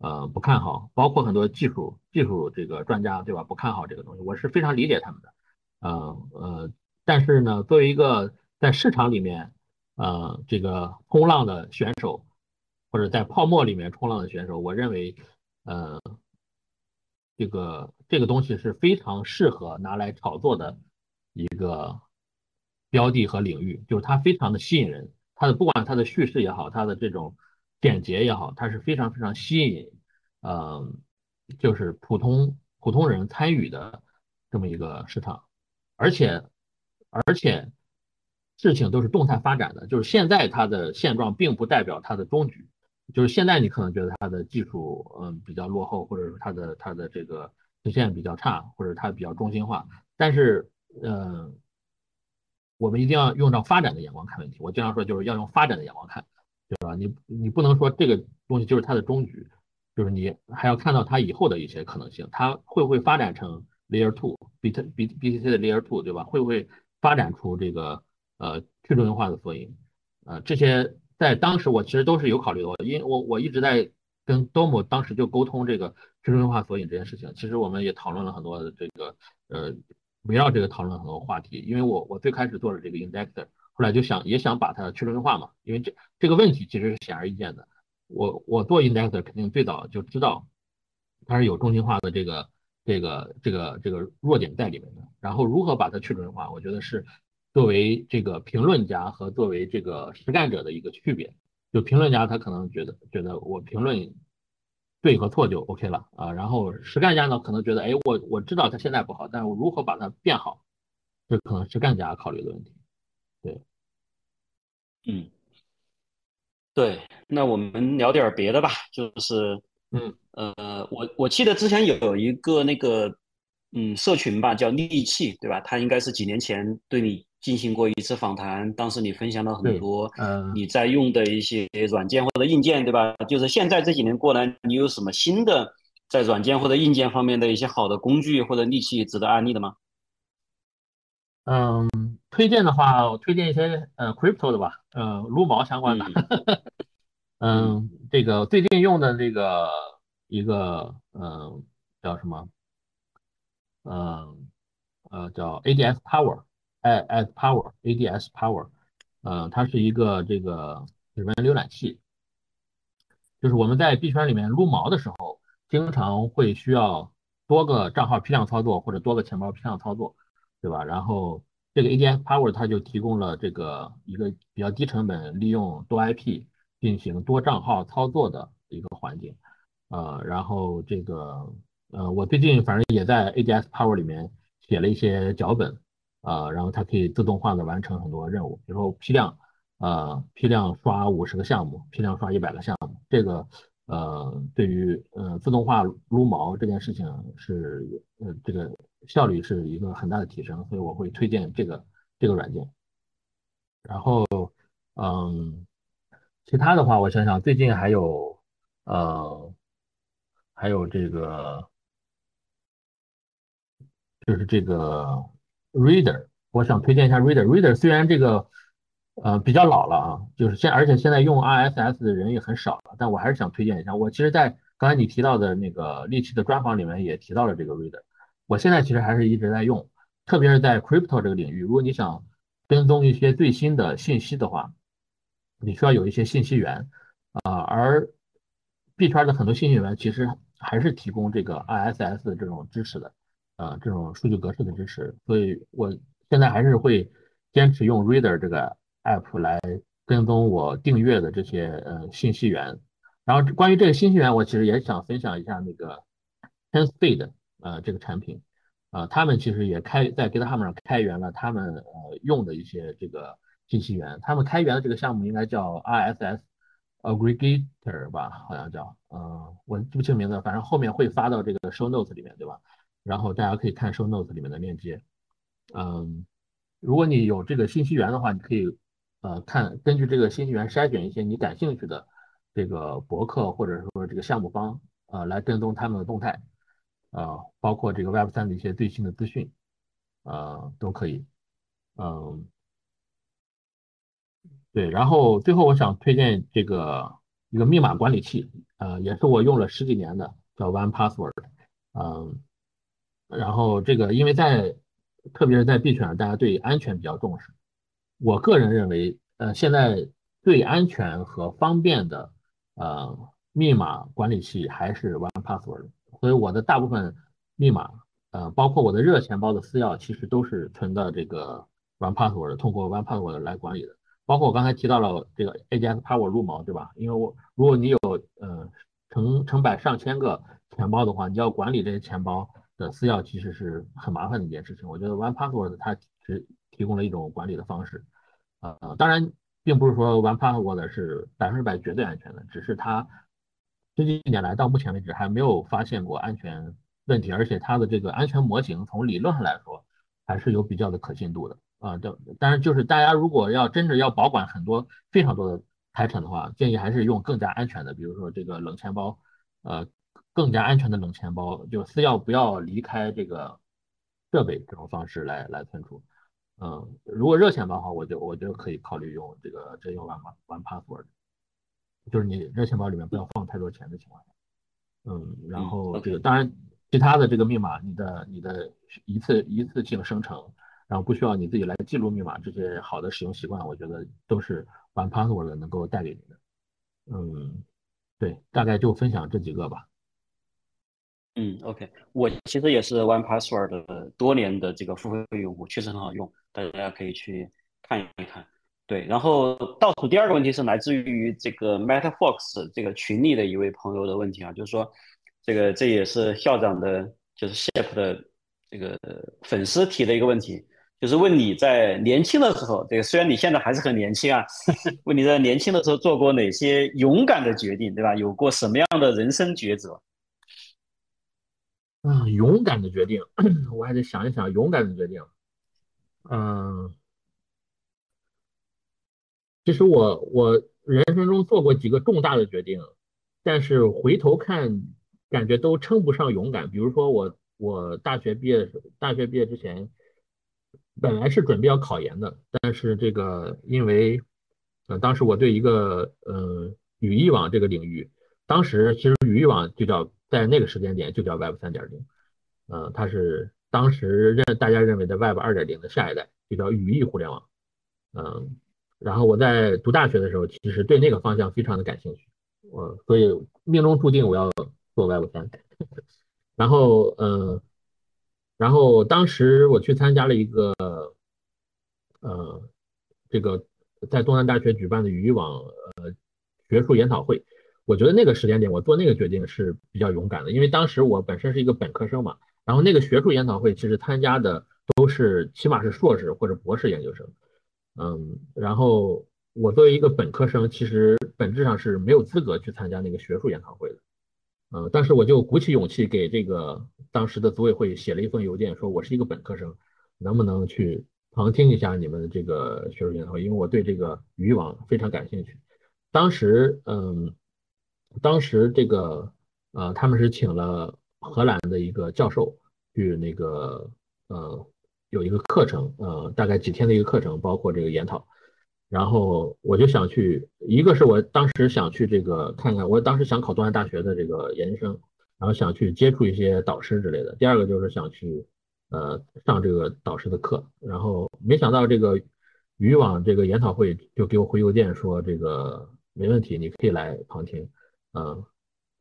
呃，不看好，包括很多技术技术这个专家，对吧？不看好这个东西，我是非常理解他们的。呃呃，但是呢，作为一个在市场里面，呃，这个冲浪的选手，或者在泡沫里面冲浪的选手，我认为，呃，这个这个东西是非常适合拿来炒作的一个标的和领域，就是它非常的吸引人，它的不管它的叙事也好，它的这种。简洁也好，它是非常非常吸引，呃，就是普通普通人参与的这么一个市场，而且而且事情都是动态发展的，就是现在它的现状并不代表它的终局，就是现在你可能觉得它的技术嗯比较落后，或者说它的它的这个实现比较差，或者它比较中心化，但是呃，我们一定要用到发展的眼光看问题，我经常说就是要用发展的眼光看。对吧？你你不能说这个东西就是它的终局，就是你还要看到它以后的一些可能性，它会不会发展成 Layer Two，B T B B T C 的 Layer Two，对吧？会不会发展出这个呃去中心化的索引？呃，这些在当时我其实都是有考虑的，因为我我一直在跟 Dom 当时就沟通这个去中心化索引这件事情。其实我们也讨论了很多这个呃围绕这个讨论很多话题，因为我我最开始做的这个 Indexer。后来就想也想把它去中心化嘛，因为这这个问题其实是显而易见的。我我做 indexer 肯定最早就知道它是有中心化的这个这个这个这个弱点在里面的。然后如何把它去中心化，我觉得是作为这个评论家和作为这个实干者的一个区别。就评论家他可能觉得觉得我评论对和错就 OK 了啊，然后实干家呢可能觉得哎我我知道他现在不好，但是我如何把它变好，这可能是干家考虑的问题。对，嗯，对，那我们聊点别的吧，就是嗯呃，我我记得之前有一个那个嗯社群吧，叫利器，对吧？他应该是几年前对你。进行过一次访谈，当时你分享了很多嗯你在用的一些软件或者硬件，对吧？就是现在这几年过来，你有什么新的在软件或者硬件方面的一些好的工具或者利器值得安利的吗？嗯，推荐的话，我推荐一些呃，crypto 的吧，呃，撸毛相关的。<laughs> 嗯，这个最近用的这个一个嗯叫什么？嗯呃叫 ADS Power。A s Power ADS Power，呃，它是一个这个指纹浏览器，就是我们在币圈里面撸毛的时候，经常会需要多个账号批量操作或者多个钱包批量操作，对吧？然后这个 ADS Power 它就提供了这个一个比较低成本，利用多 IP 进行多账号操作的一个环境，呃，然后这个呃，我最近反正也在 ADS Power 里面写了一些脚本。呃，然后它可以自动化的完成很多任务，比如说批量，呃，批量刷五十个项目，批量刷一百个项目，这个呃，对于呃自动化撸毛这件事情是呃这个效率是一个很大的提升，所以我会推荐这个这个软件。然后嗯，其他的话我想想，最近还有呃还有这个就是这个。Reader，我想推荐一下 Reader。Reader 虽然这个呃比较老了啊，就是现而且现在用 RSS 的人也很少了，但我还是想推荐一下。我其实，在刚才你提到的那个利奇的专访里面也提到了这个 Reader。我现在其实还是一直在用，特别是在 Crypto 这个领域，如果你想跟踪一些最新的信息的话，你需要有一些信息源啊，而币圈的很多信息源其实还是提供这个 RSS 这种支持的。呃，这种数据格式的支持，所以我现在还是会坚持用 Reader 这个 app 来跟踪我订阅的这些呃信息源。然后关于这个信息源，我其实也想分享一下那个 TenSpeed 呃这个产品，啊，他们其实也开在 GitHub 上开源了他们呃用的一些这个信息源。他们开源的这个项目应该叫 RSS Aggregator 吧，好像叫，嗯，我记不清名字，反正后面会发到这个 Show Notes 里面，对吧？然后大家可以看 show notes 里面的链接，嗯，如果你有这个信息源的话，你可以呃看根据这个信息源筛选一些你感兴趣的这个博客或者说这个项目方呃来跟踪他们的动态，呃，包括这个 Web 三的一些最新的资讯，呃，都可以，嗯，对，然后最后我想推荐这个一个密码管理器，呃，也是我用了十几年的，叫 One Password，嗯。然后这个，因为在特别是在币圈，大家对安全比较重视。我个人认为，呃，现在最安全和方便的呃密码管理器还是 One Password。所以我的大部分密码，呃，包括我的热钱包的私钥，其实都是存的这个 One Password，通过 One Password 来管理的。包括我刚才提到了这个 ADS Power 入锚，对吧？因为我如果你有呃成成百上千个钱包的话，你要管理这些钱包。的私钥其实是很麻烦的一件事情，我觉得 One Password 它只提供了一种管理的方式，呃，当然并不是说 One Password 是百分之百绝对安全的，只是它最近几年来到目前为止还没有发现过安全问题，而且它的这个安全模型从理论上来说还是有比较的可信度的啊。这当然就是大家如果要真的要保管很多非常多的财产的话，建议还是用更加安全的，比如说这个冷钱包，呃。更加安全的冷钱包，就私钥不要离开这个设备这种方式来来存储。嗯，如果热钱包的话，我就我觉得可以考虑用这个直接用 One One Password，就是你热钱包里面不要放太多钱的情况下。嗯，然后这个当然其他的这个密码，你的你的一次一次性生成，然后不需要你自己来记录密码，这些好的使用习惯，我觉得都是 One Password 能够带给你的。嗯，对，大概就分享这几个吧。嗯，OK，我其实也是 One Password 的多年的这个付费用户，确实很好用，大家可以去看一看。对，然后倒数第二个问题是来自于这个 MetaFox 这个群里的一位朋友的问题啊，就是说，这个这也是校长的，就是 Shape 的这个粉丝提的一个问题，就是问你在年轻的时候，这个虽然你现在还是很年轻啊，<laughs> 问你在年轻的时候做过哪些勇敢的决定，对吧？有过什么样的人生抉择？啊，勇敢的决定，<clears throat> 我还得想一想。勇敢的决定，嗯，其实我我人生中做过几个重大的决定，但是回头看，感觉都称不上勇敢。比如说我我大学毕业时大学毕业之前，本来是准备要考研的，但是这个因为，呃，当时我对一个呃语义网这个领域，当时其实语义网就叫。在那个时间点就叫 Web 三点零，呃，它是当时认大家认为的 Web 二点零的下一代，就叫语义互联网，嗯，然后我在读大学的时候，其实对那个方向非常的感兴趣，我所以命中注定我要做 Web 三，<laughs> 然后嗯，然后当时我去参加了一个呃这个在东南大学举办的语义网呃学术研讨会。我觉得那个时间点，我做那个决定是比较勇敢的，因为当时我本身是一个本科生嘛，然后那个学术研讨会其实参加的都是起码是硕士或者博士研究生，嗯，然后我作为一个本科生，其实本质上是没有资格去参加那个学术研讨会的，嗯，但是我就鼓起勇气给这个当时的组委会写了一封邮件，说我是一个本科生，能不能去旁听一下你们的这个学术研讨会，因为我对这个渔网非常感兴趣，当时，嗯。当时这个呃，他们是请了荷兰的一个教授去那个呃有一个课程，呃大概几天的一个课程，包括这个研讨。然后我就想去，一个是我当时想去这个看看，我当时想考东南大学的这个研究生，然后想去接触一些导师之类的。第二个就是想去呃上这个导师的课，然后没想到这个渔网这个研讨会就给我回邮件说这个没问题，你可以来旁听。嗯，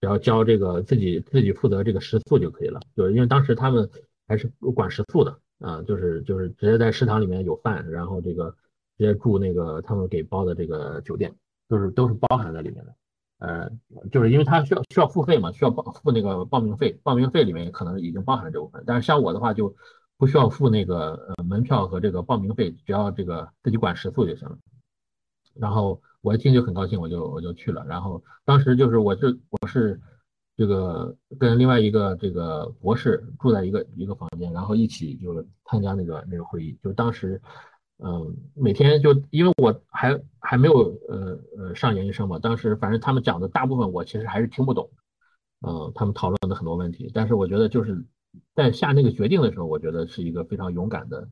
只要交这个自己自己负责这个食宿就可以了，就是因为当时他们还是管食宿的啊，就是就是直接在食堂里面有饭，然后这个直接住那个他们给包的这个酒店，就是都是包含在里面的。呃，就是因为他需要需要付费嘛，需要报付那个报名费，报名费里面可能已经包含了这部分，但是像我的话就不需要付那个呃门票和这个报名费，只要这个自己管食宿就行了。然后。我一听就很高兴，我就我就去了。然后当时就是我是我是这个跟另外一个这个博士住在一个一个房间，然后一起就参加那个那个会议。就当时嗯，每天就因为我还还没有呃呃上研究生嘛，当时反正他们讲的大部分我其实还是听不懂，嗯，他们讨论的很多问题。但是我觉得就是在下那个决定的时候，我觉得是一个非常勇敢的。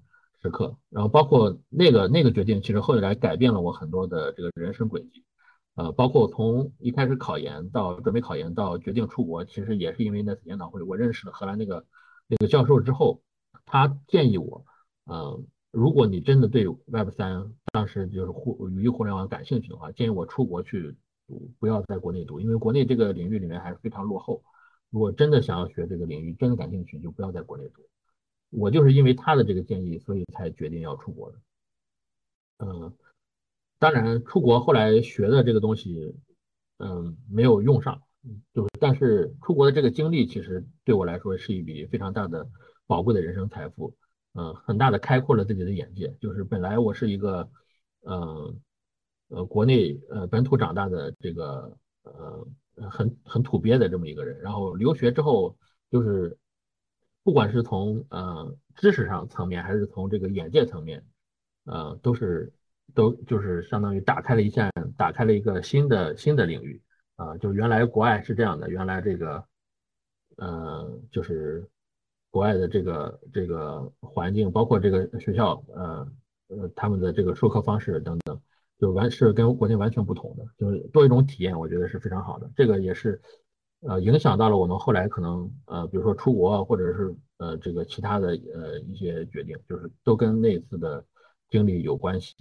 时刻，然后包括那个那个决定，其实后来改变了我很多的这个人生轨迹，呃，包括从一开始考研到准备考研到决定出国，其实也是因为那次研讨会，我认识了荷兰那个那个教授之后，他建议我，嗯，如果你真的对 Web 三当时就是互语义互联网感兴趣的话，建议我出国去读，不要在国内读，因为国内这个领域里面还是非常落后。如果真的想要学这个领域，真的感兴趣，就不要在国内读。我就是因为他的这个建议，所以才决定要出国的。嗯，当然出国后来学的这个东西，嗯，没有用上，就是但是出国的这个经历，其实对我来说是一笔非常大的宝贵的人生财富，嗯，很大的开阔了自己的眼界。就是本来我是一个，嗯，呃，国内呃本土长大的这个呃很很土鳖的这么一个人，然后留学之后就是。不管是从呃知识上层面，还是从这个眼界层面，呃，都是都就是相当于打开了一扇，打开了一个新的新的领域啊，就原来国外是这样的，原来这个呃就是国外的这个这个环境，包括这个学校呃呃他们的这个授课方式等等，就完是跟国内完全不同的，就是多一种体验，我觉得是非常好的，这个也是。呃，影响到了我们后来可能呃，比如说出国，或者是呃这个其他的呃一些决定，就是都跟那次的经历有关系。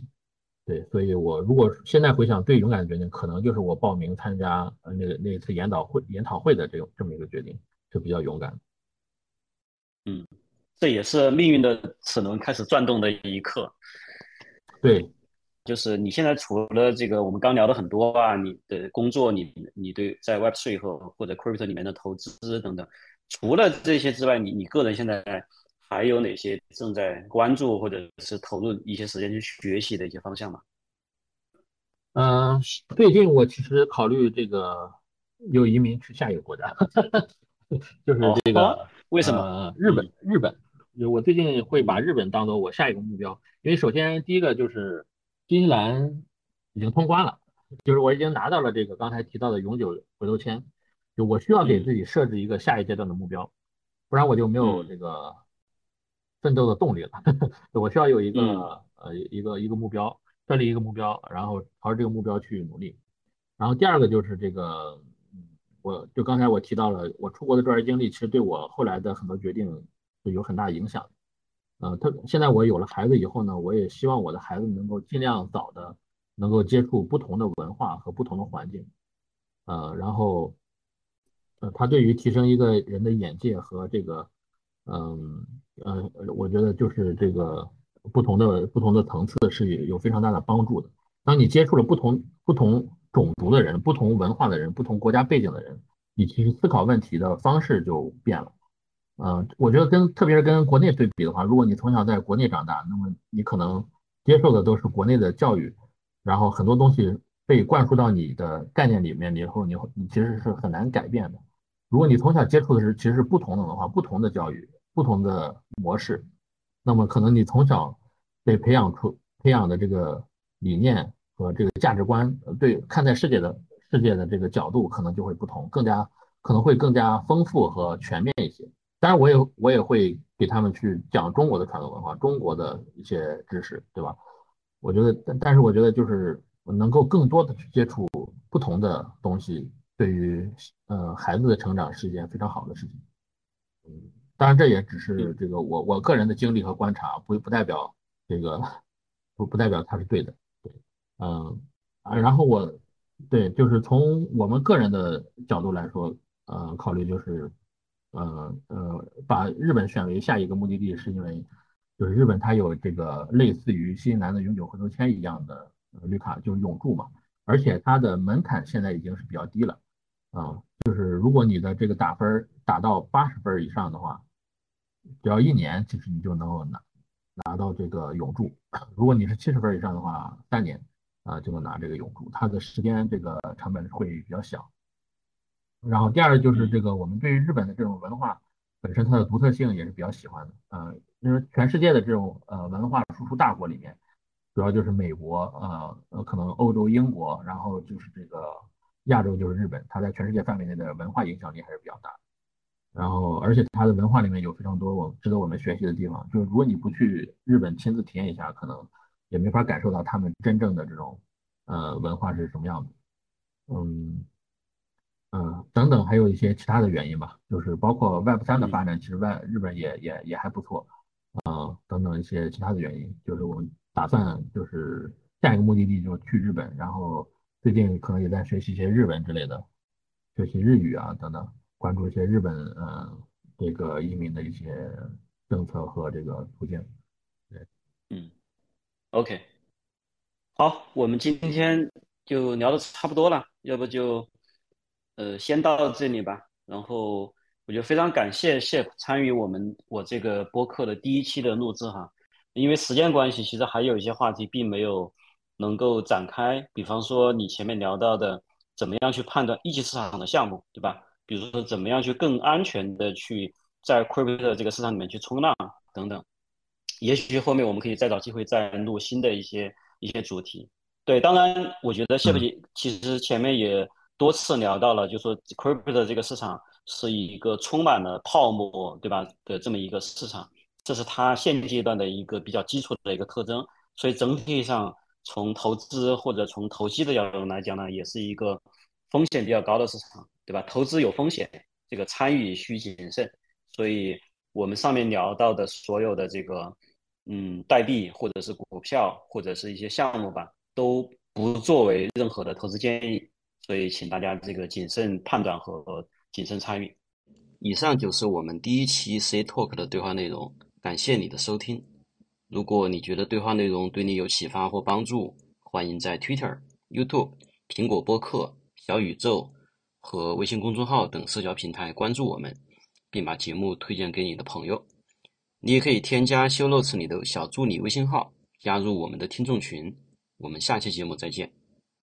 对，所以我如果现在回想最勇敢的决定，可能就是我报名参加呃那个那次研讨会研讨会的这种这么一个决定，就比较勇敢。嗯，这也是命运的齿轮开始转动的一刻。对，就是你现在除了这个我们刚聊的很多啊，你的工作，你你对在 Web Three 和或者 Crypto 里面的投资等等，除了这些之外，你你个人现在还有哪些正在关注或者是投入一些时间去学习的一些方向吗？嗯，最近我其实考虑这个有移民去下一个国家，<laughs> 就是这个为什么？日本，日本，我最近会把日本当做我下一个目标，因为首先第一个就是新西兰已经通关了，就是我已经拿到了这个刚才提到的永久回头签，就我需要给自己设置一个下一阶段的目标，不然我就没有这个奋斗的动力了，<laughs> 我需要有一个呃一个一个目标。设立一个目标，然后朝着这个目标去努力。然后第二个就是这个，我就刚才我提到了，我出国的这段经历，其实对我后来的很多决定是有很大影响。呃，他现在我有了孩子以后呢，我也希望我的孩子能够尽量早的能够接触不同的文化和不同的环境。呃，然后，呃，他对于提升一个人的眼界和这个，嗯，呃，我觉得就是这个。不同的不同的层次是有非常大的帮助的。当你接触了不同不同种族的人、不同文化的人、不同国家背景的人，你其实思考问题的方式就变了。嗯，我觉得跟特别是跟国内对比的话，如果你从小在国内长大，那么你可能接受的都是国内的教育，然后很多东西被灌输到你的概念里面以后，你你其实是很难改变的。如果你从小接触的是其实是不同的文化、不同的教育、不同的模式。那么可能你从小被培养出培养的这个理念和这个价值观，对看待世界的世界的这个角度可能就会不同，更加可能会更加丰富和全面一些。当然，我也我也会给他们去讲中国的传统文化、中国的一些知识，对吧？我觉得，但但是我觉得就是能够更多的去接触不同的东西，对于呃孩子的成长是一件非常好的事情。嗯。当然，这也只是这个我我个人的经历和观察，不不代表这个不不代表它是对的。对，嗯啊，然后我对就是从我们个人的角度来说，呃，考虑就是，呃呃，把日本选为下一个目的地，是因为就是日本它有这个类似于新西兰的永久回头签一样的绿卡，就是永住嘛，而且它的门槛现在已经是比较低了，啊，就是如果你的这个打分打到八十分以上的话。只要一年，其实你就能够拿拿到这个永住。如果你是七十分以上的话，三年啊就能拿这个永住，它的时间这个成本会比较小。然后第二就是这个我们对于日本的这种文化本身它的独特性也是比较喜欢的。呃，因为全世界的这种呃文化输出大国里面，主要就是美国，呃呃可能欧洲英国，然后就是这个亚洲就是日本，它在全世界范围内的文化影响力还是比较大。然后，而且它的文化里面有非常多我值得我们学习的地方。就是如果你不去日本亲自体验一下，可能也没法感受到他们真正的这种呃文化是什么样的。嗯嗯，等等，还有一些其他的原因吧。就是包括 Web 三的发展，其实外日本也也也还不错。啊，等等一些其他的原因，就是我们打算就是下一个目的地就去日本，然后最近可能也在学习一些日文之类的，学习日语啊等等。关注一些日本呃这个移民的一些政策和这个途径，对，嗯，OK，好，我们今天就聊的差不多了，要不就呃先到这里吧。然后我就非常感谢谢参与我们我这个播客的第一期的录制哈，因为时间关系，其实还有一些话题并没有能够展开，比方说你前面聊到的怎么样去判断一级市场的项目，对吧？比如说，怎么样去更安全的去在 crypto 的这个市场里面去冲浪等等，也许后面我们可以再找机会再录新的一些一些主题。对，当然，我觉得谢不姐其实前面也多次聊到了，就说 crypto 的这个市场是一个充满了泡沫，对吧？的这么一个市场，这是它现阶段的一个比较基础的一个特征。所以整体上从投资或者从投机的角度来讲呢，也是一个风险比较高的市场。对吧？投资有风险，这个参与需谨慎。所以，我们上面聊到的所有的这个，嗯，代币或者是股票或者是一些项目吧，都不作为任何的投资建议。所以，请大家这个谨慎判断和谨慎参与。以上就是我们第一期 C Talk 的对话内容，感谢你的收听。如果你觉得对话内容对你有启发或帮助，欢迎在 Twitter、YouTube、苹果播客、小宇宙和微信公众号等社交平台关注我们，并把节目推荐给你的朋友。你也可以添加修 notes 里的小助理微信号，加入我们的听众群。我们下期节目再见。